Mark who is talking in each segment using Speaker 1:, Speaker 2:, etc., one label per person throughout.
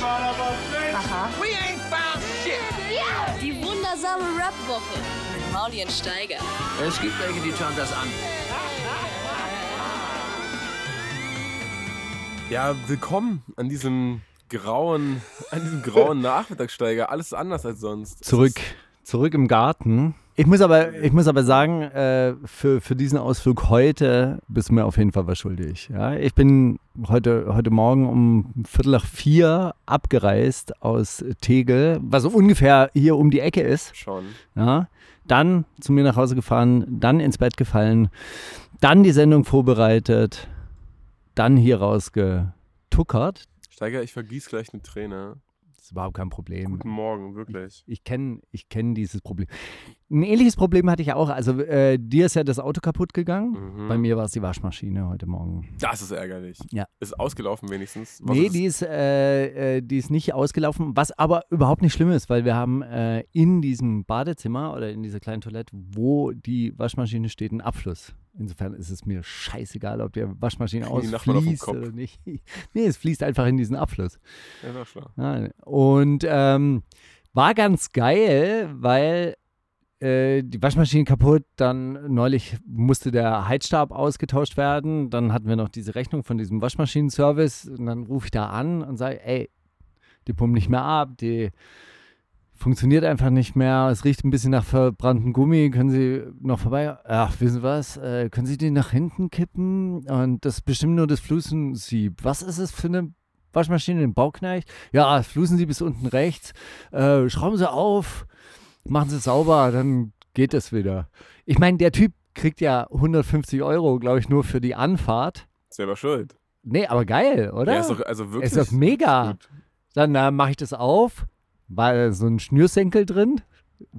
Speaker 1: Aha.
Speaker 2: Die wundersame Rap-Woche mit Maulien Steiger.
Speaker 3: Es gibt welche, die schauen das an.
Speaker 4: Ja, willkommen an diesem grauen, an diesem grauen Nachmittagssteiger. Alles anders als sonst.
Speaker 5: Zurück, zurück im Garten. Ich muss aber, ich muss aber sagen, äh, für, für diesen Ausflug heute bist du mir auf jeden Fall was schuldig. Ja? Ich bin heute, heute Morgen um Viertel nach vier abgereist aus Tegel, was so ungefähr hier um die Ecke ist.
Speaker 4: Schon.
Speaker 5: Ja? Dann zu mir nach Hause gefahren, dann ins Bett gefallen, dann die Sendung vorbereitet, dann hier rausgetuckert.
Speaker 4: Steiger, ich vergieß gleich eine Träne.
Speaker 5: Das ist überhaupt kein Problem.
Speaker 4: Guten Morgen, wirklich.
Speaker 5: Ich kenne ich kenn dieses Problem. Ein ähnliches Problem hatte ich auch. Also äh, dir ist ja das Auto kaputt gegangen.
Speaker 4: Mhm.
Speaker 5: Bei mir war es die Waschmaschine heute Morgen.
Speaker 4: Das ist ärgerlich.
Speaker 5: Ja.
Speaker 4: Ist ausgelaufen wenigstens. Was
Speaker 5: nee,
Speaker 4: ist-
Speaker 5: die ist, äh, äh, die ist nicht ausgelaufen, was aber überhaupt nicht schlimm ist, weil wir haben äh, in diesem Badezimmer oder in dieser kleinen Toilette, wo die Waschmaschine steht, einen Abfluss. Insofern ist es mir scheißegal, ob die Waschmaschine ausfließt oder nicht. Nee, es fließt einfach in diesen Abfluss.
Speaker 4: Ja, war klar.
Speaker 5: Und ähm, war ganz geil, weil äh, die Waschmaschine kaputt, dann neulich musste der Heizstab ausgetauscht werden, dann hatten wir noch diese Rechnung von diesem Waschmaschinenservice und dann rufe ich da an und sage, ey, die pumpt nicht mehr ab, die funktioniert einfach nicht mehr, es riecht ein bisschen nach verbranntem Gummi, können Sie noch vorbei? Ach, wissen Sie was, äh, können Sie den nach hinten kippen und das ist bestimmt nur das Flusensieb. Was ist es für eine Waschmaschine, den Bauknecht? Ja, flusen Sie bis unten rechts, äh, schrauben Sie auf, machen Sie sauber, dann geht es wieder. Ich meine, der Typ kriegt ja 150 Euro, glaube ich, nur für die Anfahrt.
Speaker 4: Selber schuld.
Speaker 5: Nee, aber geil, oder?
Speaker 4: Ja, ist doch also wirklich.
Speaker 5: ist doch mega.
Speaker 4: gut.
Speaker 5: Dann äh, mache ich das auf, war äh, so ein Schnürsenkel drin,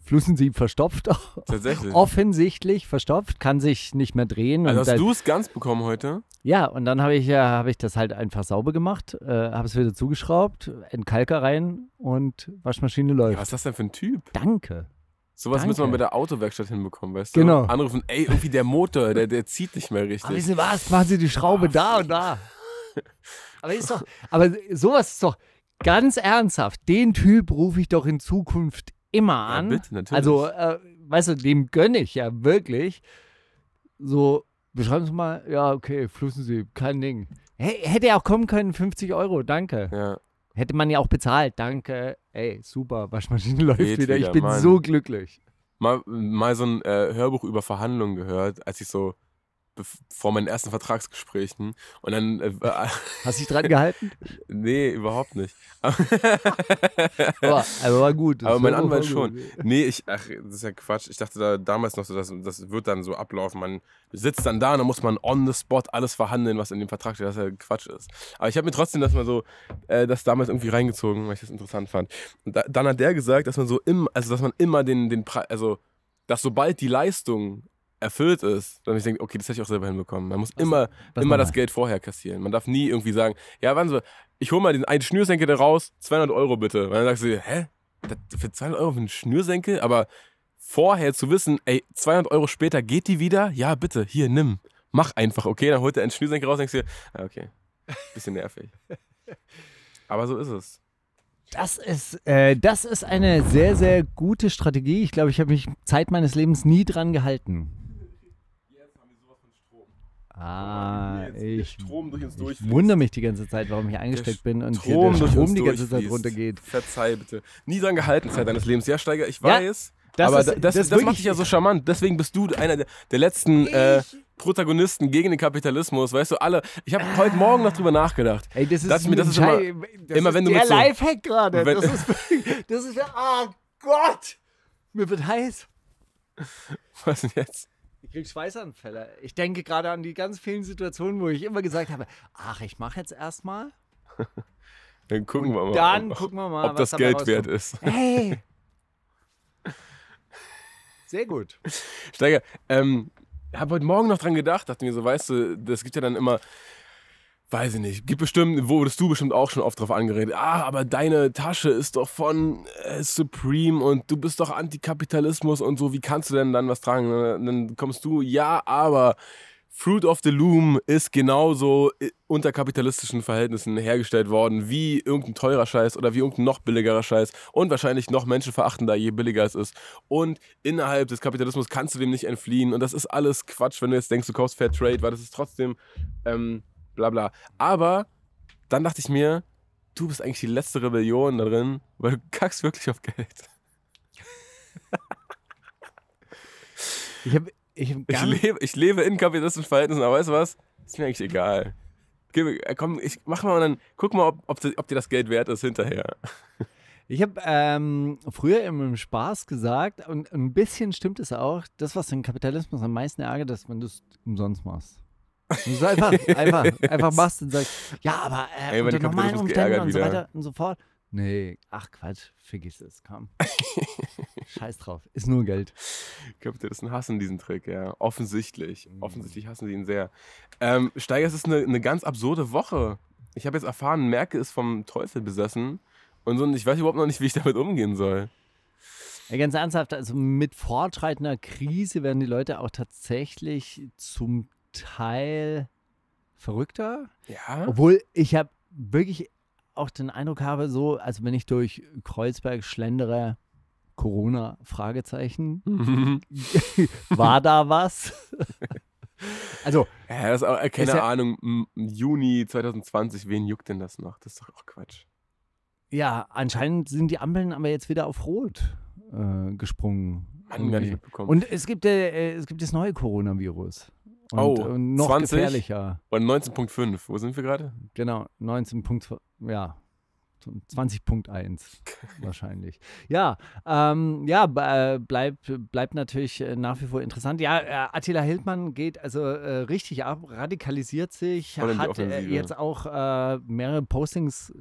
Speaker 5: Flusensieb verstopft,
Speaker 4: Tatsächlich.
Speaker 5: offensichtlich verstopft, kann sich nicht mehr drehen.
Speaker 4: Also hast du es ganz bekommen heute?
Speaker 5: ja, und dann habe ich, ja, hab ich das halt einfach sauber gemacht, äh, habe es wieder zugeschraubt, Entkalker rein und Waschmaschine
Speaker 4: Ja,
Speaker 5: läuft.
Speaker 4: was ist das denn für ein Typ?
Speaker 5: Danke.
Speaker 4: Sowas müssen wir bei der Autowerkstatt hinbekommen, weißt du?
Speaker 5: Genau.
Speaker 4: Anrufen, ey, irgendwie der Motor, der, der zieht nicht mehr richtig.
Speaker 5: Aber wissen Sie was? Machen Sie die Schraube da und da. Aber ist doch, aber sowas ist doch ganz ernsthaft. Den Typ rufe ich doch in Zukunft immer
Speaker 4: Ja,
Speaker 5: an.
Speaker 4: bitte, natürlich.
Speaker 5: Also, äh, weißt du, dem gönne ich ja wirklich. So, beschreiben Sie mal, ja, okay, flussen Sie, kein Ding. Hey, hätte ja auch kommen können, 50 Euro, danke.
Speaker 4: Ja.
Speaker 5: Hätte man ja auch bezahlt, danke. Ey, super, Waschmaschine läuft
Speaker 4: Geht
Speaker 5: wieder. Ich
Speaker 4: wieder,
Speaker 5: bin
Speaker 4: Mann.
Speaker 5: so glücklich.
Speaker 4: Mal, mal so ein äh, Hörbuch über Verhandlungen gehört, als ich so vor meinen ersten Vertragsgesprächen und dann äh,
Speaker 5: Hast du dich dran gehalten?
Speaker 4: nee, überhaupt nicht.
Speaker 5: Aber, aber war gut. Das
Speaker 4: Aber mein Anwalt schon.
Speaker 5: gut.
Speaker 4: Nee, ich, ach, das ist ja Quatsch. Ich dachte da damals noch so, das, das wird dann so ablaufen. Man sitzt dann da und dann muss man on the spot alles verhandeln, was in dem Vertrag steht, was ja Quatsch ist. Aber ich habe mir trotzdem das mal so, äh, das damals irgendwie reingezogen, weil ich das interessant fand. Und da, dann hat der gesagt, dass man so im, also dass man immer den, den Preis, also, dass sobald die Leistung erfüllt ist, dann ich denke, okay, das hätte ich auch selber hinbekommen. Man muss immer,
Speaker 5: was
Speaker 4: immer das Geld vorher kassieren. Man darf nie irgendwie sagen, ja, wann so, ich hole mal den einen Schnürsenkel da raus, 200 Euro bitte. Und dann sagst du, hä? Das, für 200 Euro für einen Schnürsenkel? Aber vorher zu wissen, ey, 200 Euro später geht die wieder? Ja, bitte, hier, nimm. Mach einfach, okay? Dann holt er einen Schnürsenkel raus und denkst dir, ah, okay, bisschen nervig. Aber so ist es.
Speaker 5: Das ist, äh, das ist eine sehr, sehr gute Strategie. Ich glaube, ich habe mich Zeit meines Lebens nie dran gehalten. Ah, ich
Speaker 4: Strom durch uns
Speaker 5: ich wundere mich die ganze Zeit, warum ich eingesteckt bin und hier
Speaker 4: Strom
Speaker 5: der
Speaker 4: durch
Speaker 5: Strom die ganze Zeit runtergeht.
Speaker 4: Verzeih bitte. Nie dran gehalten, Zeit deines Lebens. Ja, Steiger, ich
Speaker 5: Ja,
Speaker 4: weiß.
Speaker 5: das
Speaker 4: aber
Speaker 5: ist-
Speaker 4: da- das,
Speaker 5: das
Speaker 4: das, macht dich ja so charmant. Deswegen bist du einer der, der letzten äh, Protagonisten gegen den Kapitalismus. Weißt du, alle. Ich habe heute Morgen noch drüber nachgedacht.
Speaker 5: Ey, das ist,
Speaker 4: Das das
Speaker 5: ein
Speaker 4: ist immer- immer
Speaker 5: ist
Speaker 4: wenn du
Speaker 5: der
Speaker 4: mit so-
Speaker 5: Lifehack gerade.
Speaker 4: wenn-
Speaker 5: Das ist, das ist, oh Gott, mir wird heiß.
Speaker 4: Was denn jetzt?
Speaker 5: Ich krieg Schweißanfälle. Ich denke gerade an die ganz vielen Situationen, wo ich immer gesagt habe, ach, ich mache jetzt erstmal.
Speaker 4: Dann gucken wir mal,
Speaker 5: Dann
Speaker 4: ob,
Speaker 5: gucken wir mal,
Speaker 4: ob das Geld wert ist.
Speaker 5: Hey! Sehr gut.
Speaker 4: Steiger, ähm, habe heute Morgen noch dran gedacht, dachte mir so, weißt du, das gibt ja dann immer, weiß ich nicht, gibt bestimmt, wurdest du bestimmt auch schon oft drauf angeredet, ah, aber deine Tasche ist doch von äh, Supreme und du bist doch Antikapitalismus und so, wie kannst du denn dann was tragen? Und dann kommst du, ja, aber Fruit of the Loom ist genauso i- unter kapitalistischen Verhältnissen hergestellt worden wie irgendein teurer Scheiß oder wie irgendein noch billigerer Scheiß und wahrscheinlich noch menschenverachtender, je billiger es ist. Und innerhalb des Kapitalismus kannst du dem nicht entfliehen und das ist alles Quatsch, wenn du jetzt denkst, du kaufst Fair Trade, weil das ist trotzdem ähm, bla bla. Aber dann dachte ich mir, du bist eigentlich die letzte Rebellion da drin, weil du kackst wirklich auf Geld.
Speaker 5: Ich habe ich hab
Speaker 4: Ich lebe, ich lebe in kapitalistischen Verhältnissen, aber weißt du was? Ist mir eigentlich egal. Äh, komm, ich mach mal und dann guck mal, ob, ob, ob dir das Geld wert ist hinterher.
Speaker 5: Ich habe ähm, früher immer im Spaß gesagt, und ein bisschen stimmt es auch, das, was den Kapitalismus am meisten ärgert, ist, wenn du es umsonst machst. Du einfach, einfach, einfach machst und sagst, ja, aber äh,
Speaker 4: Ey,
Speaker 5: unter normalen Umständen und so
Speaker 4: wieder.
Speaker 5: weiter und so fort. Nee, ach Quatsch, vergiss es, komm. Scheiß drauf, ist nur Geld.
Speaker 4: Kapitalisten hassen diesen Trick, ja. Offensichtlich.
Speaker 5: Mhm.
Speaker 4: Offensichtlich hassen sie ihn sehr. Ähm, Steiger, es ist eine, eine ganz absurde Woche. Ich habe jetzt erfahren, Merke ist vom Teufel besessen. Und, so, und ich weiß überhaupt noch nicht, wie ich damit umgehen soll.
Speaker 5: Ja, ganz ernsthaft, also mit fortschreitender Krise werden die Leute auch tatsächlich zum Teil verrückter.
Speaker 4: Ja?
Speaker 5: Obwohl ich habe wirklich auch den Eindruck habe, so, also wenn ich durch Kreuzberg schlendere, Corona, Fragezeichen, war da was? also,
Speaker 4: ja, das ist auch, äh, keine
Speaker 5: Ist ja-
Speaker 4: Ahnung, Juni 2020, wen juckt denn das noch? Das ist doch auch Quatsch.
Speaker 5: ja, anscheinend sind die Ampeln aber jetzt wieder auf Rot äh, gesprungen.
Speaker 4: Mann, gar nicht mitbekommen.
Speaker 5: Und es gibt, äh, es gibt das neue Coronavirus. Und,
Speaker 4: Oh,
Speaker 5: und noch
Speaker 4: 20?
Speaker 5: gefährlicher.
Speaker 4: Und 19.5, wo sind wir gerade?
Speaker 5: Genau, 19 Punkt, ja, 20.1 wahrscheinlich. Ja, ähm, ja, äh, bleibt, bleibt natürlich äh, nach wie vor interessant. Ja, äh, Attila Hildmann geht also äh, richtig ab, radikalisiert sich, hat äh, jetzt auch äh, mehrere Postings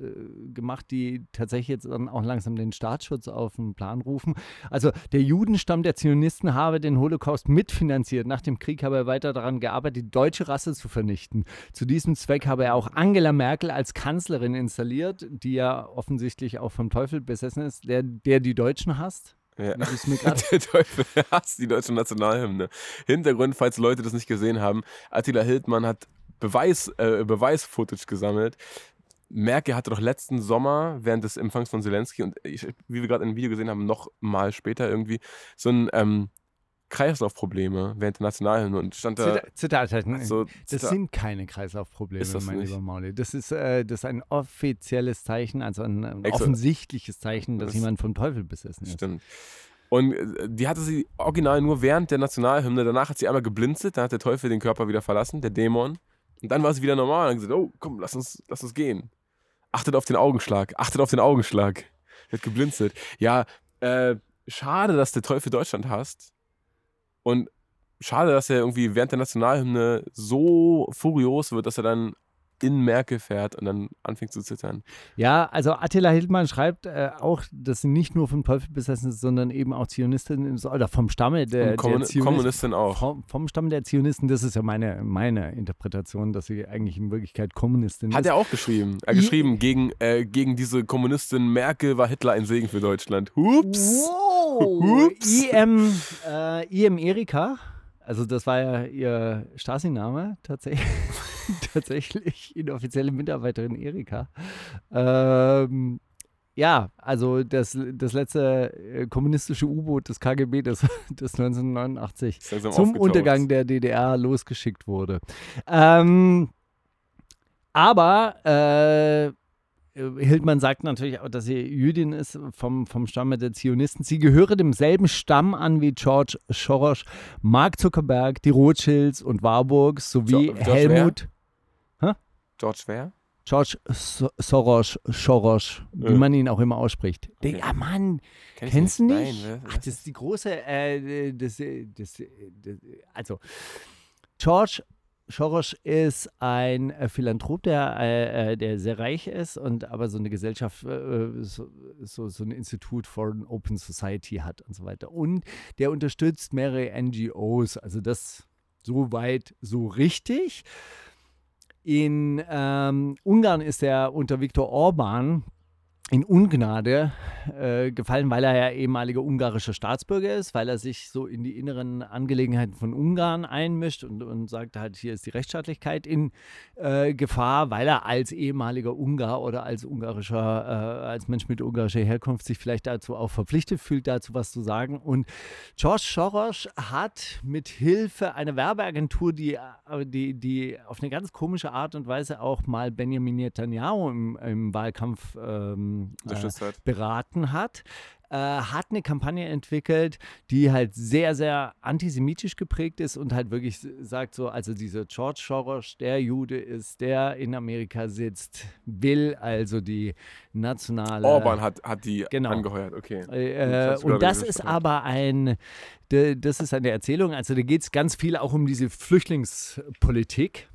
Speaker 5: gemacht, die tatsächlich jetzt dann auch langsam den Staatsschutz auf den Plan rufen. Also der Judenstamm der Zionisten habe den Holocaust mitfinanziert. Nach dem Krieg habe er weiter daran gearbeitet, die deutsche Rasse zu vernichten. Zu diesem Zweck habe er auch Angela Merkel als Kanzlerin installiert, die ja offensichtlich auch vom Teufel besessen ist, der, der die Deutschen hasst.
Speaker 4: Ja. Der Teufel hasst die deutsche Nationalhymne. Hintergrund, falls Leute das nicht gesehen haben, Attila Hildmann hat Beweis, äh, Beweis-Footage gesammelt. Merkel hatte doch letzten Sommer während des Empfangs von Zelensky und ich, wie wir gerade im Video gesehen haben, noch mal später irgendwie so ein ähm, Kreislaufprobleme während der Nationalhymne und stand da
Speaker 5: Zitat, Zitat, ne?
Speaker 4: so
Speaker 5: Das
Speaker 4: Zita-
Speaker 5: sind keine Kreislaufprobleme,
Speaker 4: Ist das
Speaker 5: mein
Speaker 4: nicht?
Speaker 5: lieber Mauli. Das ist, äh, das ist ein offizielles Zeichen, also ein,
Speaker 4: Extra-
Speaker 5: offensichtliches Zeichen, dass
Speaker 4: Das-
Speaker 5: jemand vom Teufel besessen ist.
Speaker 4: Stimmt. Und äh, die hatte sie original nur während der Nationalhymne. Danach hat sie einmal geblinzelt, dann hat der Teufel den Körper wieder verlassen, der Dämon. Und dann war sie wieder normal und hat gesagt, oh, komm, lass uns, lass uns gehen. Achtet auf den Augenschlag, achtet auf den Augenschlag. Sie hat geblinzelt. Ja, äh, schade, dass der Teufel Deutschland hasst. Und schade, dass er irgendwie während der Nationalhymne so furios wird, dass er dann in Merkel fährt und dann anfängt zu zittern.
Speaker 5: Ja, also Attila Hildmann schreibt äh, auch, dass sie nicht nur vom Teufel besessen ist, sondern eben auch Zionistin ist, oder vom Stamme der,
Speaker 4: Kommun
Speaker 5: der Zionisten.
Speaker 4: Kommunistin auch.
Speaker 5: Vom, vom Stamm der Zionisten, das ist ja meine, meine Interpretation, dass sie eigentlich in Wirklichkeit Kommunistin
Speaker 4: Hat
Speaker 5: ist.
Speaker 4: er auch geschrieben. Er
Speaker 5: I-
Speaker 4: geschrieben, gegen, äh, gegen diese Kommunistin Merkel war Hitler ein Segen für Deutschland. Hups.
Speaker 5: Wow!
Speaker 4: Ups.
Speaker 5: IM, äh, IM Erika, also das war ja ihr Stasi-Name tatsächlich, tatsächlich, inoffizielle Mitarbeiterin Erika. Ähm, ja, also das, das letzte äh, kommunistische U-Boot des KGB, das, das 1989
Speaker 4: Ist langsam
Speaker 5: zum
Speaker 4: aufgetaucht.
Speaker 5: Untergang der DDR losgeschickt wurde. Ähm, aber äh, Hildmann sagt natürlich auch, dass sie Jüdin ist vom, vom Stamme der Zionisten. Sie gehöre demselben Stamm an wie George Soros, Mark Zuckerberg, die Rothschilds und Warburgs sowie
Speaker 4: Jo- George
Speaker 5: Helmut
Speaker 4: George wer?
Speaker 5: George so Soros, Soros, wie
Speaker 4: Ja.
Speaker 5: man ihn auch immer ausspricht. Der,
Speaker 4: Okay.
Speaker 5: ja, Mann,
Speaker 4: Kenn
Speaker 5: Kennst du
Speaker 4: nicht?
Speaker 5: nicht?
Speaker 4: Nein, wer-
Speaker 5: Ach,
Speaker 4: wer
Speaker 5: das ist die große, äh, das, äh, das, äh, das, äh, also George Soros ist ein äh, Philanthrop, der, äh, äh, der sehr reich ist und aber so eine Gesellschaft, äh, so, so, so ein Institut for an Open Society hat und so weiter. Und der unterstützt mehrere NGOs, also das so weit, so richtig. In ähm, Ungarn ist er unter Viktor Orban in Ungnade äh, gefallen, weil er ja ehemaliger ungarischer Staatsbürger ist, weil er sich so in die inneren Angelegenheiten von Ungarn einmischt und, und sagt halt, hier ist die Rechtsstaatlichkeit in äh, Gefahr, weil er als ehemaliger Ungar oder als ungarischer, äh, als Mensch mit ungarischer Herkunft sich vielleicht dazu auch verpflichtet fühlt, dazu was zu sagen. Und George Soros hat mit Hilfe einer Werbeagentur, die, äh, die, die auf eine ganz komische Art und Weise auch mal Benjamin Netanyahu im, im Wahlkampf ähm,
Speaker 4: Unterstützt
Speaker 5: äh, beraten hat, äh, hat eine Kampagne entwickelt, die halt sehr, sehr antisemitisch geprägt ist und halt wirklich sagt so, also dieser George Soros, der Jude ist, der in Amerika sitzt, will also die nationale
Speaker 4: Orban hat, hat die
Speaker 5: Genau.
Speaker 4: angeheuert, okay.
Speaker 5: äh,
Speaker 4: Das
Speaker 5: und das ist aber ein, das ist eine Erzählung, also da geht es ganz viel auch um diese Flüchtlingspolitik,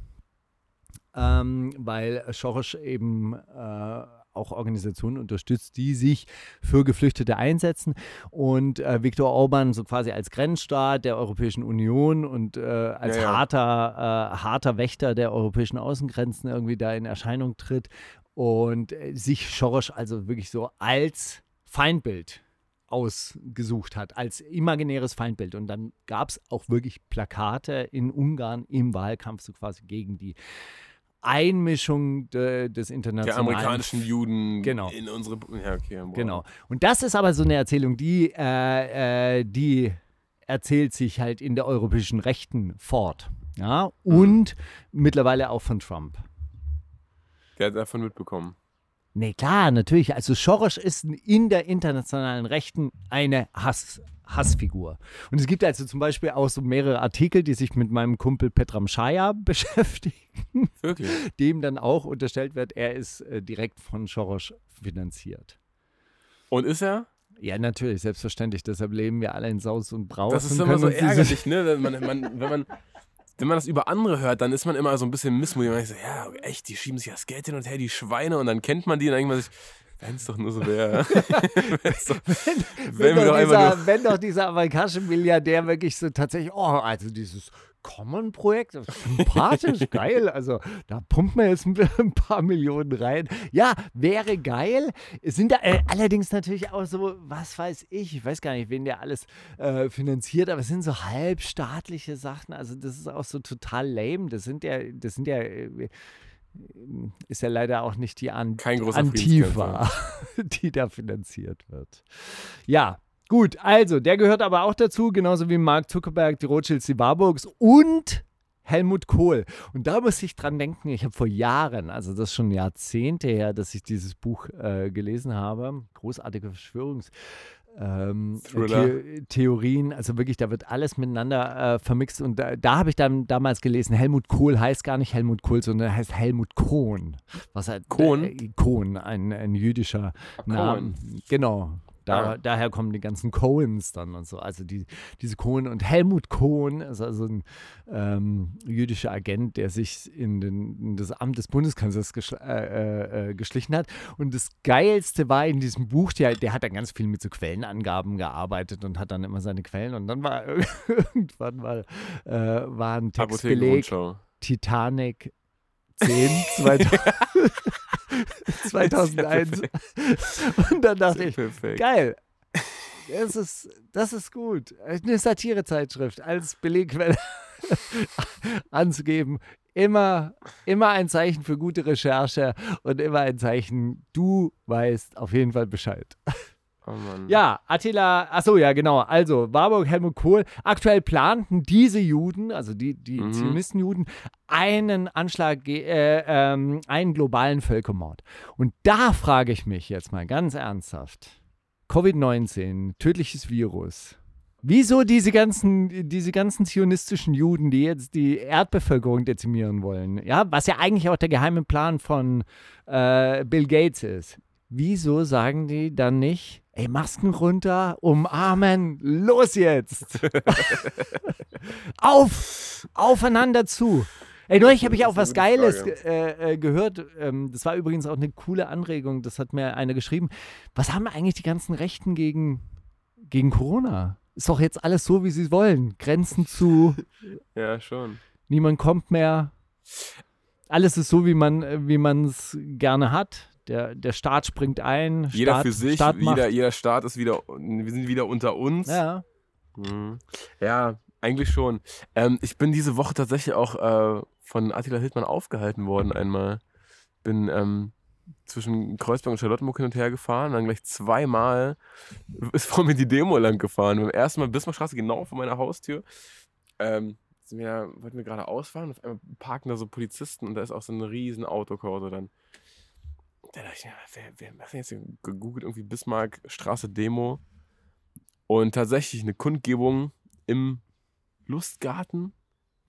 Speaker 5: ähm, weil Soros eben äh, auch Organisationen unterstützt, die sich für Geflüchtete einsetzen und äh, Viktor Orban so quasi als Grenzstaat der Europäischen Union und äh, als
Speaker 4: Ja, ja.
Speaker 5: harter, äh, harter Wächter der europäischen Außengrenzen irgendwie da in Erscheinung tritt und äh, sich Soros also wirklich so als Feindbild ausgesucht hat, als imaginäres Feindbild. Und dann gab es auch wirklich Plakate in Ungarn im Wahlkampf so quasi gegen die Einmischung de, des
Speaker 4: Der
Speaker 5: internationalen
Speaker 4: amerikanischen Juden
Speaker 5: Genau.
Speaker 4: in unsere. Ja, okay.
Speaker 5: Genau. Und das ist aber so eine Erzählung, die, äh, äh, die erzählt sich halt in der europäischen Rechten fort. Ja, und mittlerweile auch von Trump.
Speaker 4: Der hat davon mitbekommen.
Speaker 5: Nee, klar, natürlich. Also Soros ist in der internationalen Rechten eine Hass, Hassfigur. Und es gibt also zum Beispiel auch so mehrere Artikel, die sich mit meinem Kumpel Petram Shaya beschäftigen,
Speaker 4: Wirklich.
Speaker 5: dem dann auch unterstellt wird, er ist äh, direkt von Soros finanziert.
Speaker 4: Und ist er?
Speaker 5: Ja, natürlich, selbstverständlich. Deshalb leben wir alle in Saus und Braus.
Speaker 4: Das ist immer so ärgerlich, ne? Wenn man, man, wenn, man, wenn man das über andere hört, dann ist man immer so ein bisschen missmutig. Man denkt so, ja, echt, die schieben sich das Geld hin und her, die Schweine. Und dann kennt man die und dann denkt man sich, wenn es doch nur so wäre.
Speaker 5: Wenn,
Speaker 4: wenn
Speaker 5: dieser, wenn doch dieser amerikanische Milliardär wirklich so tatsächlich, oh, also dieses Common-Projekt, sympathisch, geil. Also da pumpt man jetzt ein, paar Millionen rein. Ja, wäre geil. Es sind da äh, allerdings natürlich auch so, was weiß ich, ich weiß gar nicht, wen der alles äh, finanziert, aber es sind so halbstaatliche Sachen. Also das ist auch so total lame. Das sind ja, das sind ja. Äh, ist ja leider auch nicht die An Antifa, die da finanziert wird. Ja, gut, also der gehört aber auch dazu, genauso wie Mark Zuckerberg, die Rothschilds, die Warburgs und Helmut Kohl. Und da muss ich dran denken, ich habe vor Jahren, also das ist schon Jahrzehnte her, dass ich dieses Buch äh, gelesen habe, großartige Verschwörungs- ähm. The Theorien, also wirklich, da wird alles miteinander äh, vermixt und da, da habe ich dann damals gelesen, Helmut Kohl heißt gar nicht Helmut Kohl, sondern er heißt Helmut Kohn. Was halt,
Speaker 4: Kohn?
Speaker 5: Äh, Kohn, ein, ein jüdischer Name. Genau. Da,
Speaker 4: Ah.
Speaker 5: Daher kommen die ganzen Cohens dann und so. Also die, diese Cohen und Helmut Kohn ist also ein ähm, jüdischer Agent, der sich in, den, in das Amt des Bundeskanzlers geschl äh, äh, geschlichen hat. Und das Geilste war in diesem Buch, der, der hat dann ganz viel mit so Quellenangaben gearbeitet und hat dann immer seine Quellen. Und dann war irgendwann mal äh, war ein Textbeleg
Speaker 4: Rundschau.
Speaker 5: Titanic 10 2000, 2001. Und dann dachte ich, geil. Das ist, das ist gut. Eine Satirezeitschrift als Belegquelle anzugeben. Immer, immer ein Zeichen für gute Recherche und immer ein Zeichen, du weißt auf jeden Fall Bescheid.
Speaker 4: Oh.
Speaker 5: Ja, Attila, achso, ja, genau. Also, Warburg, Helmut Kohl. Aktuell planten diese Juden, also die, die
Speaker 4: Mhm.
Speaker 5: Zionisten-Juden, einen Anschlag, äh, ähm, einen globalen Völkermord. Und da frage ich mich jetzt mal ganz ernsthaft: Covid-19, tödliches Virus. Wieso diese ganzen, diese ganzen zionistischen Juden, die jetzt die Erdbevölkerung dezimieren wollen? Ja, was ja eigentlich auch der geheime Plan von äh, Bill Gates ist. Wieso sagen die dann nicht, ey, Masken runter, umarmen, los jetzt? Auf, aufeinander zu. Ey, neulich habe ich auch was Geiles äh, äh, gehört. Ähm, das war übrigens auch eine coole Anregung. Das hat mir einer geschrieben. Was haben eigentlich die ganzen Rechten gegen, gegen Corona? Ist doch jetzt alles so, wie sie wollen. Grenzen zu,
Speaker 4: Ja, schon.
Speaker 5: niemand kommt mehr. Alles ist so, wie man wie man es gerne hat. Der, der Staat springt ein.
Speaker 4: Jeder
Speaker 5: Staat,
Speaker 4: für sich,
Speaker 5: Staat macht.
Speaker 4: jeder, jeder Staat ist wieder, wir sind wieder unter uns.
Speaker 5: Ja.
Speaker 4: Mhm. Ja, eigentlich schon. Ähm, ich bin diese Woche tatsächlich auch äh, von Attila Hildmann aufgehalten worden einmal. Bin ähm, zwischen Kreuzberg und Charlottenburg hin und her gefahren, dann gleich zweimal ist vor mir die Demo lang gefahren. Beim ersten Mal Bismarckstraße genau vor meiner Haustür. Ähm, wir, wollten wir gerade ausfahren, auf einmal parken da so Polizisten und da ist auch so ein riesen Autokorso dann. Da dachte ich, ja, wer, wer jetzt hier? gegoogelt irgendwie Bismarckstraße Demo und tatsächlich eine Kundgebung im Lustgarten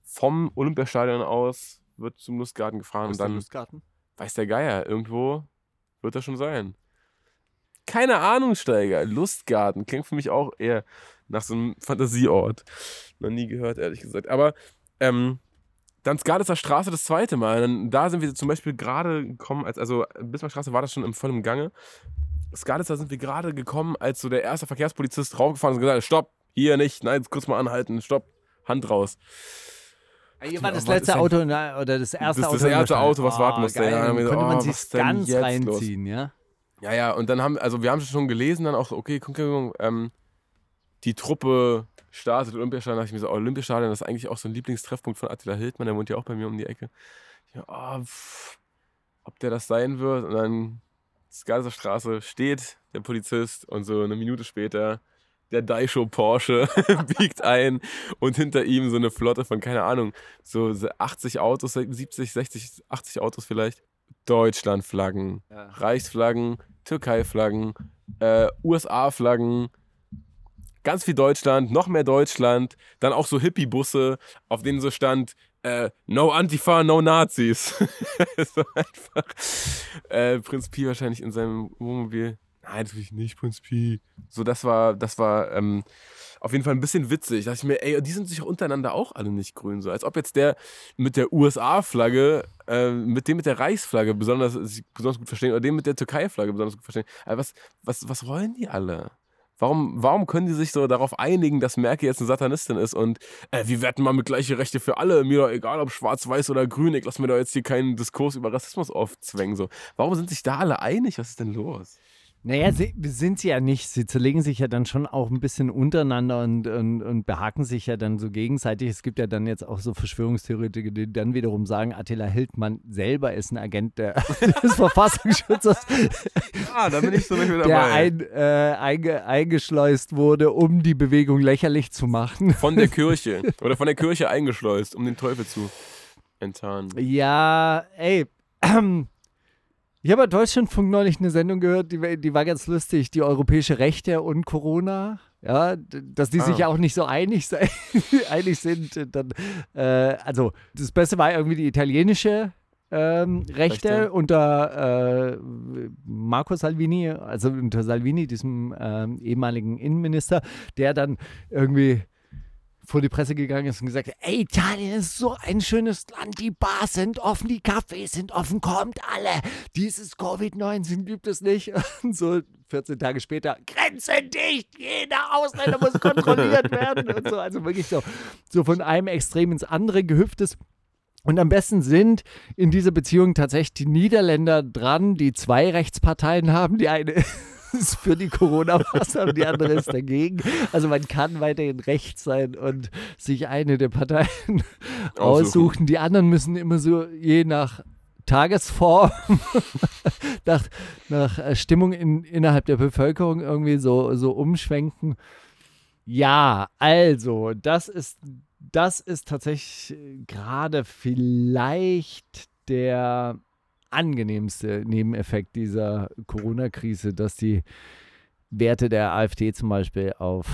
Speaker 4: vom Olympiastadion aus wird zum Lustgarten gefahren und dann
Speaker 5: Lustgarten?
Speaker 4: weiß der Geier, irgendwo wird das schon sein. Keine Ahnung, Steiger. Lustgarten klingt für mich auch eher nach so einem Fantasieort. Noch nie gehört, ehrlich gesagt. Aber ähm, dann Skaditzer Straße das zweite Mal. Dann, da sind wir zum Beispiel gerade gekommen, als, also Bismarckstraße war das schon im vollen Gange. Skaditzer sind wir gerade gekommen, als so der erste Verkehrspolizist draufgefahren ist und gesagt hat, stopp, hier nicht, nein, kurz mal anhalten, stopp, Hand raus.
Speaker 5: Hier war das letzte Auto oder das erste
Speaker 4: Das
Speaker 5: Auto.
Speaker 4: ist das erste. Auto, was
Speaker 5: Ah,
Speaker 4: warten musste.
Speaker 5: geil.
Speaker 4: Ja, Dann so,
Speaker 5: man
Speaker 4: oh,
Speaker 5: sich ganz reinziehen, ja.
Speaker 4: Ja, ja, und dann haben, also wir haben schon gelesen, dann auch so, okay, Kundgebung, ähm, die Truppe startet Olympiastadion, da dachte ich mir so, oh, Olympiastadion, das ist eigentlich auch so ein Lieblingstreffpunkt von Attila Hildmann, der wohnt ja auch bei mir um die Ecke. Ich, oh, pff, ob der das sein wird und dann Straße steht der Polizist und so eine Minute später der Daisho Porsche biegt ein und hinter ihm so eine Flotte von, keine Ahnung, so 80 Autos, 70, 60, 80 Autos vielleicht. Deutschlandflaggen,
Speaker 5: Ja.
Speaker 4: Reichsflaggen, Türkei-Flaggen, äh, USA-Flaggen, ganz viel Deutschland, noch mehr Deutschland, dann auch so Hippie-Busse, auf denen so stand, äh, no Antifa, no Nazis. so einfach. Äh, Prinz Pi wahrscheinlich in seinem Wohnmobil. Nein, natürlich nicht, Prinz Pi. So, das war, das war ähm, auf jeden Fall ein bisschen witzig. Da dachte ich mir, ey, die sind sich untereinander auch alle nicht grün. So, als ob jetzt der mit der USA-Flagge, äh, mit dem mit der Reichsflagge besonders, sich besonders gut verstehen oder dem mit der Türkei-Flagge besonders gut verstehen. Aber was, was, was wollen die alle? Warum, warum können die sich so darauf einigen, dass Merkel jetzt eine Satanistin ist und äh, wir wetten mal mit gleiche Rechte für alle, mir doch egal ob schwarz, weiß oder grün, ich lass mir doch jetzt hier keinen Diskurs über Rassismus aufzwängen. So. Warum sind sich da alle einig? Was ist denn los?
Speaker 5: Naja, sie, sind sie ja nicht. Sie zerlegen sich ja dann schon auch ein bisschen untereinander und, und, und behaken sich ja dann so gegenseitig. Es gibt ja dann jetzt auch so Verschwörungstheoretiker, die dann wiederum sagen, Attila Hildmann selber ist ein Agent der, des Verfassungsschutzes,
Speaker 4: Ah, da bin ich so nicht mehr
Speaker 5: der ein, äh, einge, eingeschleust wurde, um die Bewegung lächerlich zu machen.
Speaker 4: Von der Kirche. Oder von der Kirche eingeschleust, um den Teufel zu enttarnen.
Speaker 5: Ja, ey. Ich habe bei Deutschlandfunk neulich eine Sendung gehört, die, war- die war ganz lustig, die europäische Rechte und Corona. Ja, dass die sich
Speaker 4: Ah.
Speaker 5: ja auch nicht so einig, sei, einig sind. äh, Dann, äh, also, das Beste war irgendwie die italienische ähm, Rechte,
Speaker 4: Rechte.
Speaker 5: unter äh, Marco Salvini, also unter Salvini, diesem ähm, ehemaligen Innenminister, der dann irgendwie vor die Presse gegangen ist und gesagt hat, ey, Italien ist so ein schönes Land, die Bars sind offen, die Cafés sind offen, kommt alle. Dieses Covid-19 gibt es nicht. Und so 14 Tage später, Grenzen dicht, jeder Ausländer muss kontrolliert werden und so. Also wirklich so, so von einem Extrem ins andere gehüpft ist. Und am besten sind in dieser Beziehung tatsächlich die Niederländer dran, die zwei Rechtsparteien haben. Die eine ist für die Corona-Maßnahmen, die andere ist dagegen. Also man kann weiterhin rechts sein und sich eine der Parteien
Speaker 4: Aussuchen.
Speaker 5: aussuchen. Die anderen müssen immer so je nach Tagesform, nach, nach äh, Stimmung in, innerhalb der Bevölkerung irgendwie so, so umschwenken. Ja, also, das ist, das ist tatsächlich äh, gerade vielleicht der angenehmste Nebeneffekt dieser Corona-Krise, dass die Werte der AfD zum Beispiel auf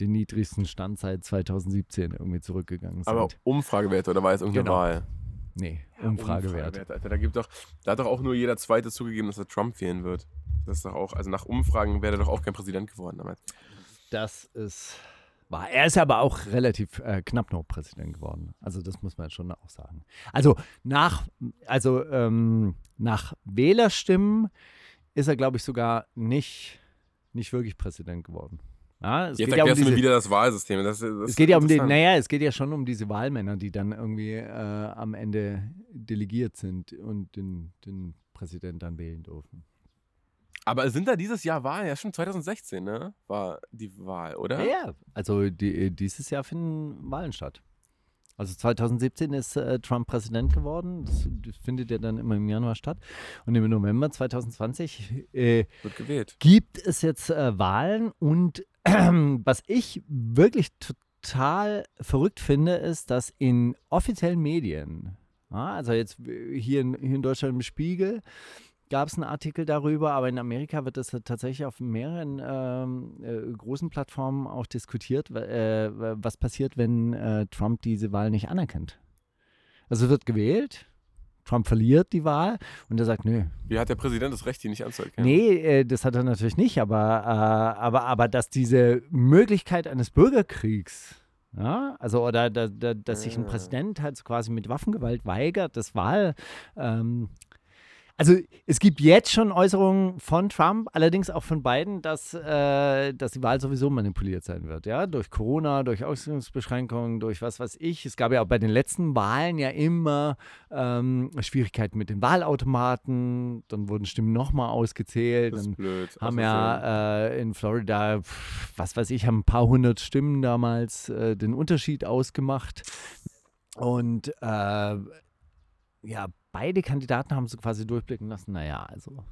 Speaker 5: den niedrigsten Stand seit 2017 irgendwie zurückgegangen sind.
Speaker 4: Aber Umfragewerte, oder war jetzt irgendeine
Speaker 5: Genau.
Speaker 4: Wahl?
Speaker 5: nee, Umfragewerte.
Speaker 4: Alter. Da, gibt doch, da hat doch auch nur jeder Zweite zugegeben, dass er Trump wählen wird. Das ist doch auch, also nach Umfragen wäre er doch auch kein Präsident geworden damals.
Speaker 5: Das ist wahr. Er ist aber auch relativ äh, knapp noch Präsident geworden. Also das muss man schon auch sagen. Also nach, also, ähm, nach Wählerstimmen ist er, glaube ich, sogar nicht, nicht wirklich Präsident geworden. Ja, es
Speaker 4: Jetzt
Speaker 5: geht ja um diese,
Speaker 4: wieder das Wahlsystem. Das, das
Speaker 5: es geht ja um die, naja, es geht ja schon um diese Wahlmänner, die dann irgendwie äh, am Ende delegiert sind und den, den Präsident dann wählen dürfen.
Speaker 4: Aber sind da dieses Jahr Wahlen? Ja, schon 2016, ne? War die Wahl, oder?
Speaker 5: Ja, also die, dieses Jahr finden Wahlen statt. Also 2017 ist äh, Trump Präsident geworden. Das, das findet ja dann immer im Januar statt. Und im November 2020 äh,
Speaker 4: Wird gewählt.
Speaker 5: gibt es jetzt äh, Wahlen. Und was ich wirklich total verrückt finde, ist, dass in offiziellen Medien, ja, also jetzt hier in, hier in Deutschland im Spiegel, gab es einen Artikel darüber, aber in Amerika wird das tatsächlich auf mehreren ähm, äh, großen Plattformen auch diskutiert, äh, was passiert, wenn äh, Trump diese Wahl nicht anerkennt. Also wird gewählt, Trump verliert die Wahl und er sagt, nö.
Speaker 4: Wie hat der Präsident das Recht, die nicht anzuerkennen?
Speaker 5: Nee, äh, das hat er natürlich nicht, aber, äh, aber, aber dass diese Möglichkeit eines Bürgerkriegs ja, also oder da, da, dass sich ein Präsident halt quasi mit Waffengewalt weigert, das Wahl, ähm, also es gibt jetzt schon Äußerungen von Trump, allerdings auch von Biden, dass, äh, dass die Wahl sowieso manipuliert sein wird, ja, durch Corona, durch Ausgangsbeschränkungen, durch was weiß ich. Es gab ja auch bei den letzten Wahlen ja immer ähm, Schwierigkeiten mit den Wahlautomaten, dann wurden Stimmen nochmal ausgezählt.
Speaker 4: Das ist
Speaker 5: dann
Speaker 4: blöd.
Speaker 5: haben ja äh, in Florida, pf, was weiß ich, haben ein paar hundert Stimmen damals äh, den Unterschied ausgemacht. Und äh, ja, beide Kandidaten haben so quasi durchblicken lassen, naja, also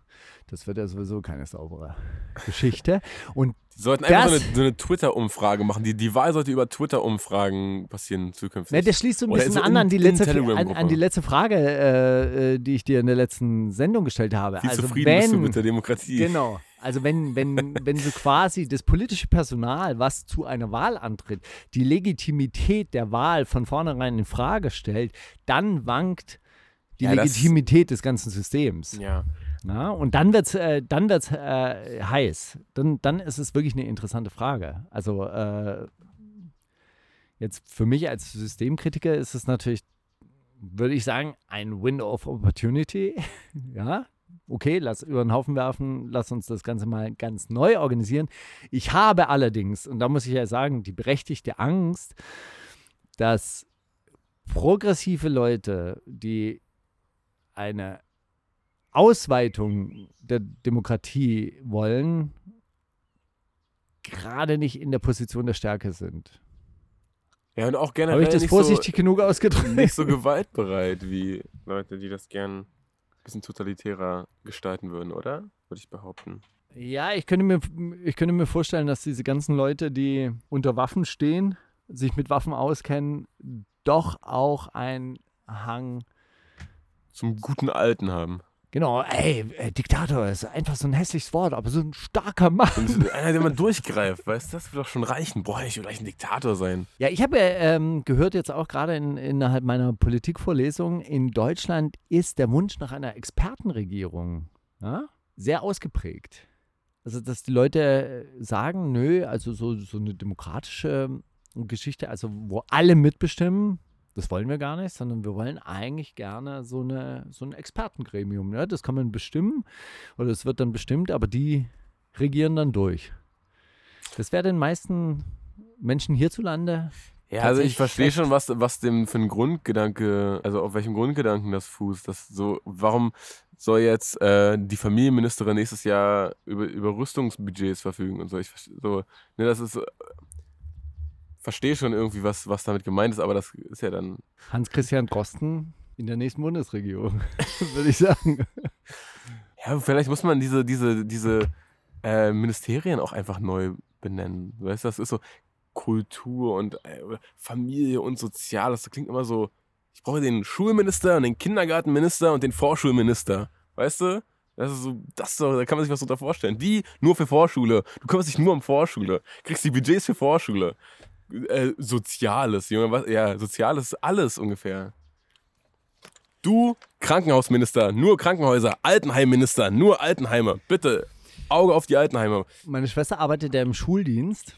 Speaker 5: das wird ja sowieso keine saubere Geschichte. Und
Speaker 4: Sie sollten einfach so eine, so eine Twitter-Umfrage machen. Die, die Wahl sollte über Twitter-Umfragen passieren zukünftig.
Speaker 5: ne, das schließt so ein bisschen
Speaker 4: so
Speaker 5: an
Speaker 4: in-
Speaker 5: an die, letzte, an, an die letzte Frage, äh, äh, die ich dir in der letzten Sendung gestellt habe.
Speaker 4: Wie
Speaker 5: also
Speaker 4: zufrieden
Speaker 5: wenn,
Speaker 4: bist du mit der Demokratie?
Speaker 5: Genau. Also wenn, wenn, wenn so quasi das politische Personal, was zu einer Wahl antritt, die Legitimität der Wahl von vornherein in Frage stellt, dann wankt die
Speaker 4: Ja,
Speaker 5: Legitimität des ganzen Systems.
Speaker 4: Ja.
Speaker 5: Na? Und dann wird es äh, dann wird's, äh, heiß. Dann, dann ist es wirklich eine interessante Frage. Also äh, jetzt für mich als Systemkritiker ist es natürlich, würde ich sagen, ein Window of Opportunity. ja, okay, lass über den Haufen werfen, lass uns das Ganze mal ganz neu organisieren. Ich habe allerdings, und da muss ich ja sagen, die berechtigte Angst, dass progressive Leute, die eine Ausweitung der Demokratie wollen, gerade nicht in der Position der Stärke sind.
Speaker 4: Ja, und auch generell
Speaker 5: Habe ich das
Speaker 4: nicht,
Speaker 5: vorsichtig genug
Speaker 4: so,
Speaker 5: ausgedrückt?
Speaker 4: nicht so gewaltbereit wie Leute, die das gern ein bisschen totalitärer gestalten würden, oder? Würde ich behaupten.
Speaker 5: Ja, ich könnte, mir, ich könnte mir vorstellen, dass diese ganzen Leute, die unter Waffen stehen, sich mit Waffen auskennen, doch auch einen Hang.
Speaker 4: Zum guten Alten haben.
Speaker 5: Genau, ey, äh, Diktator ist einfach so ein hässliches Wort, aber so ein starker Mann.
Speaker 4: Und einer, der mal durchgreift, weißt du, das wird doch schon reichen. Boah, ich will gleich ein Diktator sein.
Speaker 5: Ja, ich habe ähm, gehört jetzt auch gerade in, innerhalb meiner Politikvorlesung, in Deutschland ist der Wunsch nach einer Expertenregierung ja, sehr ausgeprägt. Also, dass die Leute sagen, nö, also so, so eine demokratische Geschichte, also wo alle mitbestimmen, das wollen wir gar nicht, sondern wir wollen eigentlich gerne so, eine, so ein Expertengremium. Ne? Das kann man bestimmen oder es wird dann bestimmt, aber die regieren dann durch. Das wäre den meisten Menschen hierzulande
Speaker 4: Ja, also ich verstehe schon, was, was dem für ein Grundgedanke, also auf welchem Grundgedanken das fußt. Das so, warum soll jetzt äh, die Familienministerin nächstes Jahr über, über Rüstungsbudgets verfügen und so. Ich so, ne, das ist verstehe schon irgendwie, was, was damit gemeint ist, aber das ist ja dann.
Speaker 5: Hans-Christian Drosten in der nächsten Bundesregierung, würde ich sagen.
Speaker 4: Ja, vielleicht muss man diese, diese, diese äh, Ministerien auch einfach neu benennen. Weißt du, das ist so Kultur und äh, Familie und Soziales. Das klingt immer so. Ich brauche den Schulminister und den Kindergartenminister und den Vorschulminister. Weißt du? Das ist so, das ist so, da kann man sich was drunter vorstellen. Die nur für Vorschule. Du kümmerst dich nur um Vorschule. Kriegst die Budgets für Vorschule. Äh, Soziales, Junge, was? Ja, Soziales alles ungefähr. Du, Krankenhausminister, nur Krankenhäuser, Altenheimminister, nur Altenheime. Bitte, Auge auf die Altenheime.
Speaker 5: Meine Schwester arbeitet ja im Schuldienst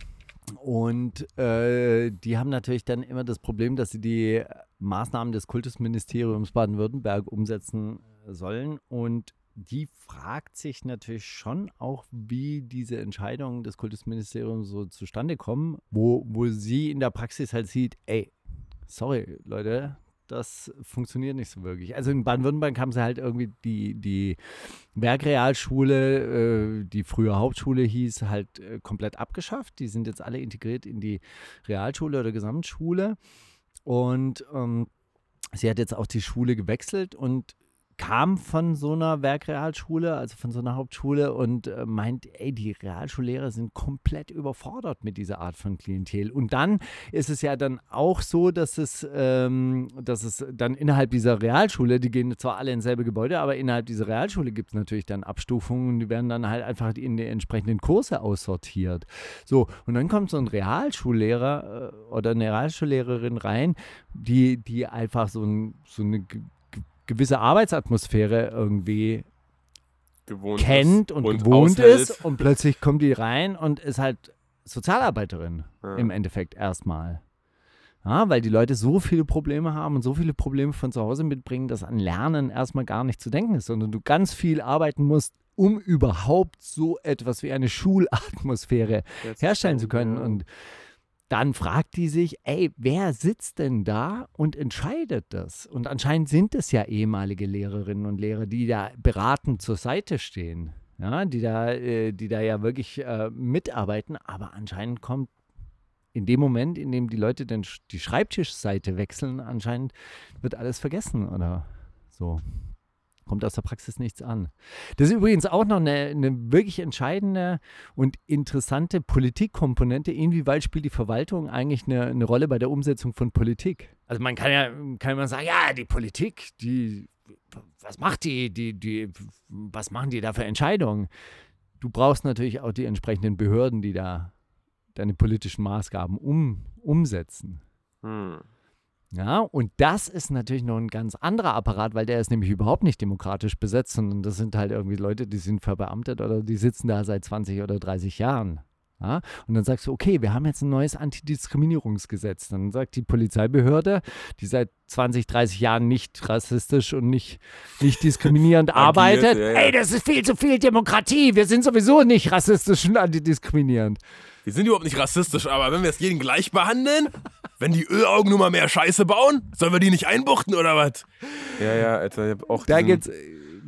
Speaker 5: und äh, die haben natürlich dann immer das Problem, dass sie die Maßnahmen des Kultusministeriums Baden-Württemberg umsetzen sollen und die fragt sich natürlich schon auch, wie diese Entscheidungen des Kultusministeriums so zustande kommen, wo, wo sie in der Praxis halt sieht, ey, sorry, Leute, das funktioniert nicht so wirklich. Also in Baden-Württemberg haben sie halt irgendwie die, die Werkrealschule, äh, die früher Hauptschule hieß, halt äh, komplett abgeschafft. Die sind jetzt alle integriert in die Realschule oder Gesamtschule. Und ähm, sie hat jetzt auch die Schule gewechselt und kam von so einer Werkrealschule, also von so einer Hauptschule und äh, meint, ey, die Realschullehrer sind komplett überfordert mit dieser Art von Klientel. Und dann ist es ja dann auch so, dass es, ähm, dass es dann innerhalb dieser Realschule, die gehen zwar alle ins selbe Gebäude, aber innerhalb dieser Realschule gibt es natürlich dann Abstufungen, die werden dann halt einfach in die entsprechenden Kurse aussortiert. So, und dann kommt so ein Realschullehrer äh, oder eine Realschullehrerin rein, die, die einfach so, ein, so eine gewisse Arbeitsatmosphäre irgendwie
Speaker 4: Gewohnt
Speaker 5: kennt
Speaker 4: ist
Speaker 5: und, gewohnt
Speaker 4: aushält.
Speaker 5: ist und plötzlich kommt die rein und ist halt Sozialarbeiterin
Speaker 4: Ja.
Speaker 5: im Endeffekt erstmal. Ja, weil die Leute so viele Probleme haben und so viele Probleme von zu Hause mitbringen, dass an Lernen erstmal gar nicht zu denken ist, sondern du ganz viel arbeiten musst, um überhaupt so etwas wie eine Schulatmosphäre
Speaker 4: Jetzt-
Speaker 5: herstellen zu können.
Speaker 4: Ja.
Speaker 5: Und dann fragt die sich, ey, wer sitzt denn da und entscheidet das? Und anscheinend sind es ja ehemalige Lehrerinnen und Lehrer, die da beratend zur Seite stehen. Ja, die da, äh, die da ja wirklich äh, mitarbeiten, aber anscheinend kommt in dem Moment, in dem die Leute sch- die Schreibtischseite wechseln, anscheinend wird alles vergessen oder so. Kommt aus der Praxis nichts an. Das ist übrigens auch noch eine, eine wirklich entscheidende und interessante Politikkomponente. Inwieweit spielt die Verwaltung eigentlich eine, eine Rolle bei der Umsetzung von Politik? Also man kann ja kann man sagen, ja, die Politik, die, was macht die, die, die, was machen die da für Entscheidungen? Du brauchst natürlich auch die entsprechenden Behörden, die da deine politischen Maßgaben um, umsetzen.
Speaker 4: Hm.
Speaker 5: Ja, und das ist natürlich noch ein ganz anderer Apparat, weil der ist nämlich überhaupt nicht demokratisch besetzt, sondern das sind halt irgendwie Leute, die sind verbeamtet oder die sitzen da seit 20 oder 30 Jahren. Ja? Und dann sagst du, okay, wir haben jetzt ein neues Antidiskriminierungsgesetz. Dann sagt die Polizeibehörde, die seit 20, 30 Jahren nicht rassistisch und nicht, nicht diskriminierend arbeitet,
Speaker 4: ja, ja.
Speaker 5: ey, das ist viel zu viel Demokratie, wir sind sowieso nicht rassistisch und antidiskriminierend.
Speaker 4: Wir sind überhaupt nicht rassistisch, aber wenn wir es jeden gleich behandeln, wenn die Ölaugen nur mal mehr Scheiße bauen, sollen wir die nicht einbuchten oder was? Ja, ja, Alter, ich hab auch
Speaker 5: Da gibt's,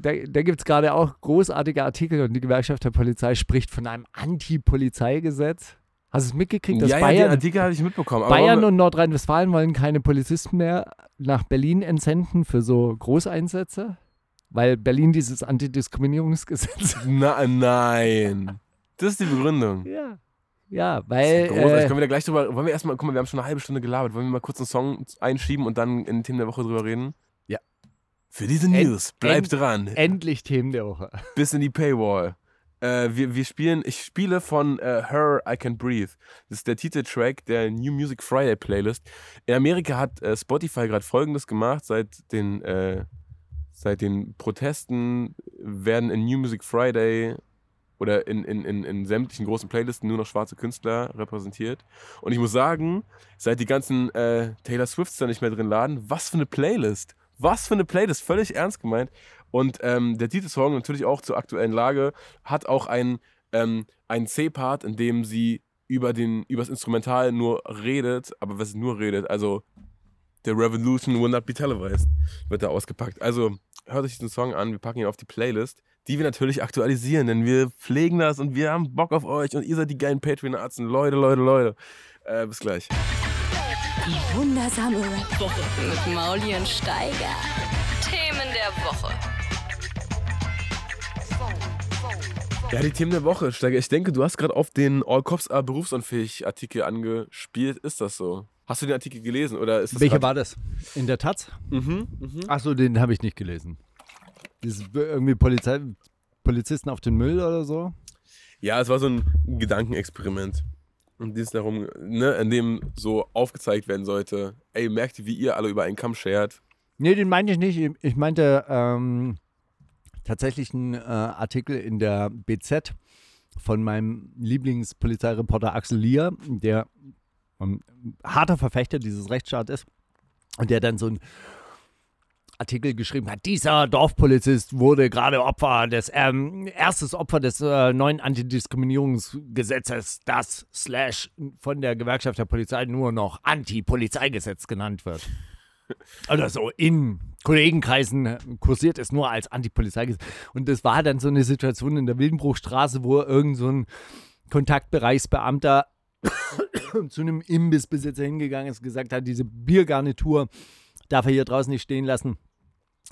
Speaker 5: da, da gibt es gerade auch großartige Artikel und die Gewerkschaft der Polizei spricht von einem Anti-Polizeigesetz. Hast du es mitgekriegt, dass
Speaker 4: ja, ja, den
Speaker 5: Bayern,
Speaker 4: Artikel hatte ich mitbekommen. Aber
Speaker 5: Bayern und Nordrhein-Westfalen wollen keine Polizisten mehr nach Berlin entsenden für so Großeinsätze? Weil Berlin dieses Antidiskriminierungsgesetz.
Speaker 4: Na, nein. Das ist die Begründung.
Speaker 5: ja. Ja, weil.
Speaker 4: Großartig.
Speaker 5: Äh,
Speaker 4: Können wir da gleich drüber. Wollen wir erstmal, guck mal, wir haben schon eine halbe Stunde gelabert. Wollen wir mal kurz einen Song einschieben und dann in den Themen der Woche drüber reden?
Speaker 5: Ja.
Speaker 4: Für diese
Speaker 5: End-
Speaker 4: News, bleibt
Speaker 5: end-
Speaker 4: dran.
Speaker 5: endlich Themen der Woche.
Speaker 4: bis in die Paywall. Äh, wir, wir spielen, ich spiele von äh, Her I Can Breathe. Das ist der Titeltrack der New Music Friday Playlist. In Amerika hat äh, Spotify gerade folgendes gemacht. Seit den, äh, seit den Protesten werden in New Music Friday oder in, in, in, in sämtlichen großen Playlisten nur noch schwarze Künstler repräsentiert. Und ich muss sagen, seit die ganzen äh, Taylor Swifts da nicht mehr drin laden, was für eine Playlist. Was für eine Playlist, völlig ernst gemeint. Und ähm, der Titelsong natürlich auch zur aktuellen Lage hat auch einen, ähm, einen C-Part, in dem sie über, den, über das Instrumental nur redet, aber was nur redet, also The Revolution will not be televised, wird da ausgepackt. Also hört euch diesen Song an, wir packen ihn auf die Playlist, die wir natürlich aktualisieren, denn wir pflegen das und wir haben Bock auf euch und ihr seid die geilen Patreon-Arzten. Leute, Leute, Leute. Äh, bis gleich.
Speaker 2: Die wundersame Rap-Woche mit Mauli und Steiger. Themen der Woche.
Speaker 4: Ja, die Themen der Woche, Steiger. Ich denke, du hast gerade auf den All Cops are berufsunfähig Artikel angespielt. Ist das so? Hast du den Artikel gelesen oder ist das
Speaker 5: Welcher war das? In der Taz?
Speaker 4: Mhm, mhm.
Speaker 5: Achso, den habe ich nicht gelesen. Irgendwie Polizei, Polizisten auf den Müll oder so?
Speaker 4: Ja, es war so ein Gedankenexperiment. Und dies darum, ne, in dem so aufgezeigt werden sollte, ey, merkt ihr, wie ihr alle über einen Kamm schert?
Speaker 5: Nee, den meinte ich nicht. Ich meinte ähm, tatsächlich einen äh, Artikel in der BZ von meinem Lieblingspolizeireporter Axel Lier, der ein harter Verfechter dieses Rechtsstaats ist und der dann so ein Artikel geschrieben hat, dieser Dorfpolizist wurde gerade Opfer des, ähm, erstes Opfer des äh, neuen Antidiskriminierungsgesetzes, das slash von der Gewerkschaft der Polizei nur noch Anti-Polizeigesetz genannt wird. Oder so in Kollegenkreisen kursiert es nur als Antipolizeigesetz. Und das war dann so eine Situation in der Wildenbruchstraße, wo irgend so ein Kontaktbereichsbeamter zu einem Imbissbesitzer hingegangen ist und gesagt hat, diese Biergarnitur darf er hier draußen nicht stehen lassen.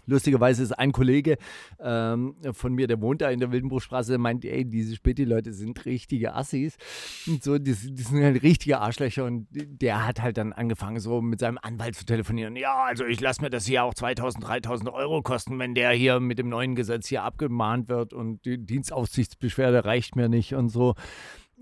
Speaker 5: Lustigerweise ist ein Kollege ähm, von mir, der wohnt da in der Wildenbruchstraße, der meint, ey, diese Späti-Leute sind richtige Assis. Und so, die, die, sind halt richtige Arschlöcher. Und der hat halt dann angefangen, so mit seinem Anwalt zu telefonieren. Ja, also ich lasse mir das hier auch 2000, 3000 Euro kosten, wenn der hier mit dem neuen Gesetz hier abgemahnt wird und die Dienstaufsichtsbeschwerde reicht mir nicht und so.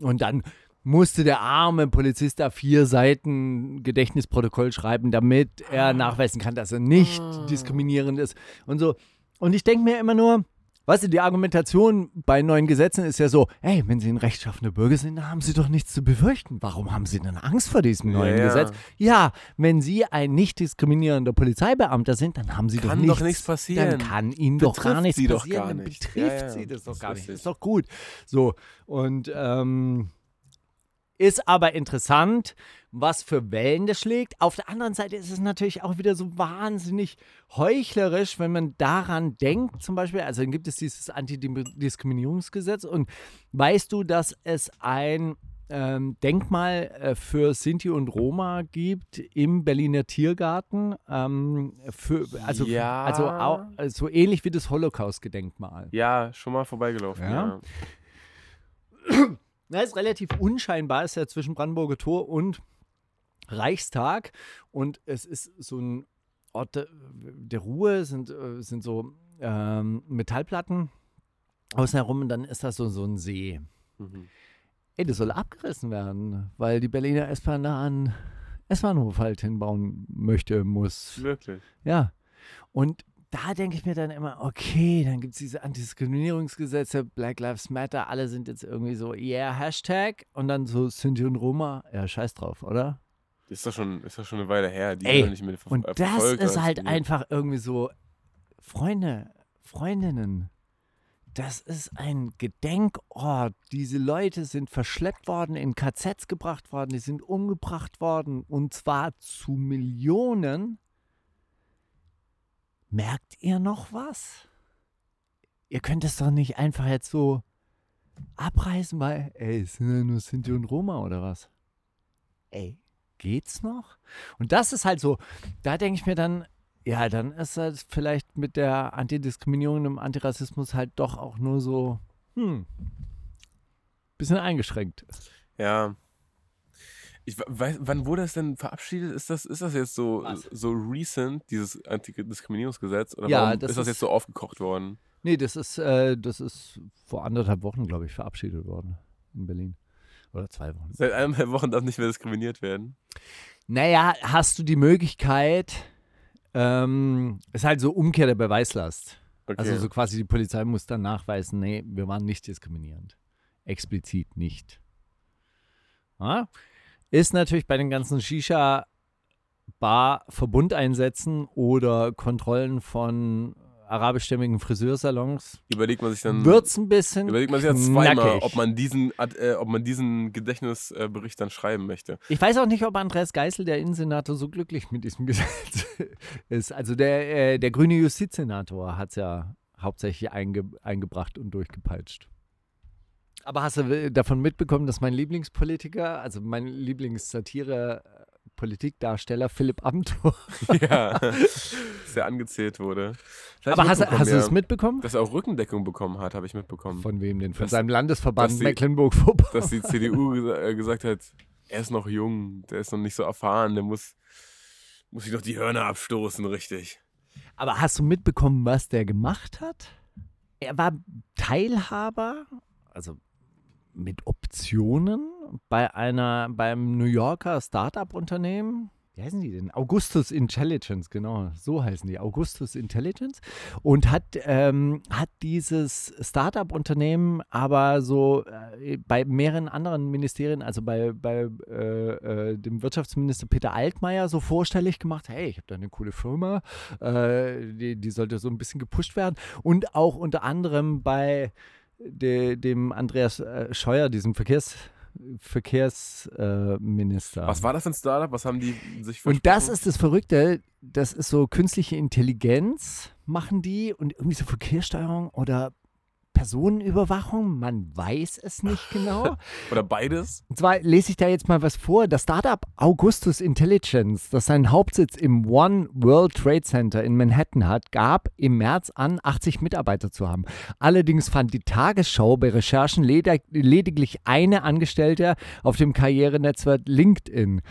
Speaker 5: Und dann musste der arme Polizist da vier Seiten Gedächtnisprotokoll schreiben, damit er nachweisen kann, dass er nicht diskriminierend ist und so. Und ich denke mir immer nur, weißt du, die Argumentation bei neuen Gesetzen ist ja so, hey, wenn Sie ein rechtschaffener Bürger sind, dann haben Sie doch nichts zu befürchten. Warum haben Sie denn Angst vor diesem neuen
Speaker 4: Ja.
Speaker 5: Gesetz? Ja, wenn Sie ein nicht diskriminierender Polizeibeamter sind, dann haben Sie
Speaker 4: Kann
Speaker 5: doch
Speaker 4: doch
Speaker 5: nichts,
Speaker 4: nichts passieren.
Speaker 5: Dann kann Ihnen doch gar
Speaker 4: Betrifft
Speaker 5: nichts
Speaker 4: Sie doch
Speaker 5: passieren.
Speaker 4: gar
Speaker 5: dann
Speaker 4: nicht.
Speaker 5: betrifft
Speaker 4: Ja, ja,
Speaker 5: Sie das doch
Speaker 4: das
Speaker 5: gar
Speaker 4: ist
Speaker 5: nicht. Das
Speaker 4: richtig.
Speaker 5: ist doch gut. So, und ähm, ist aber interessant, was für Wellen das schlägt. Auf der anderen Seite ist es natürlich auch wieder so wahnsinnig heuchlerisch, wenn man daran denkt, zum Beispiel, also dann gibt es dieses Antidiskriminierungsgesetz und weißt du, dass es ein ähm, Denkmal äh, für Sinti und Roma gibt im Berliner Tiergarten, ähm, für, also,
Speaker 4: Ja.
Speaker 5: also au, äh, so ähnlich wie das Holocaust-Gedenkmal.
Speaker 4: Ja, schon mal vorbeigelaufen.
Speaker 5: Ja?
Speaker 4: Ja.
Speaker 5: Na, ist relativ unscheinbar, ist ja zwischen Brandenburger Tor und Reichstag. Und es ist so ein Ort der, der Ruhe, sind, äh, sind so ähm, Metallplatten außen herum und dann ist das so, so ein See.
Speaker 4: Mhm.
Speaker 5: Ey, das soll abgerissen werden, weil die Berliner S-Bahn da an S-Bahnhof halt hinbauen möchte, muss.
Speaker 4: Wirklich.
Speaker 5: Ja. Und da denke ich mir dann immer, okay, dann gibt es diese Antidiskriminierungsgesetze, Black Lives Matter, alle sind jetzt irgendwie so, yeah, Hashtag und dann so Sinti und Roma, ja, scheiß drauf, oder?
Speaker 4: Ist doch schon, ist doch schon eine Weile her. Die
Speaker 5: Ey,
Speaker 4: nicht mehr ver
Speaker 5: Und das ist halt
Speaker 4: diskriminiert.
Speaker 5: einfach irgendwie so, Freunde, Freundinnen, das ist ein Gedenkort. Diese Leute sind verschleppt worden, in KZs gebracht worden, die sind umgebracht worden und zwar zu Millionen. Merkt ihr noch was? Ihr könnt es doch nicht einfach jetzt so abreißen, weil, ey, es sind ja nur Sinti und Roma oder was? Ey, geht's noch? Und das ist halt so, da denke ich mir dann, ja, dann ist das vielleicht mit der Antidiskriminierung und dem Antirassismus halt doch auch nur so, hm, bisschen eingeschränkt.
Speaker 4: Ja. Ich we- weiß, wann wurde das denn verabschiedet? Ist das, ist das jetzt so,
Speaker 5: Was?
Speaker 4: so recent, dieses Antidiskriminierungsgesetz? Oder
Speaker 5: Ja, das
Speaker 4: ist das jetzt so aufgekocht worden?
Speaker 5: Nee, das ist, äh, das ist vor anderthalb Wochen, glaube ich, verabschiedet worden in Berlin. Oder zwei Wochen.
Speaker 4: Seit eineinhalb Wochen darf nicht mehr diskriminiert werden.
Speaker 5: Naja, hast du die Möglichkeit, ähm, ist halt so Umkehr der Beweislast.
Speaker 4: Okay.
Speaker 5: Also so quasi die Polizei muss dann nachweisen, nee, wir waren nicht diskriminierend. Explizit nicht. Ja? Ist natürlich bei den ganzen Shisha-Bar-Verbundeinsätzen oder Kontrollen von arabischstämmigen Friseursalons
Speaker 4: überlegt man sich dann,
Speaker 5: wird's ein bisschen
Speaker 4: überlegt man sich ja zweimal, ob man diesen, äh, ob man diesen Gedächtnisbericht dann schreiben möchte.
Speaker 5: Ich weiß auch nicht, ob Andreas Geisel, der Innensenator, so glücklich mit diesem Gesetz ist. Also der, äh, der grüne Justizsenator hat es ja hauptsächlich einge eingebracht und durchgepeitscht. Aber hast du äh, davon mitbekommen, dass mein Lieblingspolitiker, also mein Lieblingssatire-Politikdarsteller Philipp Amthor,
Speaker 4: ja. Dass der angezählt wurde. Hab
Speaker 5: aber hast, hast du es mitbekommen?
Speaker 4: Dass er auch Rückendeckung bekommen hat, habe ich mitbekommen.
Speaker 5: Von wem denn? Von
Speaker 4: Dass-
Speaker 5: seinem Landesverband Mecklenburg-Vorpommern.
Speaker 4: dass die CDU gesa äh, gesagt hat, er ist noch jung, der ist noch nicht so erfahren, der muss, muss sich doch die Hörner abstoßen, richtig.
Speaker 5: Aber hast du mitbekommen, was der gemacht hat? Er war Teilhaber, also mit Optionen bei einer beim New Yorker Startup-Unternehmen. Wie heißen die denn? Augustus Intelligence, genau, so heißen die. Augustus Intelligence. Und hat, ähm, hat dieses Startup-Unternehmen aber so äh, bei mehreren anderen Ministerien, also bei, bei äh, äh, dem Wirtschaftsminister Peter Altmaier so vorstellig gemacht, hey, ich habe da eine coole Firma, äh, die, die sollte so ein bisschen gepusht werden. Und auch unter anderem bei de, dem Andreas äh, Scheuer, diesem Verkehrs Verkehrsminister.
Speaker 4: Was war das für ein Startup? Was haben die sich für
Speaker 5: Und das ist das Verrückte, das ist so künstliche Intelligenz machen die und irgendwie so Verkehrssteuerung oder Personenüberwachung, man weiß es nicht genau.
Speaker 4: Oder beides?
Speaker 5: Und zwar lese ich da jetzt mal was vor. Das Startup Augustus Intelligence, das seinen Hauptsitz im One World Trade Center in Manhattan hat, gab im März an, 80 Mitarbeiter zu haben. Allerdings fand die Tagesschau bei Recherchen ledig lediglich eine Angestellte auf dem Karrierenetzwerk LinkedIn.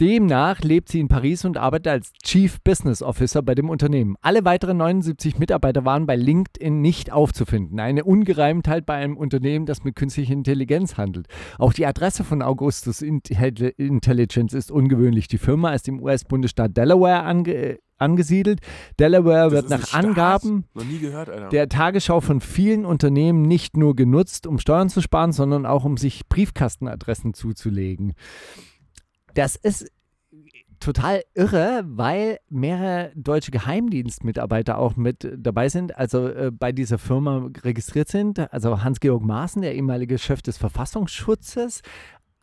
Speaker 5: Demnach lebt sie in Paris und arbeitet als Chief Business Officer bei dem Unternehmen. Alle weiteren 79 Mitarbeiter waren bei LinkedIn nicht aufzufinden. Eine Ungereimtheit bei einem Unternehmen, das mit künstlicher Intelligenz handelt. Auch die Adresse von Augustus Intelli- Intelligence ist ungewöhnlich. Die Firma ist im US-Bundesstaat Delaware ange angesiedelt. Delaware
Speaker 4: Das
Speaker 5: wird nach? Angaben
Speaker 4: gehört,
Speaker 5: der Tagesschau von vielen Unternehmen nicht nur genutzt, um Steuern zu sparen, sondern auch um sich Briefkastenadressen zuzulegen. Das ist total irre, weil mehrere deutsche Geheimdienstmitarbeiter auch mit dabei sind, also äh, bei dieser Firma registriert sind. Also Hans-Georg Maaßen, der ehemalige Chef des Verfassungsschutzes,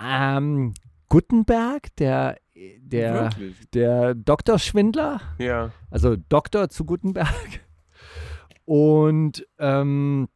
Speaker 5: ähm, Guttenberg, der, der,
Speaker 4: Wirklich?
Speaker 5: der Doktorschwindler,
Speaker 4: Ja.
Speaker 5: also Doktor zu Gutenberg. Und ähm,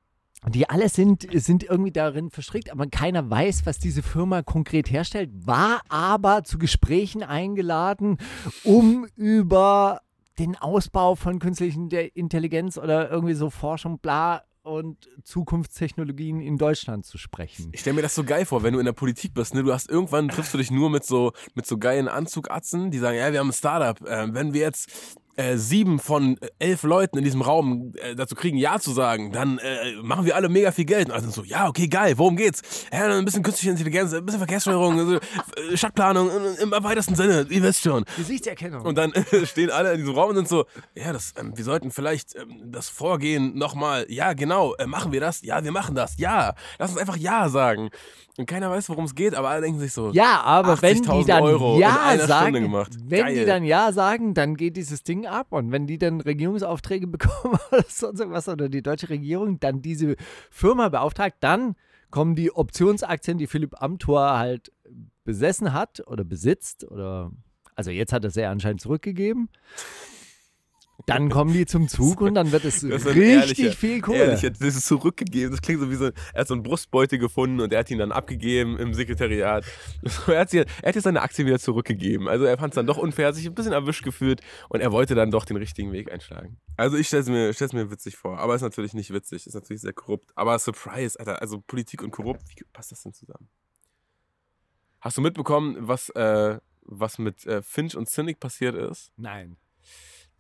Speaker 5: die alle sind, sind irgendwie darin verstrickt, aber keiner weiß, was diese Firma konkret herstellt, war aber zu Gesprächen eingeladen, um über den Ausbau von künstlichen De- Intelligenz oder irgendwie so Forschung, bla und Zukunftstechnologien in Deutschland zu sprechen.
Speaker 4: Ich stelle mir das so geil vor, wenn du in der Politik bist, ne? Du hast irgendwann triffst du dich nur mit so mit so geilen Anzugatzen, die sagen, ja, wir haben ein Startup. Äh, wenn wir jetzt äh, sieben von äh, elf Leuten in diesem Raum äh, dazu kriegen, ja zu sagen, dann äh, machen wir alle mega viel Geld. Und sind so, ja, okay, geil, worum geht's? Ja, ein bisschen künstliche Intelligenz, ein bisschen Verkehrssteuerung, also, äh, Stadtplanung äh, im weitesten Sinne, ihr wisst schon.
Speaker 5: Gesichtserkennung.
Speaker 4: Und dann äh, stehen alle in diesem Raum und sind so, ja, das, ähm, wir sollten vielleicht ähm, das Vorgehen nochmal, ja, genau, machen wir das? Ja, wir machen das, ja. Lass uns einfach Ja sagen. Und keiner weiß, worum es geht, aber alle denken sich so,
Speaker 5: Ja, aber wenn die
Speaker 4: 80.000
Speaker 5: dann
Speaker 4: Euro
Speaker 5: Ja sagen, wenn die
Speaker 4: Geil.
Speaker 5: dann Ja sagen, dann geht dieses Ding ab. Und wenn die dann Regierungsaufträge bekommen oder sonst irgendwas oder die deutsche Regierung dann diese Firma beauftragt, dann kommen die Optionsaktien, die Philipp Amthor halt besessen hat oder besitzt oder also jetzt hat er sie ja anscheinend zurückgegeben. Dann kommen die zum Zug und dann wird es richtig
Speaker 4: ehrlicher-
Speaker 5: viel Kohle.
Speaker 4: Ehrlich, das ist zurückgegeben. Das klingt so wie so, er hat so einen Brustbeutel gefunden und er hat ihn dann abgegeben im Sekretariat. Er hat, sie, er hat jetzt seine Aktie wieder zurückgegeben. Also er fand es dann doch unfair, sich ein bisschen erwischt gefühlt und er wollte dann doch den richtigen Weg einschlagen. Also ich stelle es mir, stell's mir witzig vor, aber ist natürlich nicht witzig, ist natürlich sehr korrupt. Aber Surprise, Alter, also Politik und korrupt, wie passt das denn zusammen? Hast du mitbekommen, was, äh, was mit äh, Finch und Cynic passiert ist?
Speaker 5: Nein.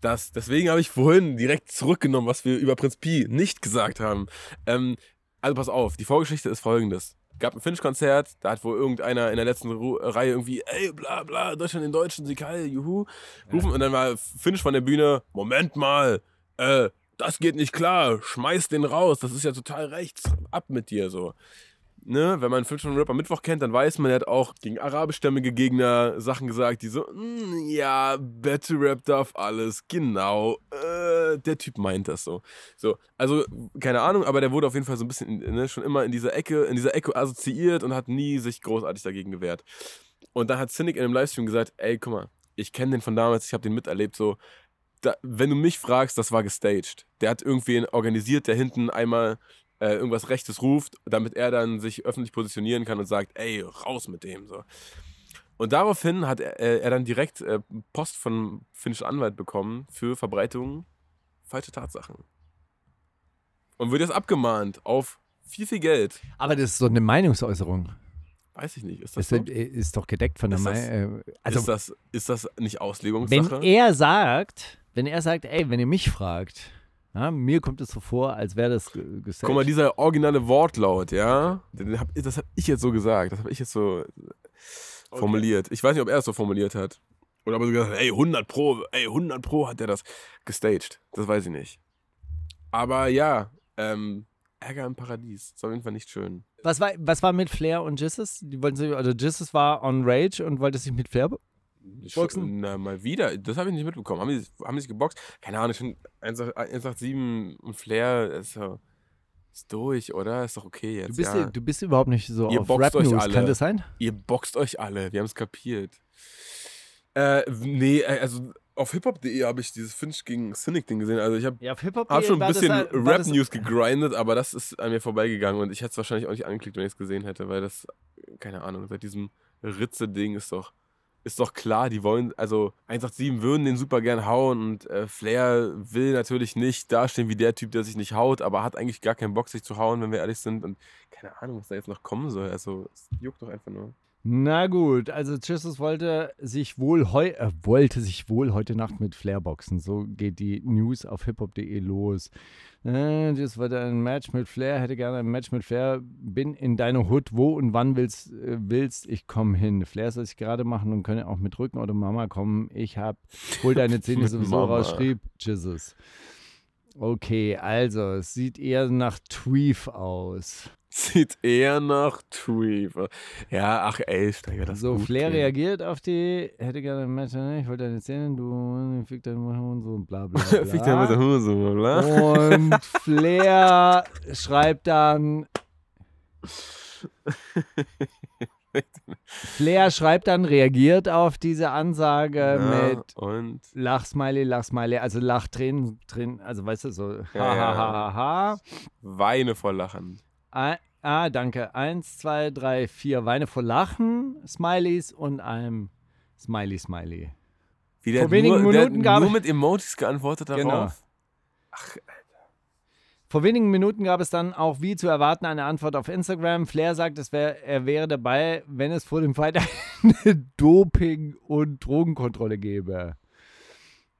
Speaker 4: Das, deswegen habe ich vorhin direkt zurückgenommen, was wir über Prinz Pi nicht gesagt haben. Ähm, also pass auf, die Vorgeschichte ist folgendes. Gab ein Finch-Konzert, da hat wohl irgendeiner in der letzten Ru Reihe irgendwie, ey, bla bla, Deutschland in Deutschen, sie geil, juhu, rufen und dann war Finch von der Bühne, Moment mal, äh, das geht nicht klar, schmeiß den raus, das ist ja total rechts, ab mit dir, so. Ne, wenn man Finch von Rapper Mittwoch kennt, dann weiß man, er hat auch gegen arabischstämmige Gegner Sachen gesagt, die so, "Mm, ja, Battle Rap darf alles, genau, äh, der Typ meint das so. So, also, keine Ahnung, aber der wurde auf jeden Fall so ein bisschen, ne, schon immer in dieser Ecke, in dieser Ecke assoziiert und hat nie sich großartig dagegen gewehrt. Und dann hat Cynic in einem Livestream gesagt, ey, guck mal, ich kenne den von damals, ich habe den miterlebt, so, da, wenn du mich fragst, das war gestaged. Der hat irgendwen organisiert, der hinten einmal äh, irgendwas Rechtes ruft, damit er dann sich öffentlich positionieren kann und sagt, ey, raus mit dem. So. Und daraufhin hat er, äh, er dann direkt äh, Post von Finch Anwalt bekommen für Verbreitung falscher Tatsachen. Und wird jetzt abgemahnt auf viel, viel Geld.
Speaker 5: Aber das ist so eine Meinungsäußerung.
Speaker 4: Weiß ich nicht. Ist das
Speaker 5: Das
Speaker 4: so?
Speaker 5: ist, ist doch gedeckt von der
Speaker 4: Ist
Speaker 5: Meinung. Also,
Speaker 4: ist, das, ist das nicht
Speaker 5: wenn
Speaker 4: Auslegungssache?
Speaker 5: er sagt, wenn er sagt, ey, wenn ihr mich fragt, ja, mir kommt es so vor, als wäre das ge- gestaged.
Speaker 4: Guck mal, dieser originale Wortlaut, ja, hab, das habe ich jetzt so gesagt. Das habe ich jetzt so formuliert. Ich weiß nicht, ob er es so formuliert hat. Oder aber so gesagt, ey, 100 Pro, ey, 100 Pro hat er das gestaged. Das weiß ich nicht. Aber ja, ähm, Ärger im Paradies. Ist auf jeden Fall nicht schön.
Speaker 5: was, war, was war mit Flair und Jesus? Die wollten sich, also Jesus war on Rage und wollte sich mit Flair. Boxen?
Speaker 4: Na, mal wieder. Das habe ich nicht mitbekommen. Haben die, haben die sich geboxt? Keine Ahnung, ich finde 187 und Flair ist so, Ist durch, oder? Ist doch okay jetzt.
Speaker 5: Du bist,
Speaker 4: ja.
Speaker 5: du bist überhaupt nicht so
Speaker 4: Ihr
Speaker 5: auf
Speaker 4: boxt
Speaker 5: Rap
Speaker 4: euch
Speaker 5: News,
Speaker 4: alle.
Speaker 5: kann das sein?
Speaker 4: Ihr boxt euch alle, wir haben es kapiert. Äh, nee, äh, also auf hiphop.de habe ich dieses Finch gegen Cynic-Ding gesehen. Also ich habe
Speaker 5: Ja,
Speaker 4: hab schon ein bisschen
Speaker 5: halt-
Speaker 4: Rap-News gegrindet, aber das ist an mir vorbeigegangen und ich hätte es wahrscheinlich auch nicht angeklickt, wenn ich es gesehen hätte, weil das, keine Ahnung, seit diesem Ritze-Ding ist doch, ist doch klar, die wollen, also 187 würden den super gern hauen und äh, Flair will natürlich nicht dastehen wie der Typ, der sich nicht haut, aber hat eigentlich gar keinen Bock, sich zu hauen, wenn wir ehrlich sind und keine Ahnung, was da jetzt noch kommen soll. Also, es juckt doch einfach nur.
Speaker 5: Na gut, also Jesus wollte sich wohl heu äh, wollte sich wohl heute Nacht mit Flair boxen. So geht die News auf hiphop.de los. Äh, das war ein Match mit Flair, hätte gerne ein Match mit Flair. Bin in deiner Hut, wo und wann willst, äh, willst ich komme hin. Flair soll sich gerade machen und könne auch mit Rücken oder Mama kommen. Ich hab hol deine Zähne sowieso raus, schrieb Jesus. Okay, also es sieht eher nach Tweef aus.
Speaker 4: Sieht eher nach Tweef. Ja, ach ey, Steiger, das
Speaker 5: So, Flair
Speaker 4: ey.
Speaker 5: reagiert auf die, hätte gerne ein Match, ne? ich wollte deine Zähne, du fick deinen Mund und so, bla bla bla.
Speaker 4: Fick der mit der Hose, bla.
Speaker 5: und Flair schreibt dann, Flair schreibt dann, reagiert auf diese Ansage
Speaker 4: Ja,
Speaker 5: mit
Speaker 4: und
Speaker 5: Lachsmiley, Lachsmiley, also Lachtränen drin, also weißt du, so ha
Speaker 4: Ja, ja.
Speaker 5: ha ha ha ha.
Speaker 4: Weine vor Lachen.
Speaker 5: Ein- Ah, danke. Eins, zwei, drei, vier Weine vor Lachen, Smileys und einem Smiley, Smiley.
Speaker 4: Wie der
Speaker 5: Vor wenigen
Speaker 4: nur,
Speaker 5: Minuten gab
Speaker 4: nur
Speaker 5: es-
Speaker 4: mit Emojis geantwortet darauf.
Speaker 5: Genau. Vor wenigen Minuten gab es dann auch wie zu erwarten eine Antwort auf Instagram. Flair sagt, wär, er wäre dabei, wenn es vor dem Fight eine Doping- und Drogenkontrolle gäbe.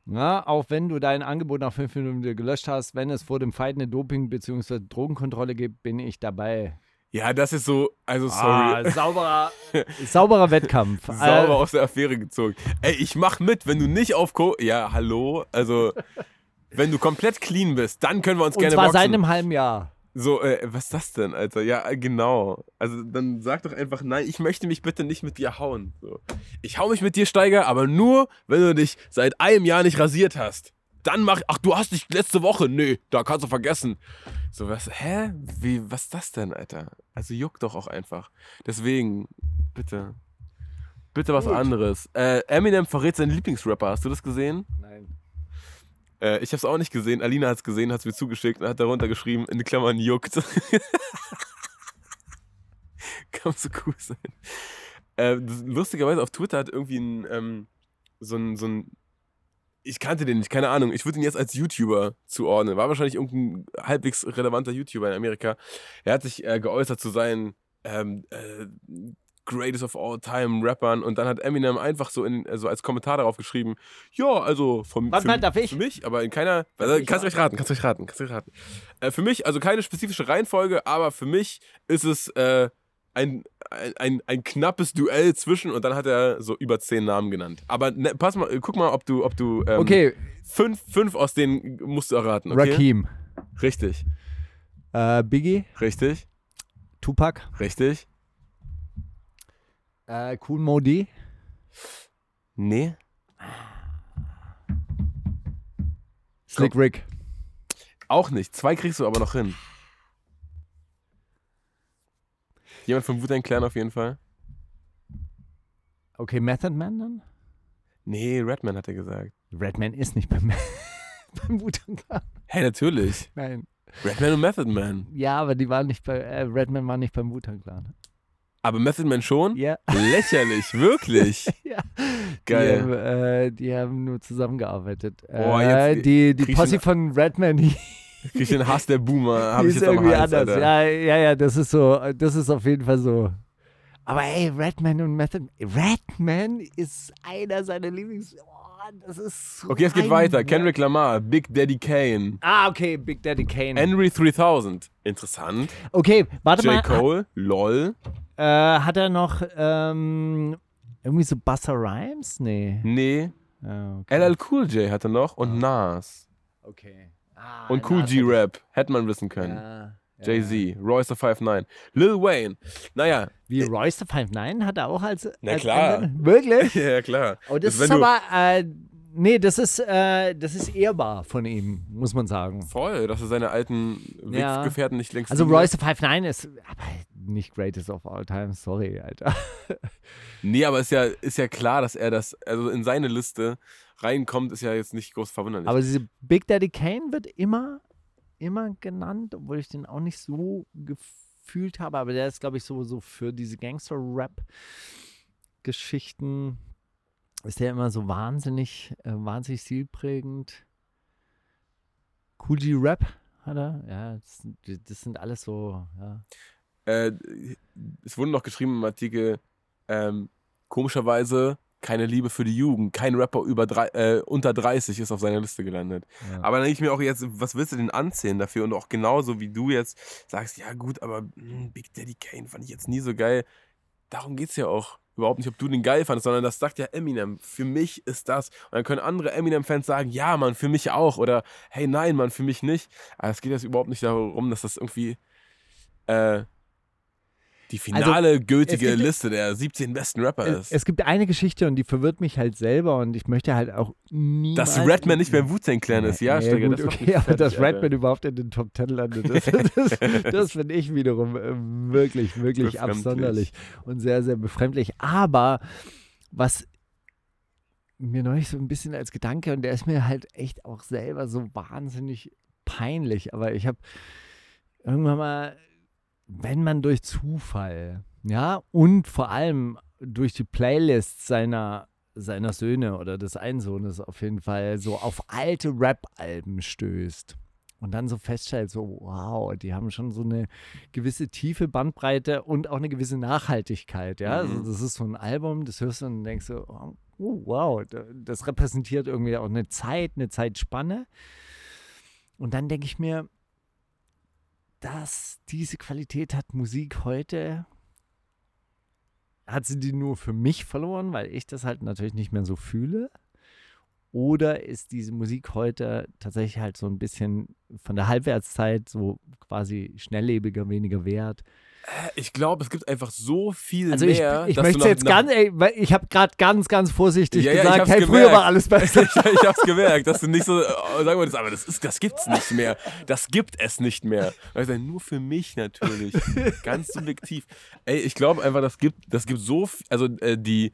Speaker 5: Ja, auch wenn du dein Angebot nach fünf Minuten gelöscht hast, wenn es vor dem Fight eine Doping- bzw. Drogenkontrolle gibt, bin ich dabei.
Speaker 4: Ja, das ist so, also
Speaker 5: Ah,
Speaker 4: sorry.
Speaker 5: sauberer, sauberer Wettkampf.
Speaker 4: Sauber
Speaker 5: Äh,
Speaker 4: aus der Affäre gezogen. Ey, ich mach mit, wenn du nicht auf Co. Ja, hallo. Also, wenn du komplett clean bist, dann können wir uns
Speaker 5: und
Speaker 4: gerne
Speaker 5: zwar
Speaker 4: boxen.
Speaker 5: seit einem halben Jahr.
Speaker 4: So, äh, was ist das denn, Alter? Ja, äh, genau. Also dann sag doch einfach, nein, ich möchte mich bitte nicht mit dir hauen. So. Ich hau mich mit dir, Steiger, aber nur, wenn du dich seit einem Jahr nicht rasiert hast. Dann mach, ach, du hast dich letzte Woche. Nee, da kannst du vergessen. So, was, hä? Wie, was ist das denn, Alter? Also juckt doch auch einfach. Deswegen, bitte. Bitte was
Speaker 5: Gut.
Speaker 4: anderes. Äh, Eminem verrät seinen Lieblingsrapper. Hast du das gesehen?
Speaker 5: Nein.
Speaker 4: Äh, ich habe es auch nicht gesehen. Alina hat es gesehen, hat es mir zugeschickt und hat darunter geschrieben, in Klammern juckt. Kann so cool sein. Äh, lustigerweise auf Twitter hat irgendwie ein, ähm, so ein, so ein, ich kannte den nicht, keine Ahnung. Ich würde ihn jetzt als YouTuber zuordnen. War wahrscheinlich irgendein halbwegs relevanter YouTuber in Amerika. Er hat sich äh, geäußert zu seinen ähm, äh, Greatest of All Time Rappern und dann hat Eminem einfach so, in, so als Kommentar darauf geschrieben, ja, also vom,
Speaker 5: Warte
Speaker 4: für,
Speaker 5: mal, darf ich?
Speaker 4: für mich, aber in keiner, also, kannst du euch raten, kannst du euch raten, kannst du euch raten. Äh, für mich, also keine spezifische Reihenfolge, aber für mich ist es äh, ein, ein, ein, ein knappes Duell zwischen und dann hat er so über zehn Namen genannt. Aber ne, pass mal, guck mal, ob du, ob du ähm,
Speaker 5: Okay,
Speaker 4: fünf, fünf aus denen musst du erraten. Okay?
Speaker 5: Rakim.
Speaker 4: Richtig,
Speaker 5: Äh, Biggie,
Speaker 4: richtig,
Speaker 5: Tupac,
Speaker 4: richtig.
Speaker 5: Äh, Cool Modi,
Speaker 4: Nee.
Speaker 5: Slick Rick.
Speaker 4: Auch nicht. Zwei kriegst du aber noch hin. Jemand von Wu-Tang Clan auf jeden Fall?
Speaker 5: Okay, Method Man dann?
Speaker 4: Nee, Redman hat er gesagt.
Speaker 5: Redman ist nicht beim, beim Wu-Tang Clan.
Speaker 4: Hey, natürlich.
Speaker 5: Nein.
Speaker 4: Redman und Method Man.
Speaker 5: Ja, aber die waren nicht bei, äh, Redman war nicht beim Wu-Tang Clan.
Speaker 4: Aber Method Man schon?
Speaker 5: Ja.
Speaker 4: Lächerlich, wirklich.
Speaker 5: ja.
Speaker 4: Geil.
Speaker 5: Die haben, äh, die haben nur zusammengearbeitet.
Speaker 4: Boah,
Speaker 5: äh,
Speaker 4: jetzt
Speaker 5: die die
Speaker 4: ich
Speaker 5: Posse von Redman, die,
Speaker 4: Krieg ich den Hass der Boomer. Hab
Speaker 5: die
Speaker 4: ich jetzt am
Speaker 5: irgendwie
Speaker 4: Hals,
Speaker 5: anders.
Speaker 4: Alter.
Speaker 5: Ja, ja, ja, das ist so, das ist auf jeden Fall so. Aber ey, Redman und Method, Redman ist einer seiner Lieblings... Oh, das ist
Speaker 4: Okay, es geht weiter. Kendrick Lamar, Big Daddy Kane,
Speaker 5: Ah, okay, Big Daddy Kane.
Speaker 4: Henry 3000. Interessant.
Speaker 5: okay, warte
Speaker 4: J.
Speaker 5: mal.
Speaker 4: Cole, LOL.
Speaker 5: Äh, hat er noch ähm, irgendwie so Buster Rhymes? Nee.
Speaker 4: Nee.
Speaker 5: Ah, okay.
Speaker 4: LL Cool J hatte noch und Nas.
Speaker 5: okay. Ah,
Speaker 4: Und Cool
Speaker 5: Nas
Speaker 4: G
Speaker 5: hätte ich-
Speaker 4: Rap. Hätte man wissen können.
Speaker 5: Ja.
Speaker 4: Jay-Z, Royce the 5'9, Lil Wayne. Naja,
Speaker 5: Wie Royce the 5'9 hat er auch als.
Speaker 4: Na
Speaker 5: als
Speaker 4: klar.
Speaker 5: Antwort? Wirklich?
Speaker 4: ja klar.
Speaker 5: Oh, das,
Speaker 4: Also
Speaker 5: ist aber. Äh, nee, das ist, äh, das ist ehrbar von ihm, muss man sagen.
Speaker 4: Voll, dass er seine alten
Speaker 5: Ja.
Speaker 4: Weggefährten nicht längst
Speaker 5: Also Royce the 59 ist aber nicht greatest of all time, sorry, Alter.
Speaker 4: Nee, aber ist ja, ist ja klar, dass er das, also in seine Liste reinkommt, ist ja jetzt nicht groß verwunderlich.
Speaker 5: Aber diese Big Daddy Kane wird immer, immer genannt, obwohl ich den auch nicht so gefühlt habe. Aber der ist, glaube ich, so, so für diese Gangster-Rap-Geschichten ist der immer so wahnsinnig, äh, wahnsinnig stilprägend. Cool G Rap hat er. Ja, das, sind- das sind alles so, ja.
Speaker 4: äh, es wurde noch geschrieben im Artikel, ähm, komischerweise keine Liebe für die Jugend. Kein Rapper über drei, äh, unter 30 ist auf seiner Liste gelandet.
Speaker 5: Ja.
Speaker 4: Aber dann denke ich mir auch jetzt, was willst du denn anzählen dafür? Und auch genauso wie du jetzt sagst, ja gut, aber hm, Big Daddy Kane fand ich jetzt nie so geil. Darum geht es ja auch überhaupt nicht, ob du den geil fandest, sondern das sagt ja Eminem. Für mich ist das. Und dann können andere Eminem-Fans sagen, ja, Mann, für mich auch. Oder hey, nein, Mann, für mich nicht. Aber es geht jetzt überhaupt nicht darum, dass das irgendwie äh, die finale gültige
Speaker 5: gibt-
Speaker 4: Liste der 17 besten Rapper ist.
Speaker 5: es gibt eine Geschichte und die verwirrt mich halt selber und ich möchte halt auch niemals...
Speaker 4: Dass Redman nicht mehr im Wu-Tang-Clan ist. Ja,
Speaker 5: ja,
Speaker 4: Steiger,
Speaker 5: gut,
Speaker 4: das
Speaker 5: okay, aber
Speaker 4: fertig,
Speaker 5: dass
Speaker 4: Alter.
Speaker 5: Redman überhaupt in den Top Ten landet, das, das, das finde ich wiederum äh, wirklich, wirklich absonderlich und sehr, sehr befremdlich. Aber was mir neulich so ein bisschen als Gedanke, und der ist mir halt echt auch selber so wahnsinnig peinlich, aber ich habe irgendwann mal, wenn man durch Zufall, ja, und vor allem durch die Playlist seiner seiner Söhne oder des einen Sohnes auf jeden Fall so auf alte Rap-Alben stößt und dann so feststellt, so wow, die haben schon so eine gewisse tiefe Bandbreite und auch eine gewisse Nachhaltigkeit, ja.
Speaker 4: Mhm.
Speaker 5: Also das ist so ein Album, das hörst du und denkst so, oh, wow, da- das repräsentiert irgendwie auch eine Zeit, eine Zeitspanne. Und dann denke ich mir, dass diese Qualität hat Musik heute hat sie die nur für mich verloren, weil ich das halt natürlich nicht mehr so fühle? Oder ist diese Musik heute tatsächlich halt so ein bisschen von der Halbwertszeit so quasi schnelllebiger, weniger wert?
Speaker 4: Ich glaube, es gibt einfach so viel
Speaker 5: Also ich,
Speaker 4: mehr.
Speaker 5: ich möchte jetzt ganz, ey, ich habe gerade ganz, ganz vorsichtig
Speaker 4: Ja, ja,
Speaker 5: gesagt, hey, früher
Speaker 4: gemerkt.
Speaker 5: war alles besser.
Speaker 4: ich, ich hab's gemerkt, dass du nicht so äh, sagen wolltest, aber das, ist, das gibt's nicht mehr. Das gibt es nicht mehr. Sag, nur für mich natürlich. Ganz subjektiv. Ey, ich glaube einfach, das gibt, das gibt so viel, also äh, die,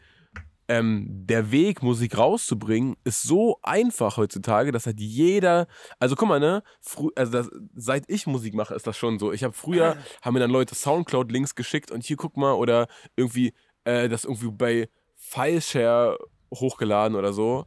Speaker 4: ähm, der Weg, Musik rauszubringen, ist so einfach heutzutage, dass halt jeder, also guck mal, ne, frü also das, seit ich Musik mache, ist das schon so. Ich habe früher, haben mir dann Leute Soundcloud-Links geschickt und hier guck mal, oder irgendwie, äh, das irgendwie bei Fileshare hochgeladen oder so.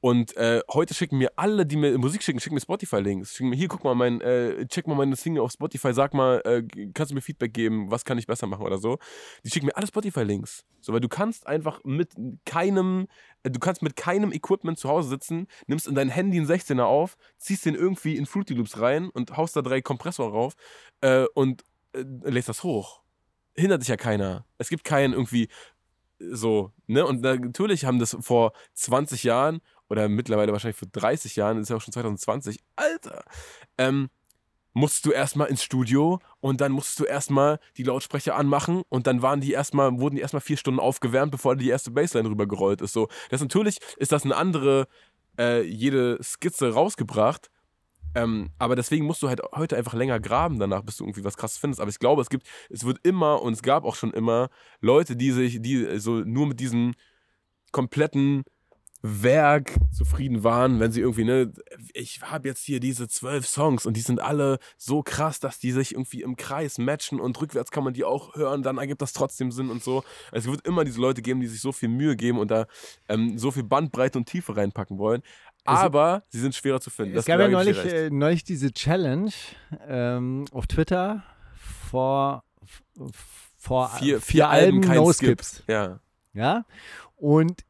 Speaker 4: Und äh, heute schicken mir alle, die mir Musik schicken, schicken mir Spotify-Links. Schicken mir, hier, guck mal, mein, äh, check mal meine Single auf Spotify, sag mal, äh, kannst du mir Feedback geben, was kann ich besser machen oder so. Die schicken mir alle Spotify-Links. So, weil du kannst einfach mit keinem, äh, du kannst mit keinem Equipment zu Hause sitzen, nimmst in dein Handy einen 16er auf, ziehst den irgendwie in Fruity Loops rein und haust da drei Kompressor rauf äh, und äh, lässt das hoch. Hindert dich ja keiner. Es gibt keinen irgendwie so, ne? Und natürlich haben das vor 20 Jahren oder mittlerweile wahrscheinlich vor 30 Jahren, ist ja auch schon 2020, Alter, ähm, musstest du erstmal ins Studio und dann musstest du erstmal die Lautsprecher anmachen und dann waren die erstmal, wurden die erstmal vier Stunden aufgewärmt, bevor die erste Bassline rübergerollt ist. So, das natürlich ist das eine andere, äh, jede Skizze rausgebracht. Ähm, aber deswegen musst du halt heute einfach länger graben danach, bis du irgendwie was krasses findest. Aber ich glaube, es gibt, es wird immer und es gab auch schon immer Leute, die sich, die so nur mit diesem kompletten Werk zufrieden waren, wenn sie irgendwie, ne, ich habe jetzt hier diese zwölf Songs und die sind alle so krass, dass die sich irgendwie im Kreis matchen und rückwärts kann man die auch hören, dann ergibt das trotzdem Sinn und so. Es wird immer diese Leute geben, die sich so viel Mühe geben und da ähm, so viel Bandbreite und Tiefe reinpacken wollen. Aber sie sind schwerer zu finden.
Speaker 5: Es
Speaker 4: Das
Speaker 5: gab ja neulich, äh, neulich diese Challenge ähm, auf Twitter vor, vor
Speaker 4: vier,
Speaker 5: vier Alben,
Speaker 4: kein
Speaker 5: No
Speaker 4: Skip.
Speaker 5: Skips.
Speaker 4: Ja.
Speaker 5: Ja. Und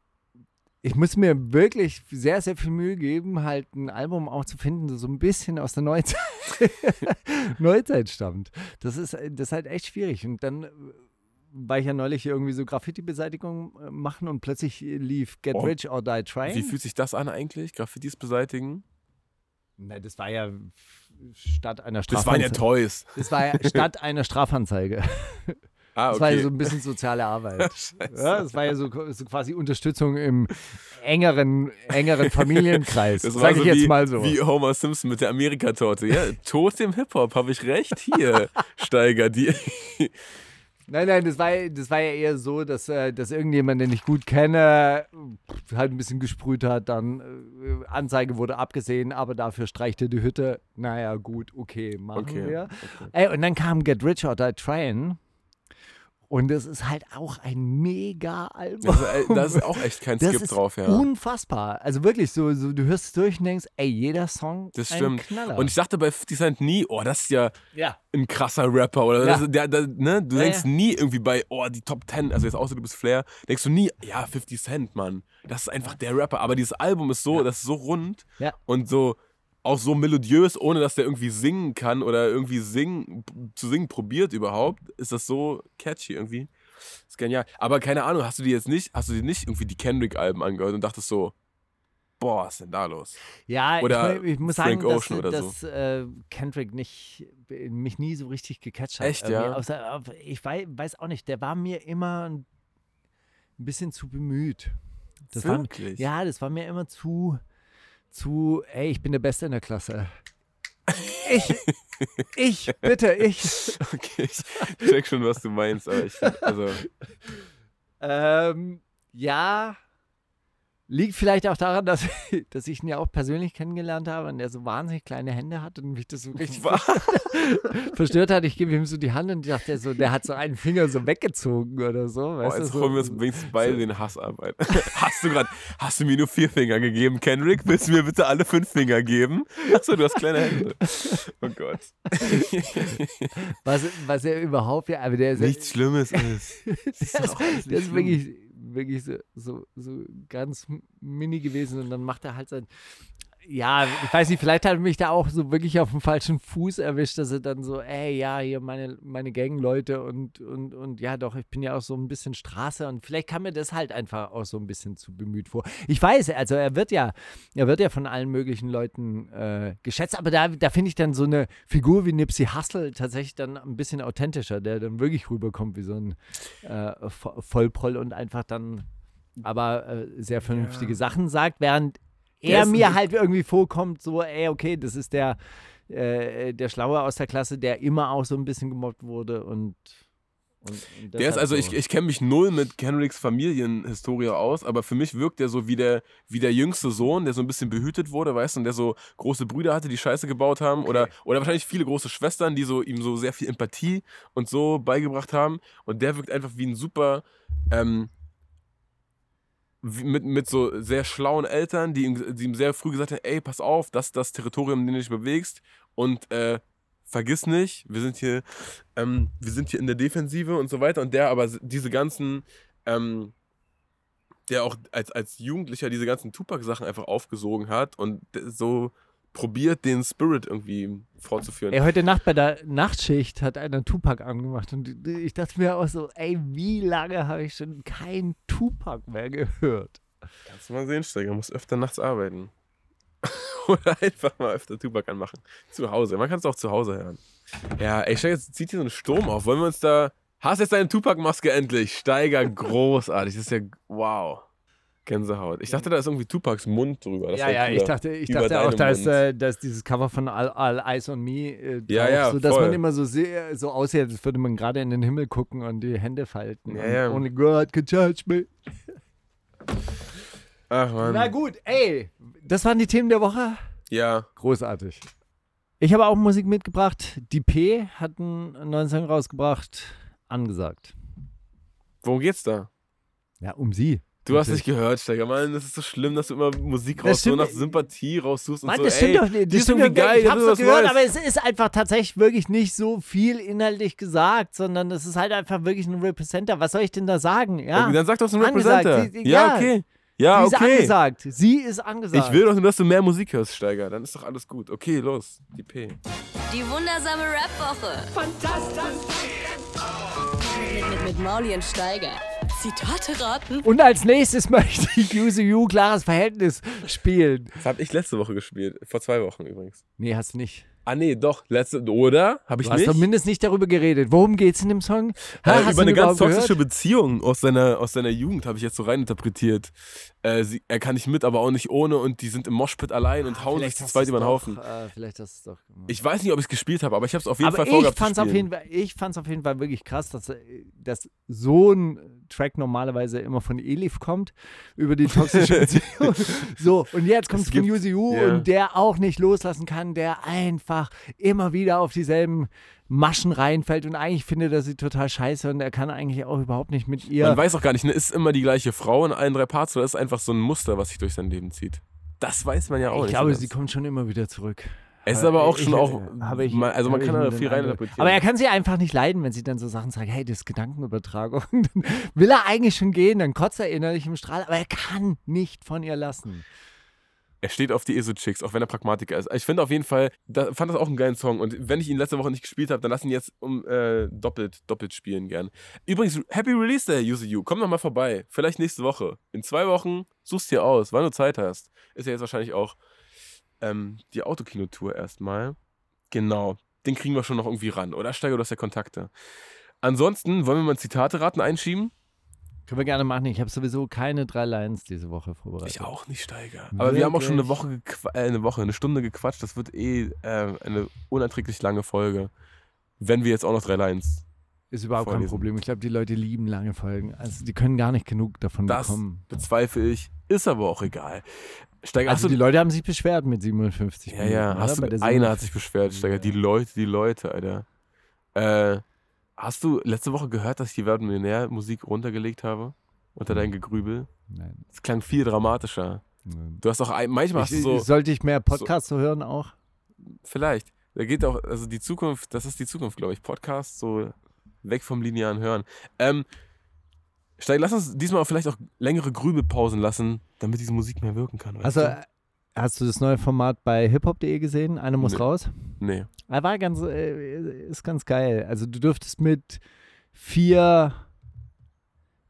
Speaker 5: ich muss mir wirklich sehr, sehr viel Mühe geben, halt ein Album auch zu finden, das so ein bisschen aus der Neuzeit, Neuzeit stammt. Das ist, das ist halt echt schwierig. Und dann war ich ja neulich irgendwie so Graffiti-Beseitigung äh, machen und plötzlich lief Get
Speaker 4: Oh.
Speaker 5: Rich or Die Trying.
Speaker 4: Wie fühlt sich das an eigentlich? Graffitis beseitigen?
Speaker 5: Na, das war ja statt einer
Speaker 4: Das waren ja
Speaker 5: Strafanzeige.
Speaker 4: Toys.
Speaker 5: Das war ja statt einer Strafanzeige.
Speaker 4: Ah,
Speaker 5: Das war ja
Speaker 4: okay.
Speaker 5: so ein bisschen soziale Arbeit. Ja, das war ja so, so quasi Unterstützung im engeren, engeren Familienkreis.
Speaker 4: Das war
Speaker 5: sag
Speaker 4: so
Speaker 5: ich jetzt
Speaker 4: wie,
Speaker 5: mal so.
Speaker 4: wie Homer Simpson mit der Amerikatorte. Ja, Tod dem Hip-Hop, habe ich recht? Hier, Steiger, die.
Speaker 5: Nein, nein, das war, das war ja eher so, dass, äh, dass irgendjemand, den ich gut kenne, halt ein bisschen gesprüht hat, dann äh, Anzeige wurde abgesehen, aber dafür streicht er die Hütte. Naja, gut, okay, machen
Speaker 4: Okay,
Speaker 5: wir. Ey, und dann kam Get Rich or Die Trying. Und das ist halt auch ein mega Album.
Speaker 4: Das, ist- äh, da ist auch echt kein
Speaker 5: Das
Speaker 4: Skip
Speaker 5: ist
Speaker 4: drauf, ja.
Speaker 5: unfassbar. Also wirklich, so, so du hörst es durch und denkst, ey, jeder Song
Speaker 4: Das
Speaker 5: ein
Speaker 4: stimmt.
Speaker 5: Knaller.
Speaker 4: Und ich dachte bei 50 Cent nie, oh, das ist ja
Speaker 5: ja.
Speaker 4: ein krasser Rapper. Oder
Speaker 5: Ja.
Speaker 4: das, der, der, ne? Du
Speaker 5: Ja,
Speaker 4: denkst
Speaker 5: ja.
Speaker 4: nie irgendwie bei, oh, die Top 10, also jetzt außer du bist Flair, denkst du nie, ja, 50 Cent, Mann. Das ist einfach der Rapper. Aber dieses Album ist so, das ist so rund
Speaker 5: Ja.
Speaker 4: und so auch so melodiös, ohne dass der irgendwie singen kann oder irgendwie singen, zu singen probiert überhaupt, ist das so catchy irgendwie. ist genial. Aber keine Ahnung, hast du dir jetzt nicht, hast du dir nicht irgendwie die Kendrick-Alben angehört und dachtest so, boah, was ist denn da los?
Speaker 5: Ja,
Speaker 4: Oder
Speaker 5: ich, ich muss
Speaker 4: Frank
Speaker 5: sagen, dass,
Speaker 4: Ocean oder
Speaker 5: dass äh, Kendrick nicht, mich nie so richtig gecatcht hat.
Speaker 4: Echt,
Speaker 5: Irgendwie
Speaker 4: ja?
Speaker 5: Außer, ich weiß, weiß auch nicht, der war mir immer ein bisschen zu bemüht. Das war,
Speaker 4: Wirklich?
Speaker 5: ja, das war mir immer zu, zu, ey, ich bin der Beste in der Klasse. Ich, ich, bitte, ich.
Speaker 4: Okay, ich check schon, was du meinst, aber ich, also,
Speaker 5: Ähm, ja, liegt vielleicht auch daran, dass, dass ich ihn ja auch persönlich kennengelernt habe und der so wahnsinnig kleine Hände hat und mich das so richtig verstört hat. Ich gebe ihm so die Hand und ich dachte so, der hat so einen Finger so weggezogen oder so.
Speaker 4: oh,
Speaker 5: Weißt
Speaker 4: jetzt
Speaker 5: du,
Speaker 4: holen wir uns
Speaker 5: so,
Speaker 4: wenigstens beide den Hass ab. Hast du gerade, hast du mir nur vier Finger gegeben, Kendrick? Willst du mir bitte alle fünf Finger geben? Achso, du hast kleine Hände. Oh Gott.
Speaker 5: was, was er überhaupt, ja, aber der ist,
Speaker 4: Nichts Schlimmes ist.
Speaker 5: der ist, der ist wirklich, wirklich so, so, so ganz mini gewesen und dann macht er halt sein. Ja, ich weiß nicht, vielleicht hat mich da auch so wirklich auf dem falschen Fuß erwischt, dass er dann so, ey, ja, hier meine, meine Gangleute und, und, und ja, doch, ich bin ja auch so ein bisschen Straße und vielleicht kam mir das halt einfach auch so ein bisschen zu bemüht vor. Ich weiß, also er wird ja, er wird ja von allen möglichen Leuten äh, geschätzt, aber da, da finde ich dann so eine Figur wie Nipsey Hussle tatsächlich dann ein bisschen authentischer, der dann wirklich rüberkommt wie so ein äh, Vo- Vollproll und einfach dann aber äh, sehr vernünftige Sachen sagt, während er mir halt irgendwie vorkommt, so, ey, okay, das ist der, äh, der Schlaue aus der Klasse, der immer auch so ein bisschen gemobbt wurde und. und, und
Speaker 4: Der ist also,
Speaker 5: so.
Speaker 4: ich, ich kenne mich null mit Kendricks Familienhistorie aus, aber für mich wirkt der so wie der, wie der jüngste Sohn, der so ein bisschen behütet wurde, weißt du, und der so große Brüder hatte, die Scheiße gebaut haben oder, oder wahrscheinlich viele große Schwestern, die so ihm so sehr viel Empathie und so beigebracht haben und der wirkt einfach wie ein super, ähm, mit, mit so sehr schlauen Eltern, die ihm, die ihm sehr früh gesagt haben, ey, pass auf, das ist das Territorium, in dem du dich bewegst und äh, vergiss nicht, wir sind hier, ähm, wir sind hier in der Defensive und so weiter. Und der aber diese ganzen, ähm, der auch als, als Jugendlicher diese ganzen Tupac-Sachen einfach aufgesogen hat und so probiert, den Spirit irgendwie fortzuführen.
Speaker 5: Ey, heute Nacht bei der Nachtschicht hat einer Tupac angemacht und ich dachte mir auch so, ey, wie lange habe ich schon kein Tupac mehr gehört?
Speaker 4: Kannst du mal sehen, Steiger, muss öfter nachts arbeiten. Oder einfach mal öfter Tupac anmachen. Zu Hause. Man kann es auch zu Hause hören. Ja, ey, Steiger, jetzt zieht hier so ein Sturm auf. Wollen wir uns da. Hast jetzt deine Tupac-Maske endlich? Steiger, großartig. Das ist ja. Wow. Gänsehaut. Ich dachte, da ist irgendwie Tupacs Mund drüber. Das
Speaker 5: ja, ja, ich dachte, ich dachte auch, da ist, äh, da ist dieses Cover von All, All Eyes on Me äh, drauf,
Speaker 4: Ja, ja,
Speaker 5: so dass
Speaker 4: voll.
Speaker 5: man immer so sehr, so aussieht, als würde man gerade in den Himmel gucken und die Hände falten.
Speaker 4: Ja, ja.
Speaker 5: Only God can judge me.
Speaker 4: Ach, Mann.
Speaker 5: Na gut, ey, das waren die Themen der Woche.
Speaker 4: Ja.
Speaker 5: Großartig. Ich habe auch Musik mitgebracht. Die P hat einen neuen Song rausgebracht. Angesagt.
Speaker 4: Worum geht's da?
Speaker 5: Ja, um sie.
Speaker 4: Du hast nicht gehört, Steiger. Mann, das ist so schlimm, dass du immer Musik
Speaker 5: Das
Speaker 4: raus, so nach Sympathie raussuchst und
Speaker 5: Mann,
Speaker 4: so.
Speaker 5: das stimmt
Speaker 4: ey,
Speaker 5: doch nicht.
Speaker 4: die
Speaker 5: Das
Speaker 4: ist
Speaker 5: stimmt
Speaker 4: irgendwie
Speaker 5: doch
Speaker 4: geil.
Speaker 5: nicht. Ich hab's
Speaker 4: ist
Speaker 5: doch gehört,
Speaker 4: Neues.
Speaker 5: aber es ist einfach tatsächlich wirklich nicht so viel inhaltlich gesagt, sondern es ist halt einfach wirklich ein Representer. Was soll ich denn da sagen? Ja,
Speaker 4: Okay, Dann sag doch so ein. Representer.
Speaker 5: Sie-
Speaker 4: ja,
Speaker 5: ja.
Speaker 4: okay. Ja,
Speaker 5: sie ist
Speaker 4: okay.
Speaker 5: angesagt. Sie ist angesagt.
Speaker 4: Ich will doch nur, dass du mehr Musik hörst, Steiger. Dann ist doch alles gut. Okay, los. Die P.
Speaker 2: Die wundersame Rap-Woche. Fantastisch. Mit, mit, mit Mauli und Steiger. Zitate raten.
Speaker 5: Und als nächstes möchte ich Use You klares Verhältnis spielen.
Speaker 4: Das habe ich letzte Woche gespielt. Vor zwei Wochen übrigens.
Speaker 5: Nee, hast du nicht.
Speaker 4: Ah nee, doch, letzte, oder? Habe ich
Speaker 5: Du hast
Speaker 4: nicht?
Speaker 5: zumindest nicht darüber geredet. Worum geht's in dem Song? Ha,
Speaker 4: Äh,
Speaker 5: hast
Speaker 4: über
Speaker 5: du
Speaker 4: eine ganz toxische
Speaker 5: gehört?
Speaker 4: Beziehung aus seiner, aus seiner Jugend habe ich jetzt so reininterpretiert. Äh, sie, er kann nicht mit, aber auch nicht ohne und die sind im Moshpit allein und hauen sich zu zweit über den Haufen.
Speaker 5: Äh, vielleicht hast es doch.
Speaker 4: Ich weiß nicht, ob ich es gespielt habe, aber ich habe es auf jeden
Speaker 5: Aber
Speaker 4: Fall
Speaker 5: ich
Speaker 4: vorgehabt zu
Speaker 5: fand's auf
Speaker 4: spielen.
Speaker 5: jeden Fall, ich fand's auf jeden Fall wirklich krass, dass, äh, dass so ein Track normalerweise immer von Elif kommt über die toxische Beziehung. so, und jetzt kommt
Speaker 4: Es
Speaker 5: es von Yuzi U
Speaker 4: ja.
Speaker 5: und der auch nicht loslassen kann, der einfach immer wieder auf dieselben Maschen reinfällt und eigentlich findet er sie total scheiße und er kann eigentlich auch überhaupt nicht mit ihr.
Speaker 4: Man weiß auch gar nicht, ne, ist immer die gleiche Frau in allen drei Parts oder ist einfach so ein Muster, was sich durch sein Leben zieht? Das weiß man ja auch
Speaker 5: ich
Speaker 4: nicht.
Speaker 5: glaube,
Speaker 4: so
Speaker 5: sie kommt schon immer wieder zurück.
Speaker 4: Es ist aber auch
Speaker 5: Ich-
Speaker 4: schon auch,
Speaker 5: habe ich-
Speaker 4: also man kann
Speaker 5: ich
Speaker 4: da viel reininterpretieren.
Speaker 5: Aber er kann sie einfach nicht leiden, wenn sie dann so Sachen sagt, hey, das ist Gedankenübertragung. Dann will er eigentlich schon gehen, dann kotzt er innerlich im Strahl, aber er kann nicht von ihr lassen.
Speaker 4: Er steht auf die ESO-Chicks, auch wenn er Pragmatiker ist. Ich finde auf jeden Fall, da, fand das auch einen geilen Song. Und wenn ich ihn letzte Woche nicht gespielt habe, dann lass ihn jetzt um äh, doppelt, doppelt spielen gern. Übrigens, Happy Release Day, Use You. Komm doch mal vorbei. Vielleicht nächste Woche. In zwei Wochen suchst dir aus, wann du Zeit hast. Ist ja jetzt wahrscheinlich auch ähm, die Autokinotour erstmal. Genau. Den kriegen wir schon noch irgendwie ran. Oder Steiger, du hast ja Kontakte. Ansonsten wollen wir mal Zitate-Raten einschieben?
Speaker 5: Können wir gerne machen. Ich habe sowieso keine drei Lines diese Woche vorbereitet.
Speaker 4: Ich auch nicht, Steiger. Aber wir haben auch schon eine
Speaker 5: Wirklich?
Speaker 4: Woche, äh, eine Woche, eine Stunde gequatscht. Das wird eh äh, eine unerträglich lange Folge. Wenn wir jetzt auch noch drei Lines.
Speaker 5: Ist überhaupt kein
Speaker 4: vorlesen.
Speaker 5: Problem. Ich glaube, die Leute lieben lange Folgen. Also die können gar nicht genug davon
Speaker 4: Das
Speaker 5: bekommen.
Speaker 4: bezweifle ich. Ist aber auch egal. Steiger,
Speaker 5: Also
Speaker 4: hast
Speaker 5: die. Leute haben sich beschwert mit 57
Speaker 4: Ja, ja,
Speaker 5: Minuten,
Speaker 4: hast
Speaker 5: oder?
Speaker 4: du. Einer
Speaker 5: 57
Speaker 4: hat sich beschwert, Steiger. Die Leute, die Leute, Alter. Äh, hast du letzte Woche gehört, dass ich die Werden Millionär-Musik runtergelegt habe? Unter dein Gegrübel?
Speaker 5: Nein.
Speaker 4: Das klang viel dramatischer.
Speaker 5: nein.
Speaker 4: Du hast auch ein, manchmal hast
Speaker 5: Ich,
Speaker 4: du so.
Speaker 5: sollte ich mehr Podcasts so hören auch?
Speaker 4: Vielleicht. Da geht auch, also die Zukunft, das ist die Zukunft, glaube ich. Podcast, so weg vom linearen Hören. Ähm, Steig, lass uns diesmal vielleicht auch längere Grübelpausen lassen, damit diese Musik mehr wirken kann.
Speaker 5: Also,
Speaker 4: du?
Speaker 5: Hast du das neue Format bei hiphop.de gesehen? Einer muss
Speaker 4: Nee.
Speaker 5: raus?
Speaker 4: Nee.
Speaker 5: Er war ganz, äh, ist ganz geil. Also du dürftest mit vier, er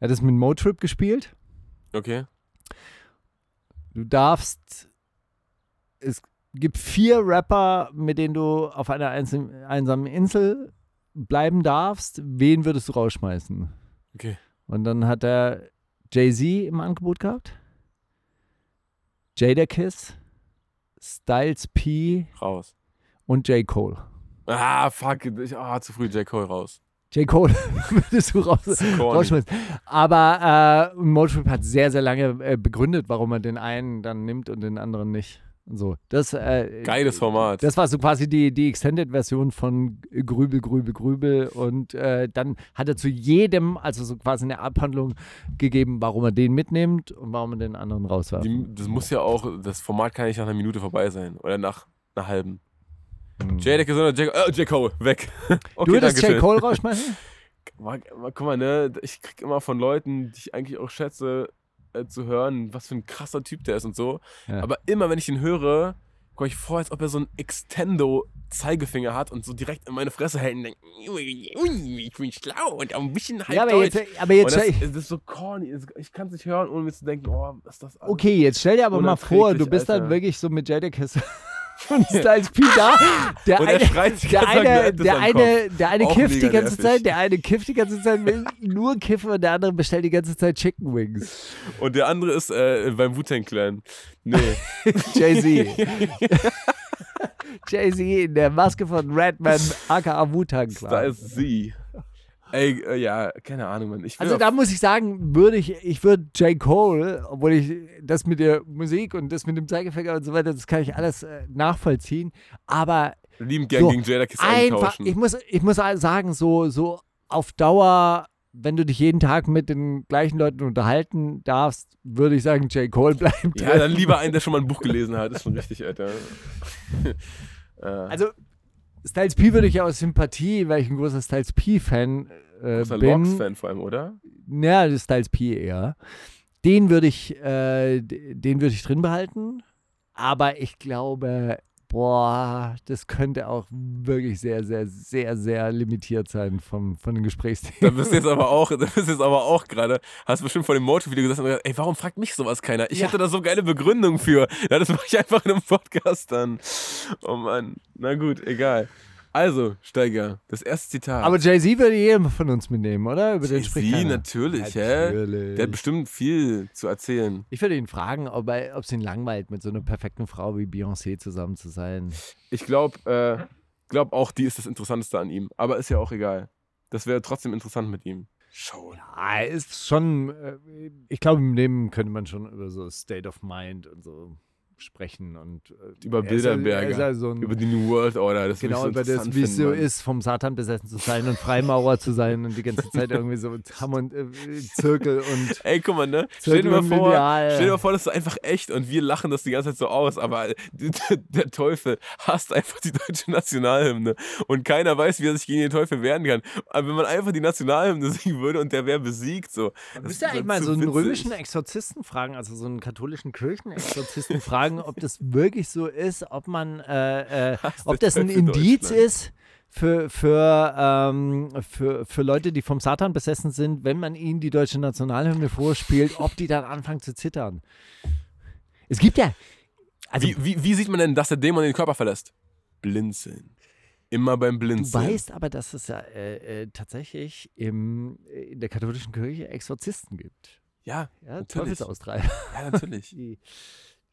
Speaker 5: hat das mit Motrip gespielt.
Speaker 4: Okay.
Speaker 5: Du darfst, es gibt vier Rapper, mit denen du auf einer einsamen Insel bleiben darfst. Wen würdest du rausschmeißen?
Speaker 4: Okay.
Speaker 5: Und dann hat er Jay-Z im Angebot gehabt, Jadakiss, Styles P
Speaker 4: Raus.
Speaker 5: und J. Cole.
Speaker 4: Ah, fuck. Ich, ah, zu früh J. Cole raus.
Speaker 5: J. Cole würdest du raus, rausschmeißen. Aber äh, Motrip hat sehr, sehr lange äh, begründet, warum er den einen dann nimmt und den anderen nicht. So, das, äh,
Speaker 4: Geiles Format.
Speaker 5: Das war so quasi die, die Extended-Version von Grübel, Grübel, Grübel. Und äh, dann hat er zu jedem, also so quasi eine Abhandlung gegeben, warum er den mitnimmt und warum er den anderen rauswerft.
Speaker 4: Die, das muss ja auch, das Format kann nicht nach einer Minute vorbei sein. Oder nach einer halben.
Speaker 5: Hm.
Speaker 4: J. sondern J. Oh, J. Cole, weg. Okay,
Speaker 5: du würdest J.
Speaker 4: dankeschön.
Speaker 5: Cole rausschmeißen?
Speaker 4: Guck mal, ne, ich krieg immer von Leuten, die ich eigentlich auch schätze, äh, zu hören, was für ein krasser Typ der ist und so.
Speaker 5: Ja.
Speaker 4: Aber immer, wenn ich ihn höre, komme ich vor, als ob er so einen Extendo-Zeigefinger hat und so direkt in meine Fresse hält und denkt, ich bin schlau und auch ein bisschen halb
Speaker 5: ja, aber
Speaker 4: deutsch.
Speaker 5: jetzt, aber jetzt
Speaker 4: das, das ist so corny. Ich kann es nicht hören, ohne mir zu denken, oh, was ist das alles?
Speaker 5: okay, jetzt stell dir aber mal vor, du bist dann
Speaker 4: Alter.
Speaker 5: wirklich so mit Jadakiss und Styles P da. Der
Speaker 4: Und er
Speaker 5: eine,
Speaker 4: schreit
Speaker 5: der eine, der eine, der eine kifft die ganze. Zeit, der eine kifft die ganze Zeit, will nur kiffen und der andere bestellt die ganze Zeit Chicken Wings.
Speaker 4: Und der andere ist äh, beim Wu-Tang Clan. Nee.
Speaker 5: Jay-Z. Jay-Z in der Maske von Redman, aka Wu-Tang
Speaker 4: da
Speaker 5: Clan.
Speaker 4: ist sie. Ey, äh, ja, keine Ahnung, Mann.
Speaker 5: Also da muss ich sagen, würde ich, ich würde J. Cole, obwohl ich das mit der Musik und das mit dem Zeigefinger und so weiter, das kann ich alles äh, nachvollziehen, aber
Speaker 4: lieben gern
Speaker 5: so
Speaker 4: gegen Jada Kiss
Speaker 5: einfach, ich muss, ich muss sagen, so, so auf Dauer, wenn du dich jeden Tag mit den gleichen Leuten unterhalten darfst, würde ich sagen, J. Cole bleibt.
Speaker 4: Ja, dann lieber einen, der schon mal ein Buch gelesen hat. Ist schon richtig, Alter. äh,
Speaker 5: Also, Styles P würde ich ja aus Sympathie, weil ich ein großer Styles P-Fan äh,
Speaker 4: großer
Speaker 5: bin.
Speaker 4: Logs-Fan vor allem, oder?
Speaker 5: Ja, das Styles P eher. Den würde ich, äh, den würde ich drin behalten. Aber ich glaube, boah, das könnte auch wirklich sehr, sehr, sehr, sehr limitiert sein vom, von den Gesprächsthemen.
Speaker 4: Da bist du jetzt aber auch, da bist du jetzt aber auch gerade, hast bestimmt vor dem gesagt, und gesagt, ey, warum fragt mich sowas keiner? Ich
Speaker 5: Ja.
Speaker 4: hätte da so geile Begründung für. Ja, das mache ich einfach in einem Podcast dann. Oh Mann. Na gut, egal. Also, Steiger, das erste Zitat.
Speaker 5: Aber Jay-Z würde jeder von uns mitnehmen, oder? Über
Speaker 4: Jay-Z,
Speaker 5: keiner.
Speaker 4: natürlich, hä?
Speaker 5: Natürlich.
Speaker 4: Der hat bestimmt viel zu erzählen.
Speaker 5: Ich würde ihn fragen, ob er- ob es ihn langweilt, mit so einer perfekten Frau wie Beyoncé zusammen zu sein.
Speaker 4: Ich glaube, äh, glaub auch, die ist das Interessanteste an ihm. Aber ist ja auch egal. Das wäre trotzdem interessant mit ihm. Schon.
Speaker 5: Ja, ist schon, äh, ich glaube, mit dem könnte man schon über so State of Mind und so sprechen und äh,
Speaker 4: Über
Speaker 5: er
Speaker 4: Bilderberger.
Speaker 5: er ist ja so ein,
Speaker 4: Über die New World Order. Das
Speaker 5: genau
Speaker 4: würde
Speaker 5: über
Speaker 4: so
Speaker 5: das, wie es so ist, vom Satan besessen zu sein und Freimaurer zu sein und die ganze Zeit irgendwie so Hammer und äh, Zirkel und
Speaker 4: Ey, guck mal, ne? Stell dir mal vor,
Speaker 5: Lineal.
Speaker 4: stell dir mal vor, das ist einfach echt und wir lachen das die ganze Zeit so aus, aber der Teufel hasst einfach die deutsche Nationalhymne und keiner weiß, wie er sich gegen den Teufel wehren kann. Aber wenn man einfach die Nationalhymne singen würde und der wäre besiegt, so.
Speaker 5: Müsste
Speaker 4: ist
Speaker 5: eigentlich
Speaker 4: so
Speaker 5: mal so einen
Speaker 4: witzig.
Speaker 5: römischen Exorzisten fragen, also so einen katholischen Kirchenexorzisten fragen, ob das wirklich so ist, ob man, äh, äh, ob das ein Indiz ist für, für, ähm, für, für Leute, die vom Satan besessen sind, wenn man ihnen die deutsche Nationalhymne vorspielt, ob die dann anfangen zu zittern. Es gibt ja, also
Speaker 4: Wie, wie, wie sieht man denn, dass der Dämon den Körper verlässt? Blinzeln. Immer beim
Speaker 5: Du
Speaker 4: Blinzeln.
Speaker 5: weißt aber, dass es ja äh, äh, tatsächlich im, in der katholischen Kirche Exorzisten gibt.
Speaker 4: Ja,
Speaker 5: Ja,
Speaker 4: Natürlich.
Speaker 5: Teufelsaustreiber.
Speaker 4: ja, natürlich.
Speaker 5: Die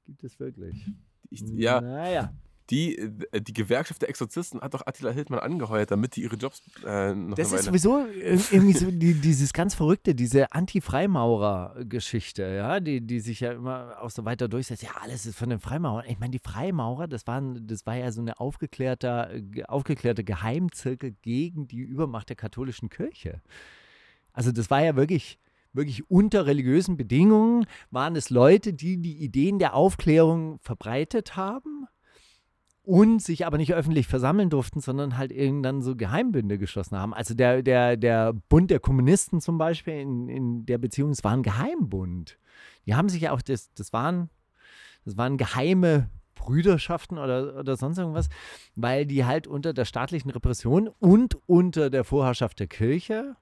Speaker 5: gibt es wirklich.
Speaker 4: Ich, ja,
Speaker 5: Naja.
Speaker 4: die, äh, die Gewerkschaft der Exorzisten hat doch Attila Hildmann angeheuert, damit die ihre Jobs äh, noch
Speaker 5: Das ist sowieso ir- irgendwie so die, dieses ganz Verrückte, diese Anti-Freimaurer-Geschichte, ja, die, die sich ja immer auch so weiter durchsetzt. Ja, alles ist von den Freimaurern. Ich meine, die Freimaurer, das, waren, das war ja so eine aufgeklärte, aufgeklärte Geheimzirkel gegen die Übermacht der katholischen Kirche. Also das war ja wirklich, wirklich unter religiösen Bedingungen, waren es Leute, die die Ideen der Aufklärung verbreitet haben und sich aber nicht öffentlich versammeln durften, sondern halt irgendwann so Geheimbünde geschlossen haben. Also der, der, der Bund der Kommunisten zum Beispiel in, in der Beziehung, es war ein Geheimbund. Die haben sich ja auch, das, das waren, das waren geheime Brüderschaften oder, oder sonst irgendwas, weil die halt unter der staatlichen Repression und unter der Vorherrschaft der Kirche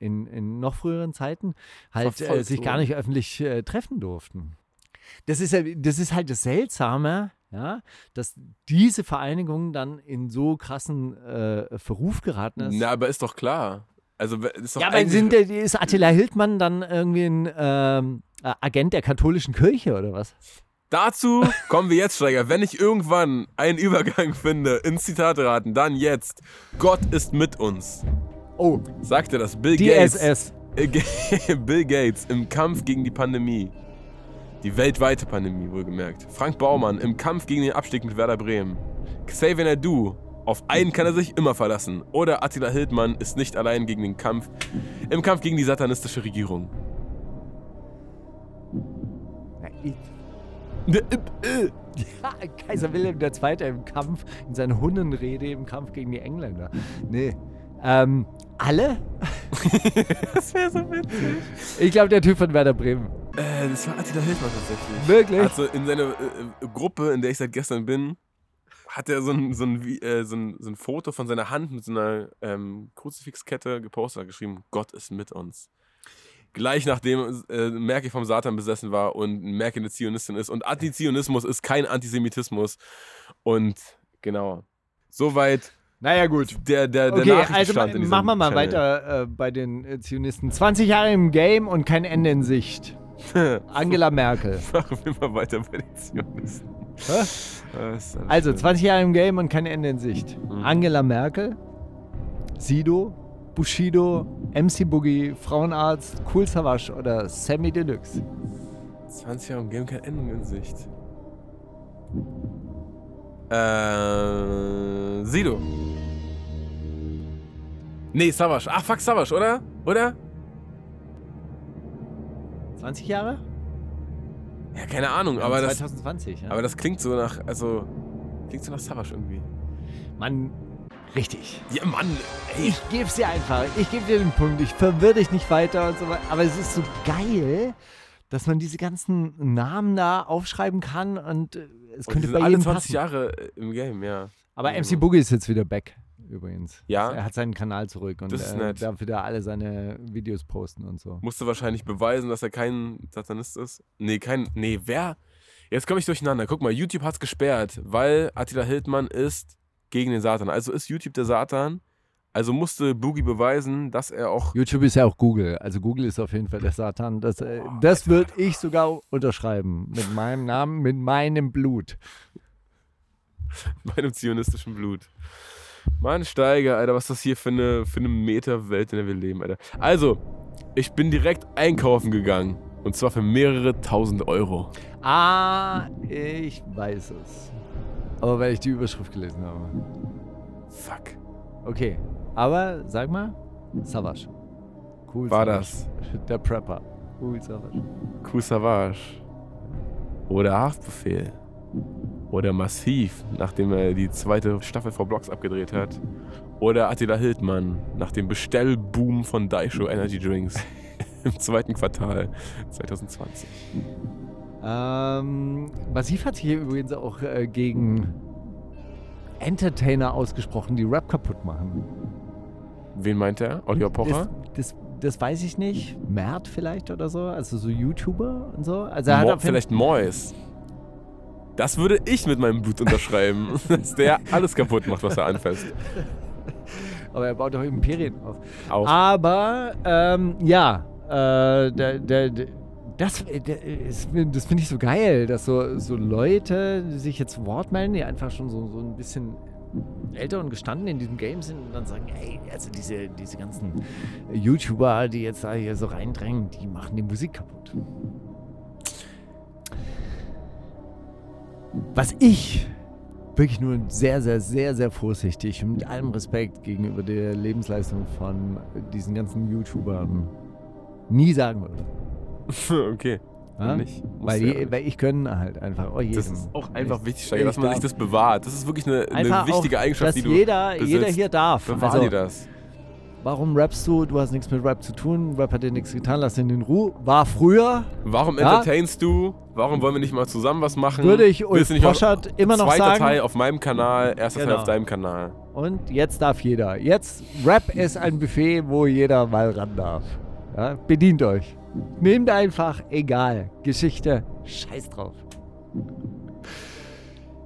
Speaker 5: in, in noch früheren Zeiten halt äh, sich gar nicht öffentlich äh, treffen durften. Das ist, das ist halt das Seltsame, ja, dass diese Vereinigung dann in so krassen äh, Verruf geraten ist.
Speaker 4: Na, aber ist doch klar. Also ist doch
Speaker 5: ja, aber sind, ist Attila Hildmann dann irgendwie ein ähm, äh, Agent der katholischen Kirche oder was?
Speaker 4: Dazu kommen wir jetzt, Steiger. Wenn ich irgendwann einen Übergang finde ins Zitat raten, dann jetzt. Gott ist mit uns.
Speaker 5: Oh,
Speaker 4: Sagte das Bill
Speaker 5: die
Speaker 4: Gates. Äh, Bill Gates im Kampf gegen die Pandemie. Die weltweite Pandemie, wohlgemerkt. Frank Baumann im Kampf gegen den Abstieg mit Werder Bremen. Xavier Nadu. Auf einen kann er sich immer verlassen. Oder Attila Hildmann ist nicht allein gegen den Kampf. Im Kampf gegen die satanistische Regierung.
Speaker 5: Na, ich-
Speaker 4: Äh,
Speaker 5: Ja, Kaiser Wilhelm II. im Kampf, in seiner Hundenrede im Kampf gegen die Engländer. Nee. Ähm, alle?
Speaker 4: Das wäre so witzig.
Speaker 5: Ich glaube, der Typ von Werder Bremen.
Speaker 4: Äh, das war Attila Hildmann tatsächlich.
Speaker 5: Wirklich?
Speaker 4: Also in seiner äh, äh, Gruppe, in der ich seit gestern bin, hat er so ein, so ein, äh, so ein, so ein Foto von seiner Hand mit so einer ähm, Kruzifixkette gepostet, hat geschrieben, Gott ist mit uns. Gleich nachdem äh, Merkel vom Satan besessen war und Merkel eine Zionistin ist. Und Antizionismus ist kein Antisemitismus. Und genau. Soweit
Speaker 5: Naja, gut.
Speaker 4: der, der, der
Speaker 5: Okay, also machen wir mal
Speaker 4: Channel.
Speaker 5: weiter äh, bei den äh, Zionisten. 20 Jahre im Game und kein Ende in Sicht. Angela Merkel.
Speaker 4: Machen wir mal weiter bei den Zionisten.
Speaker 5: Also
Speaker 4: schön.
Speaker 5: 20 Jahre im Game und kein Ende in Sicht.
Speaker 4: Mhm.
Speaker 5: Angela Merkel, Sido, Bushido, MC Boogie, Frauenarzt, Cool Savage oder Sammy Deluxe.
Speaker 4: 20 Jahre im Game keine Endung in Sicht. Äh, Sido. Nee, Savage. Ach, fuck Savage, oder? Oder?
Speaker 5: 20 Jahre?
Speaker 4: Ja, keine Ahnung, aber das,
Speaker 5: 2020, ja.
Speaker 4: aber das klingt so nach, also, klingt so nach Savage irgendwie.
Speaker 5: Mann, richtig.
Speaker 4: Ja, Mann, ey.
Speaker 5: Ich geb's dir einfach. Ich gebe dir den Punkt. Ich verwirr dich nicht weiter und so weiter. Aber es ist so geil, dass man diese ganzen Namen da aufschreiben kann und äh, es könnte bei
Speaker 4: sind alle
Speaker 5: jedem
Speaker 4: 20
Speaker 5: passen.
Speaker 4: Jahre äh, im Game, ja.
Speaker 5: Aber
Speaker 4: Also,
Speaker 5: MC Boogie ist jetzt wieder back, übrigens.
Speaker 4: Ja?
Speaker 5: Also er hat seinen Kanal zurück und
Speaker 4: Das ist
Speaker 5: äh,
Speaker 4: nett.
Speaker 5: darf wieder alle seine Videos posten und so.
Speaker 4: Musste wahrscheinlich beweisen, dass er kein Satanist ist. Nee, kein. Nee, wer? Jetzt komme ich durcheinander. Guck mal, YouTube hat's gesperrt, weil Attila Hildmann ist gegen den Satan. Also ist YouTube der Satan. Also musste Boogie beweisen, dass er auch
Speaker 5: YouTube ist ja auch Google. Also Google ist auf jeden Fall der Satan. Das, äh, das würde ich sogar unterschreiben. Mit meinem Namen, mit meinem Blut.
Speaker 4: meinem zionistischen Blut. Mann, Steiger, Alter, was ist das hier für eine, für eine Meta-Welt, in der wir leben, Alter. Also, ich bin direkt einkaufen gegangen. Und zwar für mehrere tausend Euro.
Speaker 5: Ah, ich weiß es. Aber weil ich die Überschrift gelesen habe.
Speaker 4: Fuck.
Speaker 5: Okay, aber sag mal, Savage. Cool
Speaker 4: War
Speaker 5: Savage. Der Prepper. Cool Savage.
Speaker 4: Coup Savage. Oder Haftbefehl. Oder Massiv, nachdem er die zweite Staffel vor Blocks abgedreht hat. Oder Attila Hildmann, nach dem Bestellboom von Daisho Energy Drinks im zweiten Quartal 2020.
Speaker 5: Ähm, Massiv hat sich hier übrigens auch äh, gegen Entertainer ausgesprochen, die Rap kaputt machen.
Speaker 4: Wen meint er? Oliver Pocher?
Speaker 5: Das, das, das weiß ich nicht. Mert vielleicht oder so? Also so YouTuber und so? Also er hat
Speaker 4: Mo vielleicht Mois. Das würde ich mit meinem Blut unterschreiben, dass der alles kaputt macht, was er anfasst.
Speaker 5: Aber er baut doch Imperien auf.
Speaker 4: Auch.
Speaker 5: Aber ähm, ja, äh, der, der, der, das, das finde ich so geil, dass so, so Leute sich jetzt Wort melden, die einfach schon so, so ein bisschen älter und gestanden in diesem Game sind und dann sagen, ey, also diese, diese ganzen YouTuber, die jetzt da hier so reindrängen, die machen die Musik kaputt. Was ich wirklich nur sehr, sehr, sehr, sehr vorsichtig und mit allem Respekt gegenüber der Lebensleistung von diesen ganzen YouTubern nie sagen würde.
Speaker 4: okay.
Speaker 5: Ja?
Speaker 4: Nicht.
Speaker 5: Weil,
Speaker 4: ja
Speaker 5: die, weil ich gönne halt einfach oh, jedem.
Speaker 4: Das ist auch einfach
Speaker 5: Ich-
Speaker 4: wichtig, Steiger, dass
Speaker 5: ich
Speaker 4: man sich
Speaker 5: darf-
Speaker 4: das bewahrt. Das ist wirklich eine, eine wichtige
Speaker 5: auch,
Speaker 4: Eigenschaft,
Speaker 5: dass
Speaker 4: die du
Speaker 5: jeder, jeder
Speaker 4: besitzt.
Speaker 5: hier darf.
Speaker 4: Bewahr
Speaker 5: Also,
Speaker 4: dir das.
Speaker 5: warum rappst du? Du hast nichts mit Rap zu tun. Rap hat dir nichts getan. Lass ihn in Ruhe. War früher.
Speaker 4: Warum
Speaker 5: Ja?
Speaker 4: entertainst du? Warum wollen wir nicht mal zusammen was machen?
Speaker 5: Würde ich
Speaker 4: auf-
Speaker 5: Poschert immer noch
Speaker 4: Zweiter
Speaker 5: sagen.
Speaker 4: Teil auf meinem Kanal, erster Teil
Speaker 5: Genau.
Speaker 4: auf deinem Kanal.
Speaker 5: Und jetzt darf jeder. Jetzt, Rap ist ein Buffet, wo jeder mal ran darf. Ja, bedient euch. Nehmt einfach, egal. Geschichte, scheiß drauf.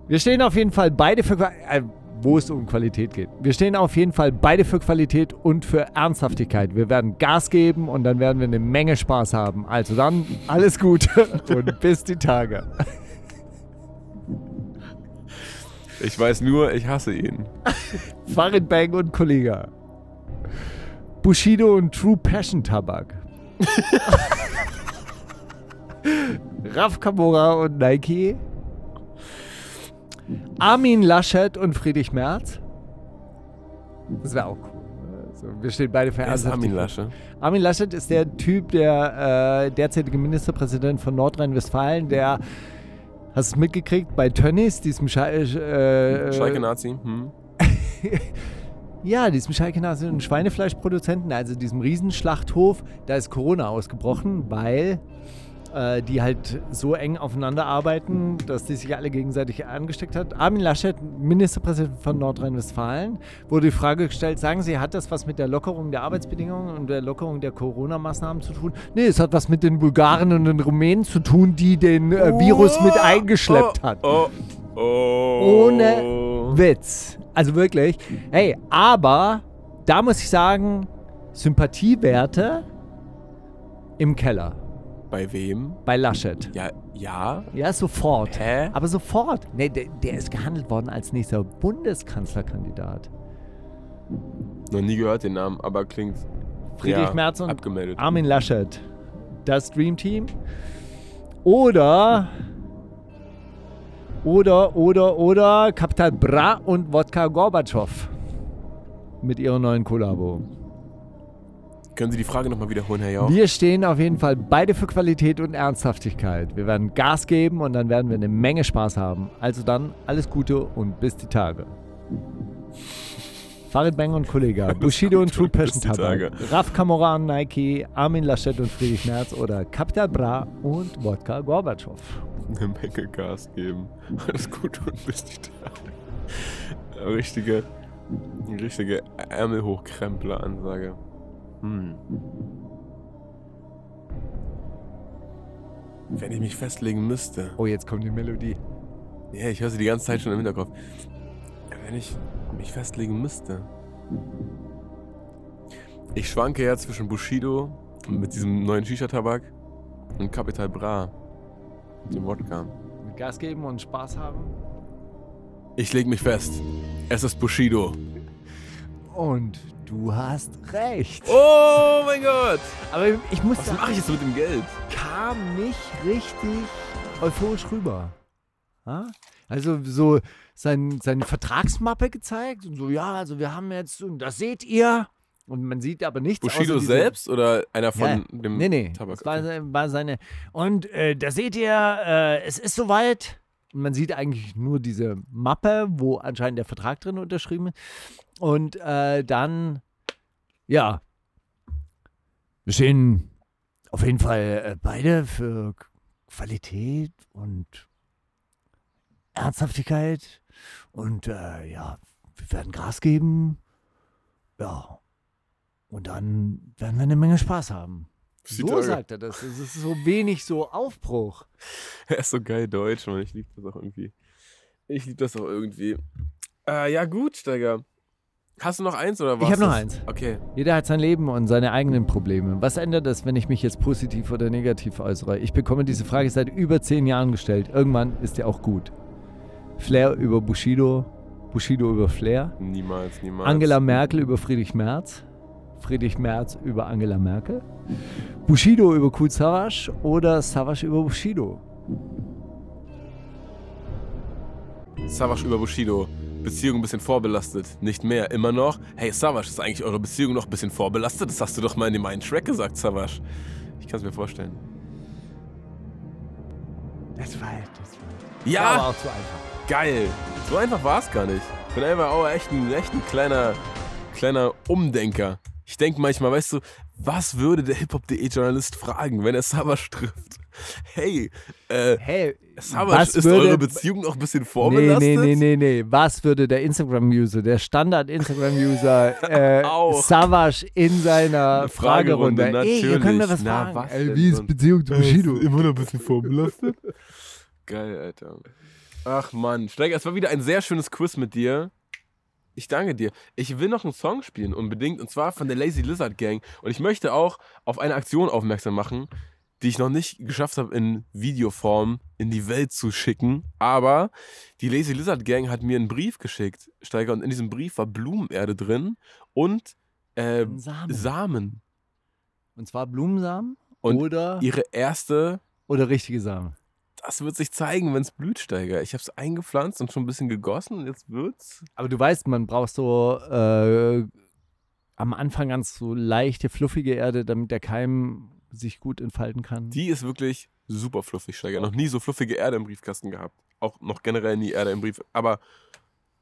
Speaker 5: Wir stehen auf jeden Fall beide für, äh, wo es um Qualität geht. Wir stehen auf jeden Fall beide für Qualität und für Ernsthaftigkeit. Wir werden Gas geben und dann werden wir eine Menge Spaß haben. Also dann, alles Gute und bis die Tage.
Speaker 4: Ich weiß nur, ich hasse ihn.
Speaker 5: Farid Bang und Kollega. Bushido und True Passion Tabak. Raf Kamora und Nike. Armin Laschet und Friedrich Merz. Das wäre auch cool. Also, wir stehen beide für
Speaker 4: Wer ist. Armin Lasche?
Speaker 5: Armin Laschet ist der Typ, der äh, derzeitige Ministerpräsident von Nordrhein-Westfalen, der, hast du es mitgekriegt, bei Tönnies, diesem Sche äh,
Speaker 4: Schalke-Nazi? Hm?
Speaker 5: ja, diesem Schalke und Schweinefleischproduzenten, also diesem Riesenschlachthof, da ist Corona ausgebrochen, weil äh, die halt so eng aufeinander arbeiten, dass die sich alle gegenseitig angesteckt hat. Armin Laschet, Ministerpräsident von Nordrhein-Westfalen, wurde die Frage gestellt, sagen Sie, hat das was mit der Lockerung der Arbeitsbedingungen und der Lockerung der Corona-Maßnahmen zu tun? Nee, es hat was mit den Bulgaren und den Rumänen zu tun, die den äh, Virus mit eingeschleppt
Speaker 4: oh,
Speaker 5: hat.
Speaker 4: Oh, oh.
Speaker 5: Ohne Witz. Also wirklich. Hey, aber da muss ich sagen, Sympathiewerte im Keller
Speaker 4: Bei wem?
Speaker 5: bei Laschet.
Speaker 4: Ja, ja.
Speaker 5: Ja, sofort.
Speaker 4: Hä?
Speaker 5: Aber sofort. Nee, der, der ist gehandelt worden als nächster Bundeskanzlerkandidat.
Speaker 4: Noch nie gehört den Namen, aber klingt
Speaker 5: Friedrich
Speaker 4: ja,
Speaker 5: Merz und
Speaker 4: abgemeldet.
Speaker 5: Armin Laschet. Das Dream Team. Oder. Oder, oder, oder Kapital Bra und Wodka Gorbatschow. Mit ihrer neuen Kollabo.
Speaker 4: Können Sie die Frage nochmal wiederholen, Herr Jauch?
Speaker 5: Wir stehen auf jeden Fall beide für Qualität und Ernsthaftigkeit. Wir werden Gas geben und dann werden wir eine Menge Spaß haben. Also dann alles Gute und bis die Tage. Farid Bang und Kollega, Bushido und True Passion. Tabak, Raf Kamora und Nike, Armin Laschet und Friedrich Merz oder Capital Bra und Wodka Gorbatschow.
Speaker 4: Eine Menge Gas geben. Alles gut und bis die Tage. Richtige, richtige Ärmelhochkrempler-Ansage. Hm. Wenn ich mich festlegen müsste.
Speaker 5: Oh, jetzt kommt die Melodie.
Speaker 4: Ja, ich höre sie die ganze Zeit schon im Hinterkopf. Wenn ich mich festlegen müsste. Ich schwanke ja zwischen Bushido mit diesem neuen Shisha-Tabak und Capital Bra. Mit dem Wodka.
Speaker 5: Mit Gas geben und Spaß haben.
Speaker 4: Ich leg mich fest. Es ist Bushido.
Speaker 5: Und du hast recht.
Speaker 4: Oh mein Gott!
Speaker 5: Aber ich muss
Speaker 4: Was mache ich jetzt mit dem Geld?
Speaker 5: kam nicht richtig euphorisch rüber. Also so sein, seine Vertragsmappe gezeigt und so, ja, also wir haben jetzt, und das seht ihr. Und man sieht aber nichts.
Speaker 4: Bushido selbst oder einer von
Speaker 5: Ja,
Speaker 4: dem
Speaker 5: Nee, nee.
Speaker 4: Tabak?
Speaker 5: Das war, war seine. Und äh, da seht ihr, äh, es ist soweit. Und man sieht eigentlich nur diese Mappe, wo anscheinend der Vertrag drin unterschrieben ist. Und äh, dann, ja, wir stehen auf jeden Fall äh, beide für Qualität und Ernsthaftigkeit. Und äh, ja, wir werden Gras geben. Ja. Und dann werden wir eine Menge Spaß haben. So
Speaker 4: Tage.
Speaker 5: sagt er das. Es ist so wenig so Aufbruch.
Speaker 4: Er ist so geil deutsch, Mann. Ich liebe das auch irgendwie. Ich liebe das auch irgendwie. Äh, ja, gut, Steiger. Hast du noch eins oder was?
Speaker 5: Ich hab noch eins.
Speaker 4: Okay.
Speaker 5: Jeder hat sein Leben und seine eigenen Probleme. Was ändert es, wenn ich mich jetzt positiv oder negativ äußere? Ich bekomme diese Frage seit über zehn Jahren gestellt. Irgendwann ist der auch gut. Flair über Bushido, Bushido über Flair,
Speaker 4: Niemals, niemals.
Speaker 5: Angela Merkel über Friedrich Merz, Friedrich Merz über Angela Merkel, Bushido über Kool Savas oder Savas über Bushido.
Speaker 4: Savas über Bushido. Beziehung ein bisschen vorbelastet. Nicht mehr. Immer noch. Hey, Savas, ist eigentlich eure Beziehung noch ein bisschen vorbelastet? Das hast du doch mal in dem einen Track gesagt, Savas. Ich kann es mir vorstellen.
Speaker 5: Das war, das war,
Speaker 4: Ja!
Speaker 5: war aber auch zu einfach.
Speaker 4: Geil. So einfach war es gar nicht. Ich bin einfach auch echt ein, echt ein kleiner, kleiner Umdenker. Ich denke manchmal, weißt du, was würde der Hip-Hop.de-Journalist fragen, wenn er Savas trifft? Hey, äh,
Speaker 5: Hey,
Speaker 4: Savas,
Speaker 5: was
Speaker 4: ist
Speaker 5: würde-
Speaker 4: eure Beziehung noch ein bisschen
Speaker 5: Nee,
Speaker 4: vorbelastet?
Speaker 5: nee, nee, nee, nee. Was würde der Instagram-User, der Standard-Instagram-User, äh. Savage in seiner
Speaker 4: Fragerunde,
Speaker 5: Fragerunde? Ey, ihr könnt mir was
Speaker 4: natürlich. Na,
Speaker 5: fragen.
Speaker 4: was
Speaker 5: Ey, wie ist? Beziehung zu Bushido?
Speaker 4: immer noch ein bisschen vorbelastet. Geil, Alter. Ach Mann, Steiger, es war wieder ein sehr schönes Quiz mit dir. Ich danke dir. Ich will noch einen Song spielen, unbedingt, und zwar von der Lazy Lizard Gang. Und ich möchte auch auf eine Aktion aufmerksam machen, die ich noch nicht geschafft habe, in Videoform in die Welt zu schicken. Aber die Lazy Lizard Gang hat mir einen Brief geschickt, Steiger, und in diesem Brief war Blumenerde drin und äh,
Speaker 5: Samen.
Speaker 4: Samen.
Speaker 5: Und zwar Blumensamen
Speaker 4: Und
Speaker 5: oder,
Speaker 4: Ihre erste
Speaker 5: oder richtige Samen.
Speaker 4: Das wird sich zeigen, wenn es blüht, Steiger. Ich habe es eingepflanzt und schon ein bisschen gegossen und jetzt wird's.
Speaker 5: Aber du weißt, man braucht so äh, am Anfang ganz so leichte, fluffige Erde, damit der Keim sich gut entfalten kann.
Speaker 4: Die ist wirklich super fluffig, Steiger. Noch nie so fluffige Erde im Briefkasten gehabt. Auch noch generell nie Erde im Brief. Aber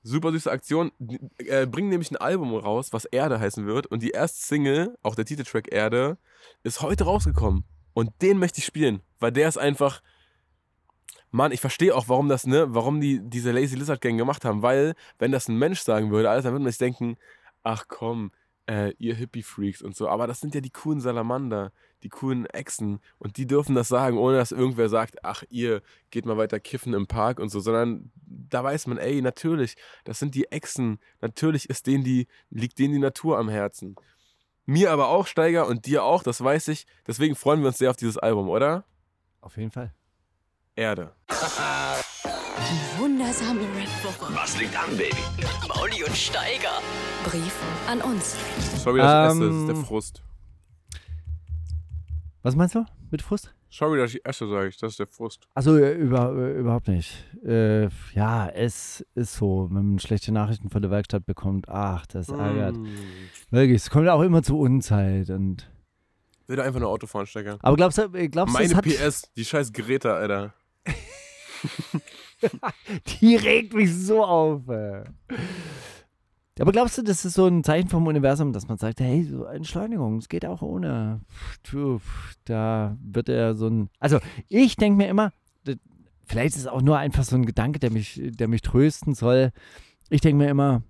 Speaker 4: super süße Aktion. Äh, bringen nämlich ein Album raus, was Erde heißen wird. Und die erste Single, auch der Titeltrack Erde, ist heute rausgekommen. Und den möchte ich spielen, weil der ist einfach. Mann, ich verstehe auch, warum das, ne, warum die diese Lazy Lizard Gang gemacht haben, weil, wenn das ein Mensch sagen würde, alles, dann würde man sich denken, ach komm, äh, ihr Hippie-Freaks und so. Aber das sind ja die coolen Salamander, die coolen Echsen und die dürfen das sagen, ohne dass irgendwer sagt, ach, ihr geht mal weiter kiffen im Park und so, sondern da weiß man, ey, natürlich, das sind die Echsen, natürlich ist denen die, liegt denen die Natur am Herzen. Mir aber auch, Steiger, und dir auch, das weiß ich. Deswegen freuen wir uns sehr auf dieses Album, oder?
Speaker 5: Auf jeden Fall.
Speaker 4: Erde.
Speaker 2: Die wundersame Rap-Woche.
Speaker 3: Was liegt an, Baby?
Speaker 2: Mauli und Steiger. Brief an uns.
Speaker 4: Sorry, das
Speaker 5: Ähm,
Speaker 4: Esse, das ist der Frust.
Speaker 5: Was meinst du mit Frust?
Speaker 4: Sorry, dass ich esse, sage ich, das ist der Frust.
Speaker 5: Also über, äh, überhaupt nicht. Äh, ja, es ist so, wenn man schlechte Nachrichten von der Werkstatt bekommt, ach, das ärgert.
Speaker 4: Mm.
Speaker 5: Wirklich, es kommt auch immer zur Unzeit. Und
Speaker 4: Will da einfach nur Auto fahren, Steiger.
Speaker 5: aber glaubst du, glaubst du,
Speaker 4: Meine
Speaker 5: es hat,
Speaker 4: PS, die scheiß Greta, Alter.
Speaker 5: die regt mich so auf. Aber glaubst du, das ist so ein Zeichen vom Universum, dass man sagt, hey, so Entschleunigung, es geht auch ohne. Da wird er so ein. Also ich denke mir immer, vielleicht ist es auch nur einfach so ein Gedanke, der mich, der mich trösten soll. Ich denke mir immer,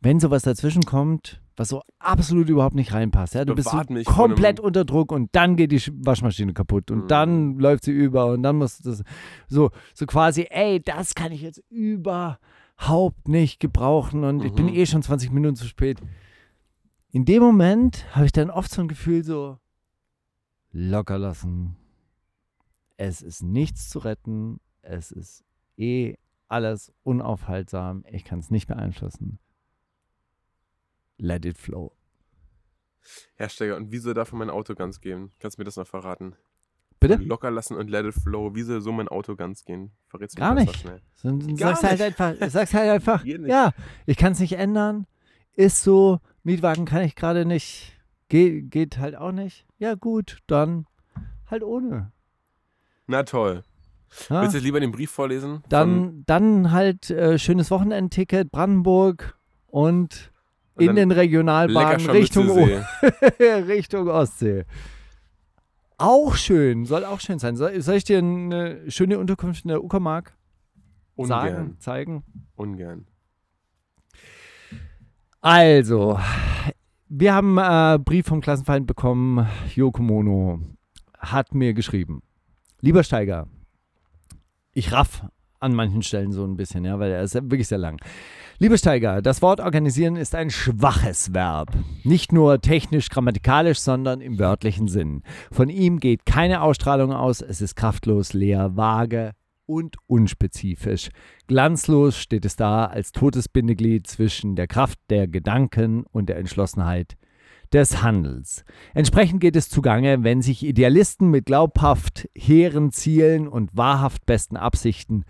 Speaker 5: wenn sowas dazwischen kommt, was so absolut überhaupt nicht reinpasst, ja, du bist so komplett unter Druck und dann geht die Sch- Waschmaschine kaputt und
Speaker 4: Mhm.
Speaker 5: dann läuft sie über und dann muss das so, so quasi, ey, das kann ich jetzt überhaupt nicht gebrauchen und ich bin
Speaker 4: Mhm.
Speaker 5: eh schon 20 Minuten zu spät. In dem Moment habe ich dann oft so ein Gefühl so, locker lassen. Es ist nichts zu retten. Es ist eh alles unaufhaltsam. Ich kann es nicht beeinflussen. Let it flow.
Speaker 4: Herr Steiger, und wie soll dafür mein Auto ganz gehen? Kannst du mir das noch verraten?
Speaker 5: Bitte?
Speaker 4: Locker lassen und let it flow. Wie soll so mein Auto ganz gehen? Verrätst du mir
Speaker 5: Gar
Speaker 4: das
Speaker 5: nicht.
Speaker 4: schnell?
Speaker 5: So,
Speaker 4: Gar
Speaker 5: sagst halt
Speaker 4: nicht.
Speaker 5: einfach, sagst halt einfach, ja, ich kann es nicht ändern. Ist so, Mietwagen kann ich gerade nicht. Ge geht halt auch nicht. Ja, gut, dann halt ohne.
Speaker 4: Na toll.
Speaker 5: Ja?
Speaker 4: Willst du lieber den Brief vorlesen?
Speaker 5: Dann, dann halt äh, schönes Wochenendticket, Brandenburg und in den Regionalbahnen Richtung, O-. Richtung Ostsee. Auch schön, soll auch schön sein. Soll, soll ich dir eine schöne Unterkunft in der Uckermark sagen,
Speaker 4: Ungern.
Speaker 5: zeigen?
Speaker 4: Ungern.
Speaker 5: Also, wir haben äh, Brief vom Klassenfeind bekommen. Yoko Mono hat mir geschrieben. Lieber Steiger, ich raff an manchen Stellen so ein bisschen, ja, weil er ist ja wirklich sehr lang. Lieber Steiger, das Wort organisieren ist ein schwaches Verb. Nicht nur technisch grammatikalisch, sondern im wörtlichen Sinn. Von ihm geht keine Ausstrahlung aus, es ist kraftlos, leer, vage und unspezifisch. Glanzlos steht es da als totes Bindeglied zwischen der Kraft der Gedanken und der Entschlossenheit des Handels. Entsprechend geht es zugange, wenn sich Idealisten mit glaubhaft hehren Zielen und wahrhaft besten Absichten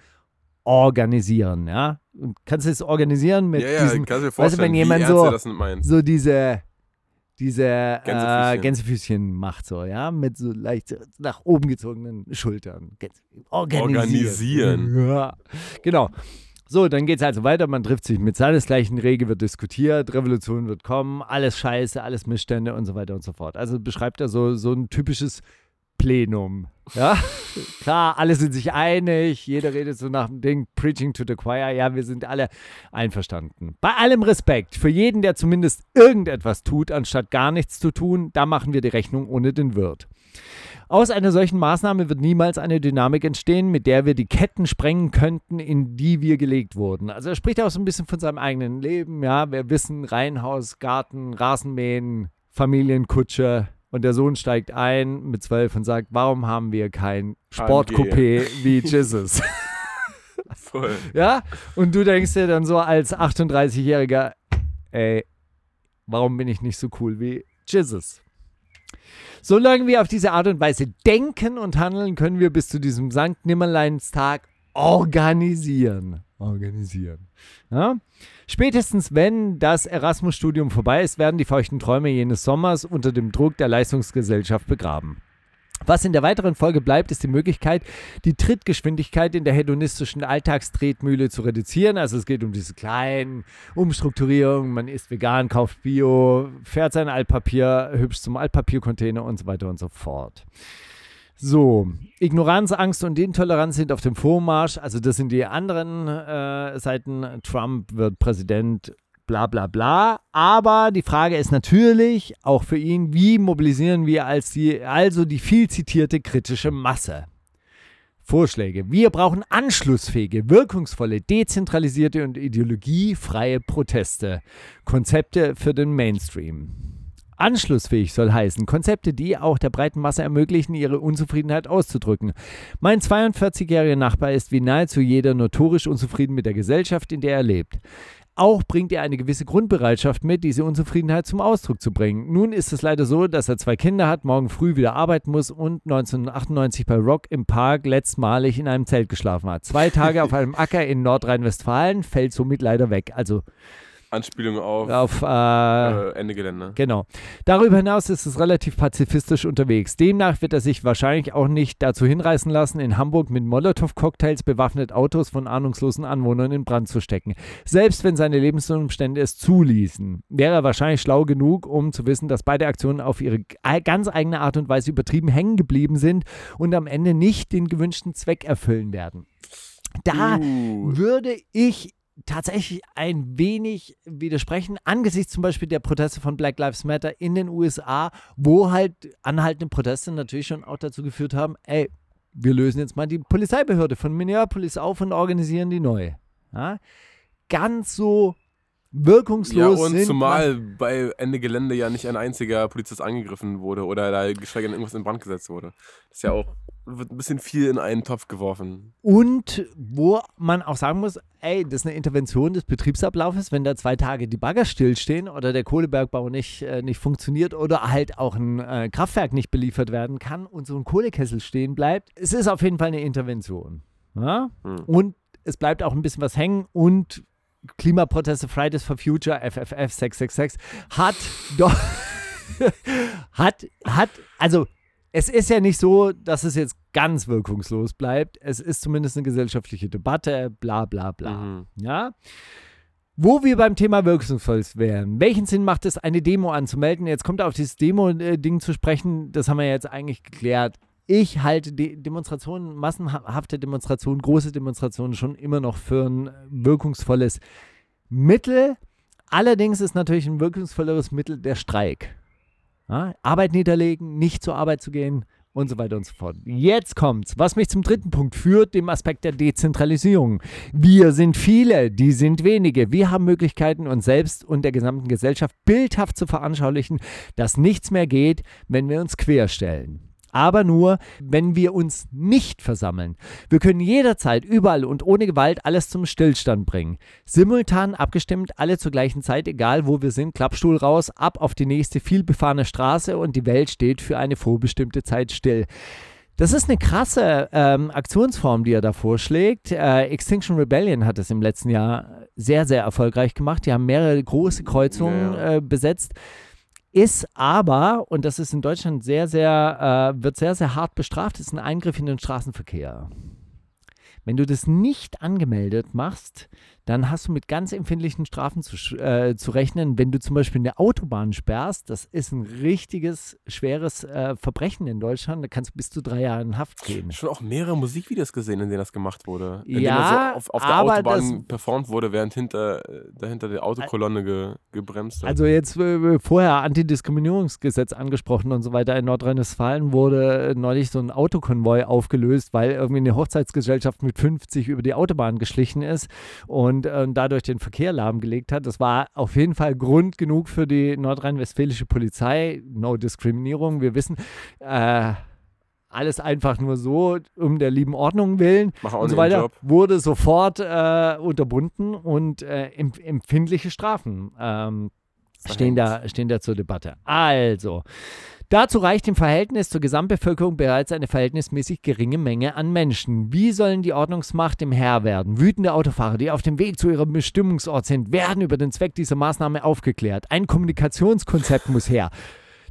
Speaker 5: organisieren. Ja? Und kannst du es organisieren mit
Speaker 4: ja, ja,
Speaker 5: diesen,
Speaker 4: kannst du dir
Speaker 5: weißt du,
Speaker 4: vorstellen,
Speaker 5: wenn jemand so- so diese diese äh,
Speaker 4: Gänsefüßchen.
Speaker 5: Gänsefüßchen macht so, ja, mit so leicht nach oben gezogenen Schultern. Organisieren. Ja, genau. So, dann geht es also weiter. Man trifft sich mit seinesgleichen Rege, wird diskutiert, Revolution wird kommen, alles Scheiße, alles Missstände und so weiter und so fort. Also beschreibt er so, so ein typisches Plenum. Ja, klar, alle sind sich einig, jeder redet so nach dem Ding, preaching to the choir, ja, wir sind alle einverstanden. Bei allem Respekt für jeden, der zumindest irgendetwas tut, anstatt gar nichts zu tun, da machen wir die Rechnung ohne den Wirt. Aus einer solchen Maßnahme wird niemals eine Dynamik entstehen, mit der wir die Ketten sprengen könnten, in die wir gelegt wurden. Also er spricht auch so ein bisschen von seinem eigenen Leben, ja, wir wissen, Reihenhaus, Garten, Rasenmähen, Familienkutsche und der Sohn steigt ein mit zwölf und sagt, warum haben wir kein Sportcoupé wie Jesus?
Speaker 4: Voll.
Speaker 5: Ja? Und du denkst dir dann so als 38-Jähriger, ey, warum bin ich nicht so cool wie Jesus? Solange wir auf diese Art und Weise denken und handeln, können wir bis zu diesem Sankt Nimmerleinstag organisieren. Organisieren. Ja? Spätestens wenn das Erasmus-Studium vorbei ist, werden die feuchten Träume jenes Sommers unter dem Druck der Leistungsgesellschaft begraben. Was in der weiteren Folge bleibt, ist die Möglichkeit, die Trittgeschwindigkeit in der hedonistischen Alltagstretmühle zu reduzieren. Also es geht um diese kleinen Umstrukturierungen. Man isst vegan, kauft Bio, fährt sein Altpapier hübsch zum Altpapiercontainer und so weiter und so fort. So, Ignoranz, Angst und Intoleranz sind auf dem Vormarsch. Also das sind die anderen äh, Seiten. Trump wird Präsident, bla bla bla. Aber die Frage ist natürlich auch für ihn, wie mobilisieren wir als die, also die viel zitierte kritische Masse? Vorschläge. Wir brauchen anschlussfähige, wirkungsvolle, dezentralisierte und ideologiefreie Proteste. Konzepte für den Mainstream. Anschlussfähig soll heißen, Konzepte, die auch der breiten Masse ermöglichen, ihre Unzufriedenheit auszudrücken. Mein 42-jähriger Nachbar ist wie nahezu jeder notorisch unzufrieden mit der Gesellschaft, in der er lebt. Auch bringt er eine gewisse Grundbereitschaft mit, diese Unzufriedenheit zum Ausdruck zu bringen. Nun ist es leider so, dass er zwei Kinder hat, morgen früh wieder arbeiten muss und 1998 bei Rock im Park letztmalig in einem Zelt geschlafen hat. Zwei Tage auf einem Acker in Nordrhein-Westfalen fällt somit leider weg. Also
Speaker 4: Anspielung auf,
Speaker 5: auf äh,
Speaker 4: äh, Ende Gelände.
Speaker 5: Genau. Darüber hinaus ist es relativ pazifistisch unterwegs. Demnach wird er sich wahrscheinlich auch nicht dazu hinreißen lassen, in Hamburg mit Molotow-Cocktails bewaffnet Autos von ahnungslosen Anwohnern in Brand zu stecken. Selbst wenn seine Lebensumstände es zuließen, wäre er wahrscheinlich schlau genug, um zu wissen, dass beide Aktionen auf ihre ganz eigene Art und Weise übertrieben hängen geblieben sind und am Ende nicht den gewünschten Zweck erfüllen werden. Da
Speaker 4: Uh.
Speaker 5: würde ich tatsächlich ein wenig widersprechen, angesichts zum Beispiel der Proteste von Black Lives Matter in den USA, wo halt anhaltende Proteste natürlich schon auch dazu geführt haben, ey, wir lösen jetzt mal die Polizeibehörde von Minneapolis auf und organisieren die neu. Ja? Ganz so
Speaker 4: Ja,
Speaker 5: wirkungslos
Speaker 4: und
Speaker 5: sind
Speaker 4: zumal bei Ende Gelände ja nicht ein einziger Polizist angegriffen wurde oder da geschweige denn irgendwas in Brand gesetzt wurde. Das ist ja auch, wird ein bisschen viel in einen Topf geworfen.
Speaker 5: Und wo man auch sagen muss, ey, das ist eine Intervention des Betriebsablaufes, wenn da zwei Tage die Bagger stillstehen oder der Kohlebergbau nicht, äh, nicht funktioniert oder halt auch ein äh, Kraftwerk nicht beliefert werden kann und so ein Kohlekessel stehen bleibt. Es ist auf jeden Fall eine Intervention. Ja?
Speaker 4: Hm.
Speaker 5: Und es bleibt auch ein bisschen was hängen und Klimaproteste Fridays for Future, FFF 666, hat doch, hat, hat, also es ist ja nicht so, dass es jetzt ganz wirkungslos bleibt. Es ist zumindest eine gesellschaftliche Debatte, bla bla bla.
Speaker 4: Mhm.
Speaker 5: Ja. Wo wir beim Thema wirkungsvoll wären. Welchen Sinn macht es, eine Demo anzumelden? Jetzt kommt er auf dieses Demo-Ding zu sprechen. Das haben wir jetzt eigentlich geklärt. Ich halte De Demonstrationen, massenhafte Demonstrationen, große Demonstrationen schon immer noch für ein wirkungsvolles Mittel. Allerdings ist natürlich ein wirkungsvolleres Mittel der Streik. Ja, Arbeit niederlegen, nicht zur Arbeit zu gehen und so weiter und so fort. Jetzt kommt's, was mich zum dritten Punkt führt, dem Aspekt der Dezentralisierung. Wir sind viele, die sind wenige. Wir haben Möglichkeiten, uns selbst und der gesamten Gesellschaft bildhaft zu veranschaulichen, dass nichts mehr geht, wenn wir uns querstellen. Aber nur, wenn wir uns nicht versammeln. Wir können jederzeit, überall und ohne Gewalt alles zum Stillstand bringen. Simultan abgestimmt, alle zur gleichen Zeit, egal wo wir sind, Klappstuhl raus, ab auf die nächste vielbefahrene Straße und die Welt steht für eine vorbestimmte Zeit still. Das ist eine krasse ähm, Aktionsform, die er da vorschlägt. Äh, Extinction Rebellion hat es im letzten Jahr sehr, sehr erfolgreich gemacht. Die haben mehrere große Kreuzungen
Speaker 4: Ja,
Speaker 5: äh, besetzt. Ist aber, und das ist in Deutschland sehr, sehr, äh, wird sehr, sehr hart bestraft, ist ein Eingriff in den Straßenverkehr. Wenn du das nicht angemeldet machst, dann hast du mit ganz empfindlichen Strafen zu, äh, zu rechnen. Wenn du zum Beispiel eine Autobahn sperrst, das ist ein richtiges, schweres äh, Verbrechen in Deutschland. Da kannst du bis zu drei Jahre in Haft gehen.
Speaker 4: Schon auch mehrere Musikvideos gesehen, in denen das gemacht wurde. In
Speaker 5: Ja,
Speaker 4: so auf, auf der Autobahn
Speaker 5: das-
Speaker 4: performt wurde, während hinter, äh, dahinter die Autokolonne ge, gebremst hat.
Speaker 5: Also jetzt äh, vorher Antidiskriminierungsgesetz angesprochen und so weiter. In Nordrhein-Westfalen wurde äh, neulich so ein Autokonvoi aufgelöst, weil irgendwie eine Hochzeitsgesellschaft mit 50 über die Autobahn geschlichen ist und äh, dadurch den Verkehr lahmgelegt hat. Das war auf jeden Fall Grund genug für die nordrhein-westfälische Polizei. No Diskriminierung. Wir wissen, äh, alles einfach nur so, um der lieben Ordnung willen und so weiter,
Speaker 4: Job.
Speaker 5: wurde sofort äh, unterbunden und äh, empf empfindliche Strafen ähm, stehen, da, stehen da zur Debatte. Also, dazu reicht im Verhältnis zur Gesamtbevölkerung bereits eine verhältnismäßig geringe Menge an Menschen. Wie sollen die Ordnungsmacht im Herr werden? Wütende Autofahrer, die auf dem Weg zu ihrem Bestimmungsort sind, werden über den Zweck dieser Maßnahme aufgeklärt. Ein Kommunikationskonzept muss her.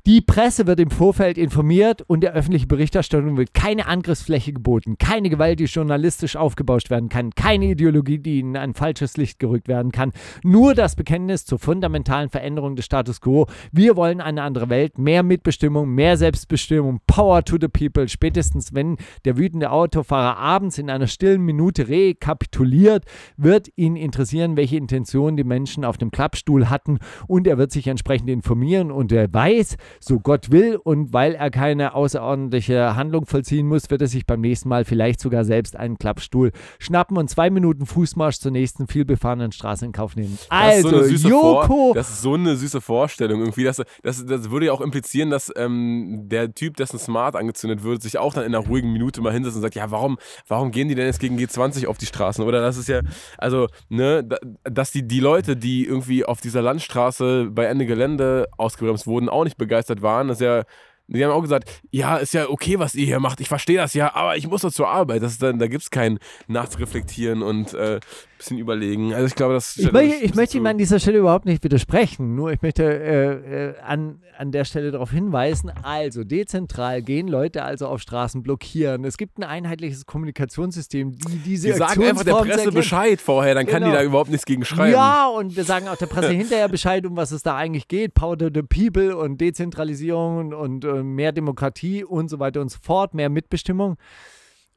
Speaker 5: Die Presse wird im Vorfeld informiert und der öffentlichen Berichterstattung wird keine Angriffsfläche geboten, keine Gewalt, die journalistisch aufgebauscht werden kann, keine Ideologie, die in ein falsches Licht gerückt werden kann, nur das Bekenntnis zur fundamentalen Veränderung des Status quo. Wir wollen eine andere Welt, mehr Mitbestimmung, mehr Selbstbestimmung, Power to the people. Spätestens wenn der wütende Autofahrer abends in einer stillen Minute rekapituliert, wird ihn interessieren, welche Intentionen die Menschen auf dem Klappstuhl hatten und er wird sich entsprechend informieren und er weiß, so Gott will und weil er keine außerordentliche Handlung vollziehen muss, wird er sich beim nächsten Mal vielleicht sogar selbst einen Klappstuhl schnappen und zwei Minuten Fußmarsch zur nächsten vielbefahrenen Straße in Kauf nehmen.
Speaker 4: Das ist so
Speaker 5: Also, Joko,
Speaker 4: das ist so eine süße Vorstellung. Irgendwie, das, das, das würde ja auch implizieren, dass ähm, der Typ, dessen Smart angezündet wird, sich auch dann in einer ruhigen Minute mal hinsetzt und sagt, ja, warum, warum gehen die denn jetzt gegen G20 auf die Straßen? Oder das ist ja, also, ne, da- dass die, die Leute, die irgendwie auf dieser Landstraße bei Ende Gelände ausgebremst wurden, auch nicht begeistert waren, das ist ja die haben auch gesagt, ja, ist ja okay, was ihr hier macht. Ich verstehe das ja, aber ich muss doch zur Arbeit. Das dann, da gibt es kein Nachreflektieren und äh, bisschen überlegen. Also ich glaube, das.
Speaker 5: Ich, möchte, ich möchte ihm an dieser Stelle überhaupt nicht widersprechen. Nur ich möchte äh, äh, an, an der Stelle darauf hinweisen. Also dezentral gehen Leute also auf Straßen blockieren. Es gibt ein einheitliches Kommunikationssystem, die diese
Speaker 4: Die sagen einfach der Presse. Bescheid vorher, dann kann die
Speaker 5: Genau.
Speaker 4: da überhaupt nichts gegen schreiben.
Speaker 5: Ja, und wir sagen auch der Presse hinterher Bescheid, um was es da eigentlich geht. Power to the People und Dezentralisierung und, und äh, mehr Demokratie und so weiter und so fort, mehr Mitbestimmung.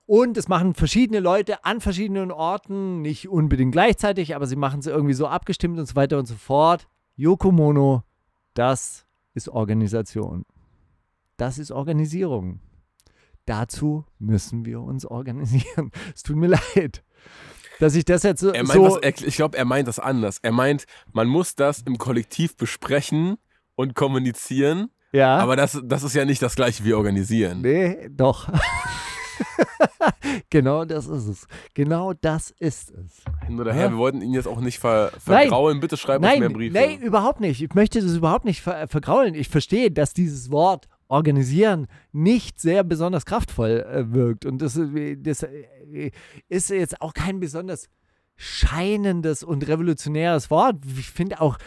Speaker 5: Und es machen verschiedene Leute an verschiedenen Orten, nicht unbedingt gleichzeitig, aber sie machen es irgendwie so abgestimmt und so weiter und so fort. Yokomono, das ist Organisation. Das ist Organisierung. Dazu müssen wir uns organisieren. Es tut mir leid, dass ich das jetzt so.
Speaker 4: Er meint
Speaker 5: so
Speaker 4: was, ich glaube, er meint das anders. Er meint, man muss das im Kollektiv besprechen und kommunizieren,
Speaker 5: ja.
Speaker 4: aber das, das ist ja nicht das gleiche wie organisieren.
Speaker 5: Nee, doch. genau das ist es. Genau das ist es.
Speaker 4: Hin oder her,
Speaker 5: Ja.
Speaker 4: wir wollten ihn jetzt auch nicht ver,
Speaker 5: Nein.
Speaker 4: vergraulen. Bitte schreib uns
Speaker 5: Nein,
Speaker 4: mehr Briefe.
Speaker 5: nein, überhaupt nicht. Ich möchte das überhaupt nicht ver vergraulen. Ich verstehe, dass dieses Wort organisieren nicht sehr besonders kraftvoll äh, wirkt. Und das, äh, das äh, ist jetzt auch kein besonders scheinendes und revolutionäres Wort. Ich finde auch,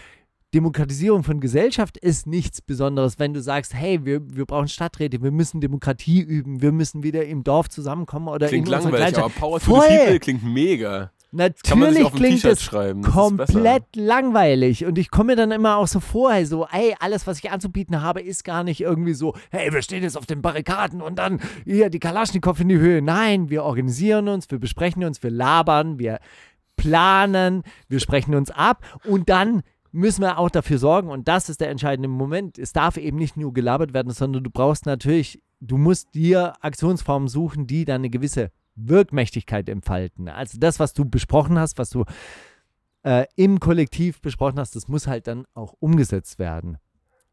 Speaker 5: Demokratisierung von Gesellschaft ist nichts Besonderes, wenn du sagst, hey, wir, wir brauchen Stadträte, wir müssen Demokratie üben, wir müssen wieder im Dorf zusammenkommen oder
Speaker 4: Klingt
Speaker 5: in unserer
Speaker 4: langweilig, aber Power to
Speaker 5: Voll.
Speaker 4: the People klingt mega. kann man sich
Speaker 5: Natürlich klingt es komplett langweilig und ich komme mir dann immer auch so vor, hey, so, ey, alles, was ich anzubieten habe, ist gar nicht irgendwie so, hey, wir stehen jetzt auf den Barrikaden und dann hier die Kalaschnikow in die Höhe. Nein, wir organisieren uns, wir besprechen uns, wir labern, wir planen, wir sprechen uns ab und dann müssen wir auch dafür sorgen und das ist der entscheidende Moment. Es darf eben nicht nur gelabert werden, sondern du brauchst natürlich, du musst dir Aktionsformen suchen, die dann eine gewisse Wirkmächtigkeit entfalten. Also das, was du besprochen hast, was du äh, im Kollektiv besprochen hast, das muss halt dann auch umgesetzt werden.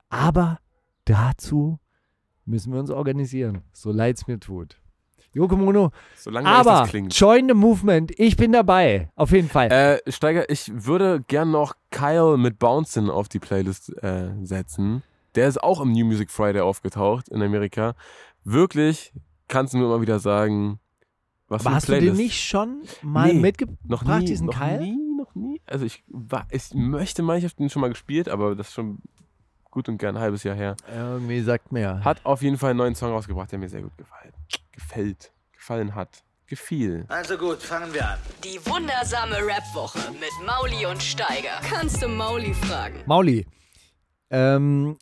Speaker 5: Aber dazu müssen wir uns organisieren, so leid es mir tut. Yokomono,
Speaker 4: So langweilig
Speaker 5: aber
Speaker 4: das klingt.
Speaker 5: join the movement. Ich bin dabei, auf jeden Fall.
Speaker 4: Äh, Steiger, ich würde gern noch Kyle mit Bouncin auf die Playlist äh, setzen. Der ist auch im New Music Friday aufgetaucht in Amerika. Wirklich, kannst du mir mal wieder sagen, was für eine
Speaker 5: Warst du
Speaker 4: Playlist.
Speaker 5: den nicht schon mal
Speaker 4: Nee,
Speaker 5: mitgebracht,
Speaker 4: noch nie,
Speaker 5: diesen
Speaker 4: noch
Speaker 5: Keil?
Speaker 4: nie, noch nie. Also ich, war, ich möchte mal, ich habe den schon mal gespielt, aber das ist schon gut und gern ein halbes Jahr her.
Speaker 5: Irgendwie sagt mir.
Speaker 4: Hat auf jeden Fall einen neuen Song rausgebracht, der mir sehr gut gefallen. Gefällt, gefallen hat, gefiel.
Speaker 1: Also gut, fangen wir an.
Speaker 2: Die wundersame Rap-Woche mit Mauli und Steiger. Kannst du Mauli fragen?
Speaker 5: Mauli, ähm,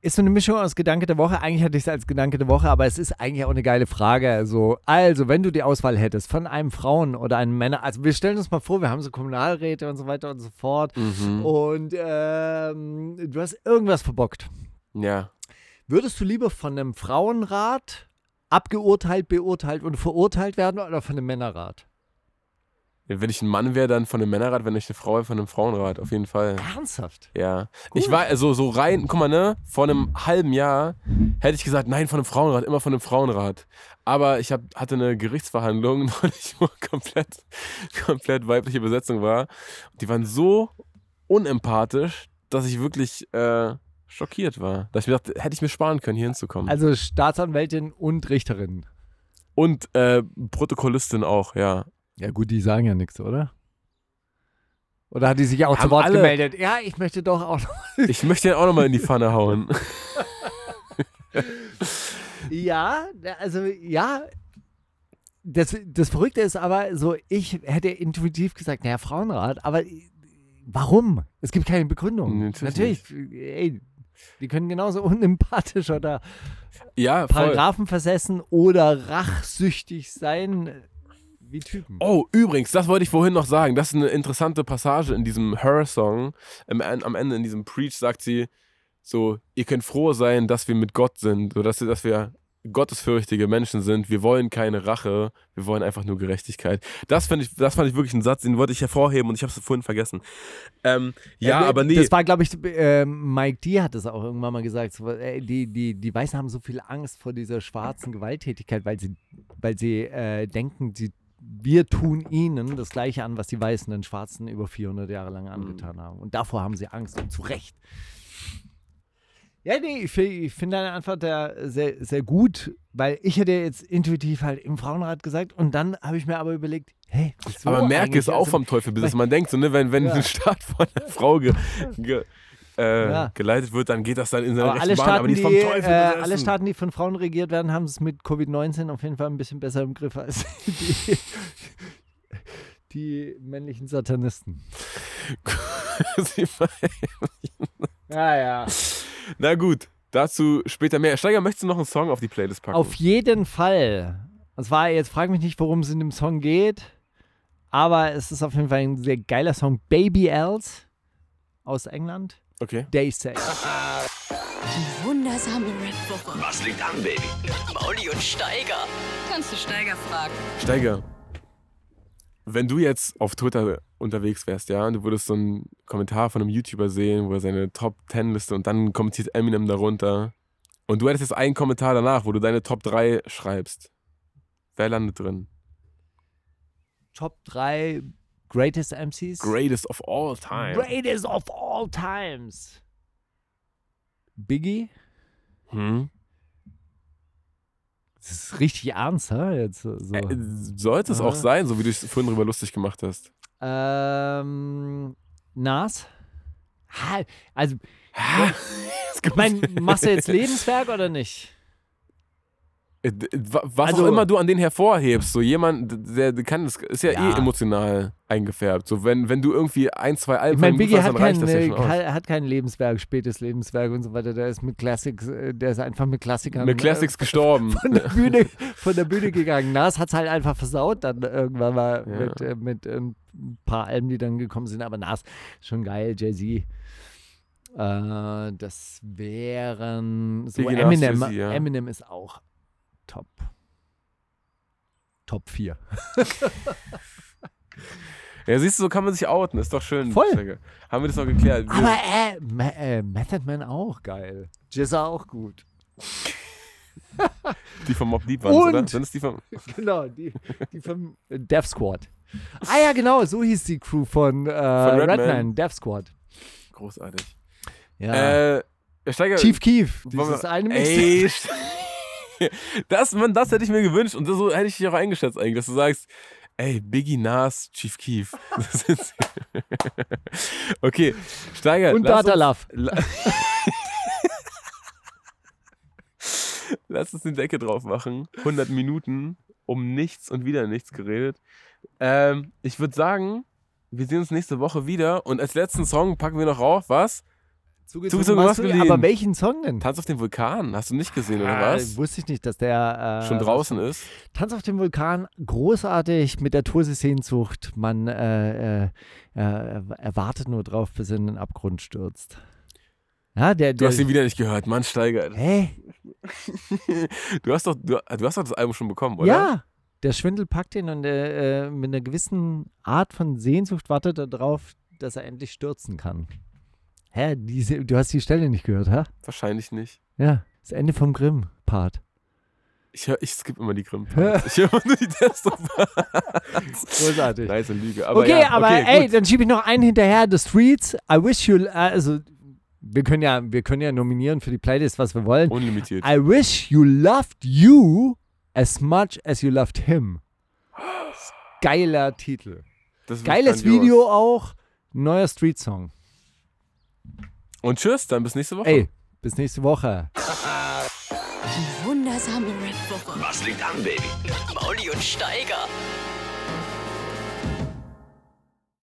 Speaker 5: ist so eine Mischung aus Gedanke der Woche. Eigentlich hatte ich es als Gedanke der Woche, aber es ist eigentlich auch eine geile Frage. Also, also, wenn du die Auswahl hättest von einem Frauen- oder einem Männer, also wir stellen uns mal vor, wir haben so Kommunalräte und so weiter und so fort
Speaker 4: Mhm.
Speaker 5: und ähm, du hast irgendwas verbockt.
Speaker 4: Ja.
Speaker 5: Würdest du lieber von einem Frauenrat abgeurteilt, beurteilt und verurteilt werden oder von einem Männerrat?
Speaker 4: Wenn ich ein Mann wäre, dann von einem Männerrat, wenn ich eine Frau wäre, von einem Frauenrat, auf jeden Fall.
Speaker 5: Ernsthaft?
Speaker 4: Ja.
Speaker 5: Gut.
Speaker 4: Ich war also so rein, guck mal, ne, vor einem halben Jahr hätte ich gesagt, nein, von einem Frauenrat, immer von einem Frauenrat. Aber ich hab, hatte eine Gerichtsverhandlung neulich, wo komplett, komplett weibliche Besetzung war. Die waren so unempathisch, dass ich wirklich äh, schockiert war. Dass ich mir dachte, hätte ich mir sparen können, hier hinzukommen.
Speaker 5: Also Staatsanwältin und Richterin.
Speaker 4: Und äh, Protokollistin auch, ja.
Speaker 5: Ja gut, die sagen ja nichts, oder? Oder hat die sich auch zu
Speaker 4: Haben
Speaker 5: Wort
Speaker 4: alle-
Speaker 5: gemeldet? Ja, ich möchte doch auch noch.
Speaker 4: Ich möchte den auch nochmal in die Pfanne hauen.
Speaker 5: Ja, also ja. Das, das Verrückte ist aber so, ich hätte intuitiv gesagt, naja, Frauenrat, aber warum? Es gibt keine Begründung.
Speaker 4: Natürlich
Speaker 5: ey, die können genauso unempathisch oder
Speaker 4: Ja, voll.
Speaker 5: Paragraphen versessen oder rachsüchtig sein wie Typen.
Speaker 4: Oh, übrigens, das wollte ich vorhin noch sagen. Das ist eine interessante Passage in diesem Her-Song. Am, am Ende in diesem Preach sagt sie so, ihr könnt froh sein, dass wir mit Gott sind, so dass, dass wir gottesfürchtige Menschen sind. Wir wollen keine Rache, wir wollen einfach nur Gerechtigkeit. Das, fand ich, das fand ich wirklich ein Satz, den wollte ich hervorheben und ich habe es vorhin vergessen. Ähm, ja,
Speaker 5: Äh,
Speaker 4: aber nee.
Speaker 5: Das war, glaube ich, äh, Mike D hat es auch irgendwann mal gesagt. So, äh, die, die, die Weißen haben so viel Angst vor dieser schwarzen Gewalttätigkeit, weil sie, weil sie äh, denken, sie, wir tun ihnen das Gleiche an, was die Weißen den Schwarzen über 400 Jahre lang angetan haben. Und davor haben sie Angst und zu Recht. Ja, nee, ich, ich finde deine Antwort da sehr, sehr gut, weil ich hätte jetzt intuitiv halt im Frauenrat gesagt und dann habe ich mir aber überlegt, Hey, so
Speaker 4: aber Merke ist
Speaker 5: eigentlich,
Speaker 4: auch
Speaker 5: also-
Speaker 4: vom Teufel bis Man denkt so, ne, wenn, wenn
Speaker 5: Ja.
Speaker 4: ein Staat von einer Frau ge, ge, äh,
Speaker 5: Ja.
Speaker 4: geleitet wird, dann geht das dann in seine
Speaker 5: Aber
Speaker 4: rechte
Speaker 5: alle
Speaker 4: Bahn.
Speaker 5: Staaten,
Speaker 4: aber die
Speaker 5: die,
Speaker 4: ist vom Teufel
Speaker 5: äh, alle Staaten, die von Frauen regiert werden, haben es mit Covid-19 auf jeden Fall ein bisschen besser im Griff als die, die männlichen Satanisten. Ja, ja.
Speaker 4: Na gut, dazu später mehr. Steiger, möchtest du noch einen Song auf die Playlist packen?
Speaker 5: Auf jeden Fall. Und zwar, jetzt frag mich nicht, worum es in dem Song geht, aber es ist auf jeden Fall ein sehr geiler Song. Baby Else aus England.
Speaker 4: okay.
Speaker 5: Day Say.
Speaker 2: Die wundersame Rap-Woche.
Speaker 3: Was liegt an, Baby?
Speaker 2: Mauli und Steiger. Kannst du Steiger fragen?
Speaker 4: Steiger, wenn du jetzt auf Twitter unterwegs wärst, ja, und du würdest so einen Kommentar von einem YouTuber sehen, wo er seine Top 10 Liste und dann kommentiert Eminem darunter und du hättest jetzt einen Kommentar danach, wo du deine Top 3 schreibst. Wer landet drin?
Speaker 5: Top 3 Greatest MCs.
Speaker 4: Greatest of all time.
Speaker 5: Greatest of all times. Biggie.
Speaker 4: Hm?
Speaker 5: Richtig ernst, hä? Jetzt so.
Speaker 4: Äh, sollte es auch
Speaker 5: Ah.
Speaker 4: sein, so wie du es vorhin drüber lustig gemacht hast.
Speaker 5: Ähm, Nas. Ha, Also,
Speaker 4: gibt-
Speaker 5: meine, machst du jetzt Lebenswerk oder nicht?
Speaker 4: Äh, wa- Was
Speaker 5: Also-
Speaker 4: auch immer du an den hervorhebst, so jemand, der, kann das ist ja,
Speaker 5: Ja.
Speaker 4: eh emotional eingefärbt. So wenn, wenn du irgendwie ein, zwei Alben
Speaker 5: Ich
Speaker 4: ihm
Speaker 5: Biggie
Speaker 4: gut
Speaker 5: hat
Speaker 4: hast, dann reicht
Speaker 5: kein,
Speaker 4: das ja
Speaker 5: äh, hat kein Lebenswerk, spätes Lebenswerk und so weiter. Der ist mit Classics, äh, der ist einfach mit Klassikern
Speaker 4: Mit Classics gestorben.
Speaker 5: äh, von, der Bühne, von der Bühne gegangen. Nas hat es halt einfach versaut dann irgendwann mal
Speaker 4: Ja.
Speaker 5: mit, äh, mit äh, ein paar Alben, die dann gekommen sind. Aber Nas schon geil, Jay-Z. Äh, das wären so
Speaker 4: Biggie,
Speaker 5: Eminem. Eminem ist auch top. Top 4.
Speaker 4: Ja, siehst du, so kann man sich outen. Ist doch schön.
Speaker 5: Voll.
Speaker 4: Haben wir das noch geklärt? Wir-
Speaker 5: Aber äh, Ma äh, Method Man auch geil. Jizza auch gut.
Speaker 4: die vom Mob Deep waren, oder? Sind es die vom.
Speaker 5: Genau, die, die vom äh, Death Squad. Ah ja, genau, so hieß die Crew von, äh,
Speaker 4: Redman.
Speaker 5: Redman, Death Squad.
Speaker 4: Großartig.
Speaker 5: Ja.
Speaker 4: Äh, Steiger.
Speaker 5: Chief Keef, dieses eine
Speaker 4: Ey. Das, man, das hätte ich mir gewünscht und so hätte ich dich auch eingeschätzt eigentlich, dass du sagst, ey, Biggie, Nas, Chief Keef. Okay, Steiger.
Speaker 5: Und Data Love.
Speaker 4: La Lass uns den Decke drauf machen. 100 Minuten um nichts und wieder nichts geredet. Ähm, ich würde sagen, wir sehen uns nächste Woche wieder und als letzten Song packen wir noch rauf, was?
Speaker 5: Zugezogen
Speaker 4: Zugezogen
Speaker 5: maskulin. Aber welchen Song denn?
Speaker 4: Tanz auf dem Vulkan. Hast du nicht gesehen, oder
Speaker 5: Ah,
Speaker 4: was?
Speaker 5: Wusste ich nicht, dass der äh,
Speaker 4: Schon draußen ist.
Speaker 5: Tanz auf dem Vulkan, großartig mit der Toursesehnsucht. Man äh, äh, äh, erwartet nur drauf, bis er in den Abgrund stürzt. Ja, der,
Speaker 4: Du
Speaker 5: der
Speaker 4: hast ihn wieder nicht gehört, Mann, Steiger.
Speaker 5: Hä?
Speaker 4: Du hast doch, du, du hast doch das Album schon bekommen, oder?
Speaker 5: Ja, der Schwindel packt ihn und äh, äh, mit einer gewissen Art von Sehnsucht wartet er darauf, dass er endlich stürzen kann. Hä, diese, du hast die Stelle nicht gehört, hä?
Speaker 4: Wahrscheinlich nicht.
Speaker 5: Ja, das Ende vom Grimm-Part.
Speaker 4: Ich, hör, ich skippe immer die grimm Ich höre immer nur die Testo
Speaker 5: Großartig.
Speaker 4: Nice Lüge. Aber
Speaker 5: okay,
Speaker 4: ja,
Speaker 5: aber
Speaker 4: okay,
Speaker 5: ey,
Speaker 4: gut.
Speaker 5: dann schiebe ich noch einen hinterher. The Streets, I wish you, also wir können ja, wir können ja nominieren für die Playlist, was wir wollen.
Speaker 4: Unlimitiert.
Speaker 5: I wish you loved you as much as you loved him. Geiler Titel. Geiles
Speaker 4: grandios.
Speaker 5: Video auch. Neuer Street-Song.
Speaker 4: Und tschüss, dann bis nächste Woche.
Speaker 5: Ey, bis nächste Woche.
Speaker 2: Die wundersame Rap-Woche.
Speaker 3: Was liegt an, Baby?
Speaker 2: Mauli und Steiger.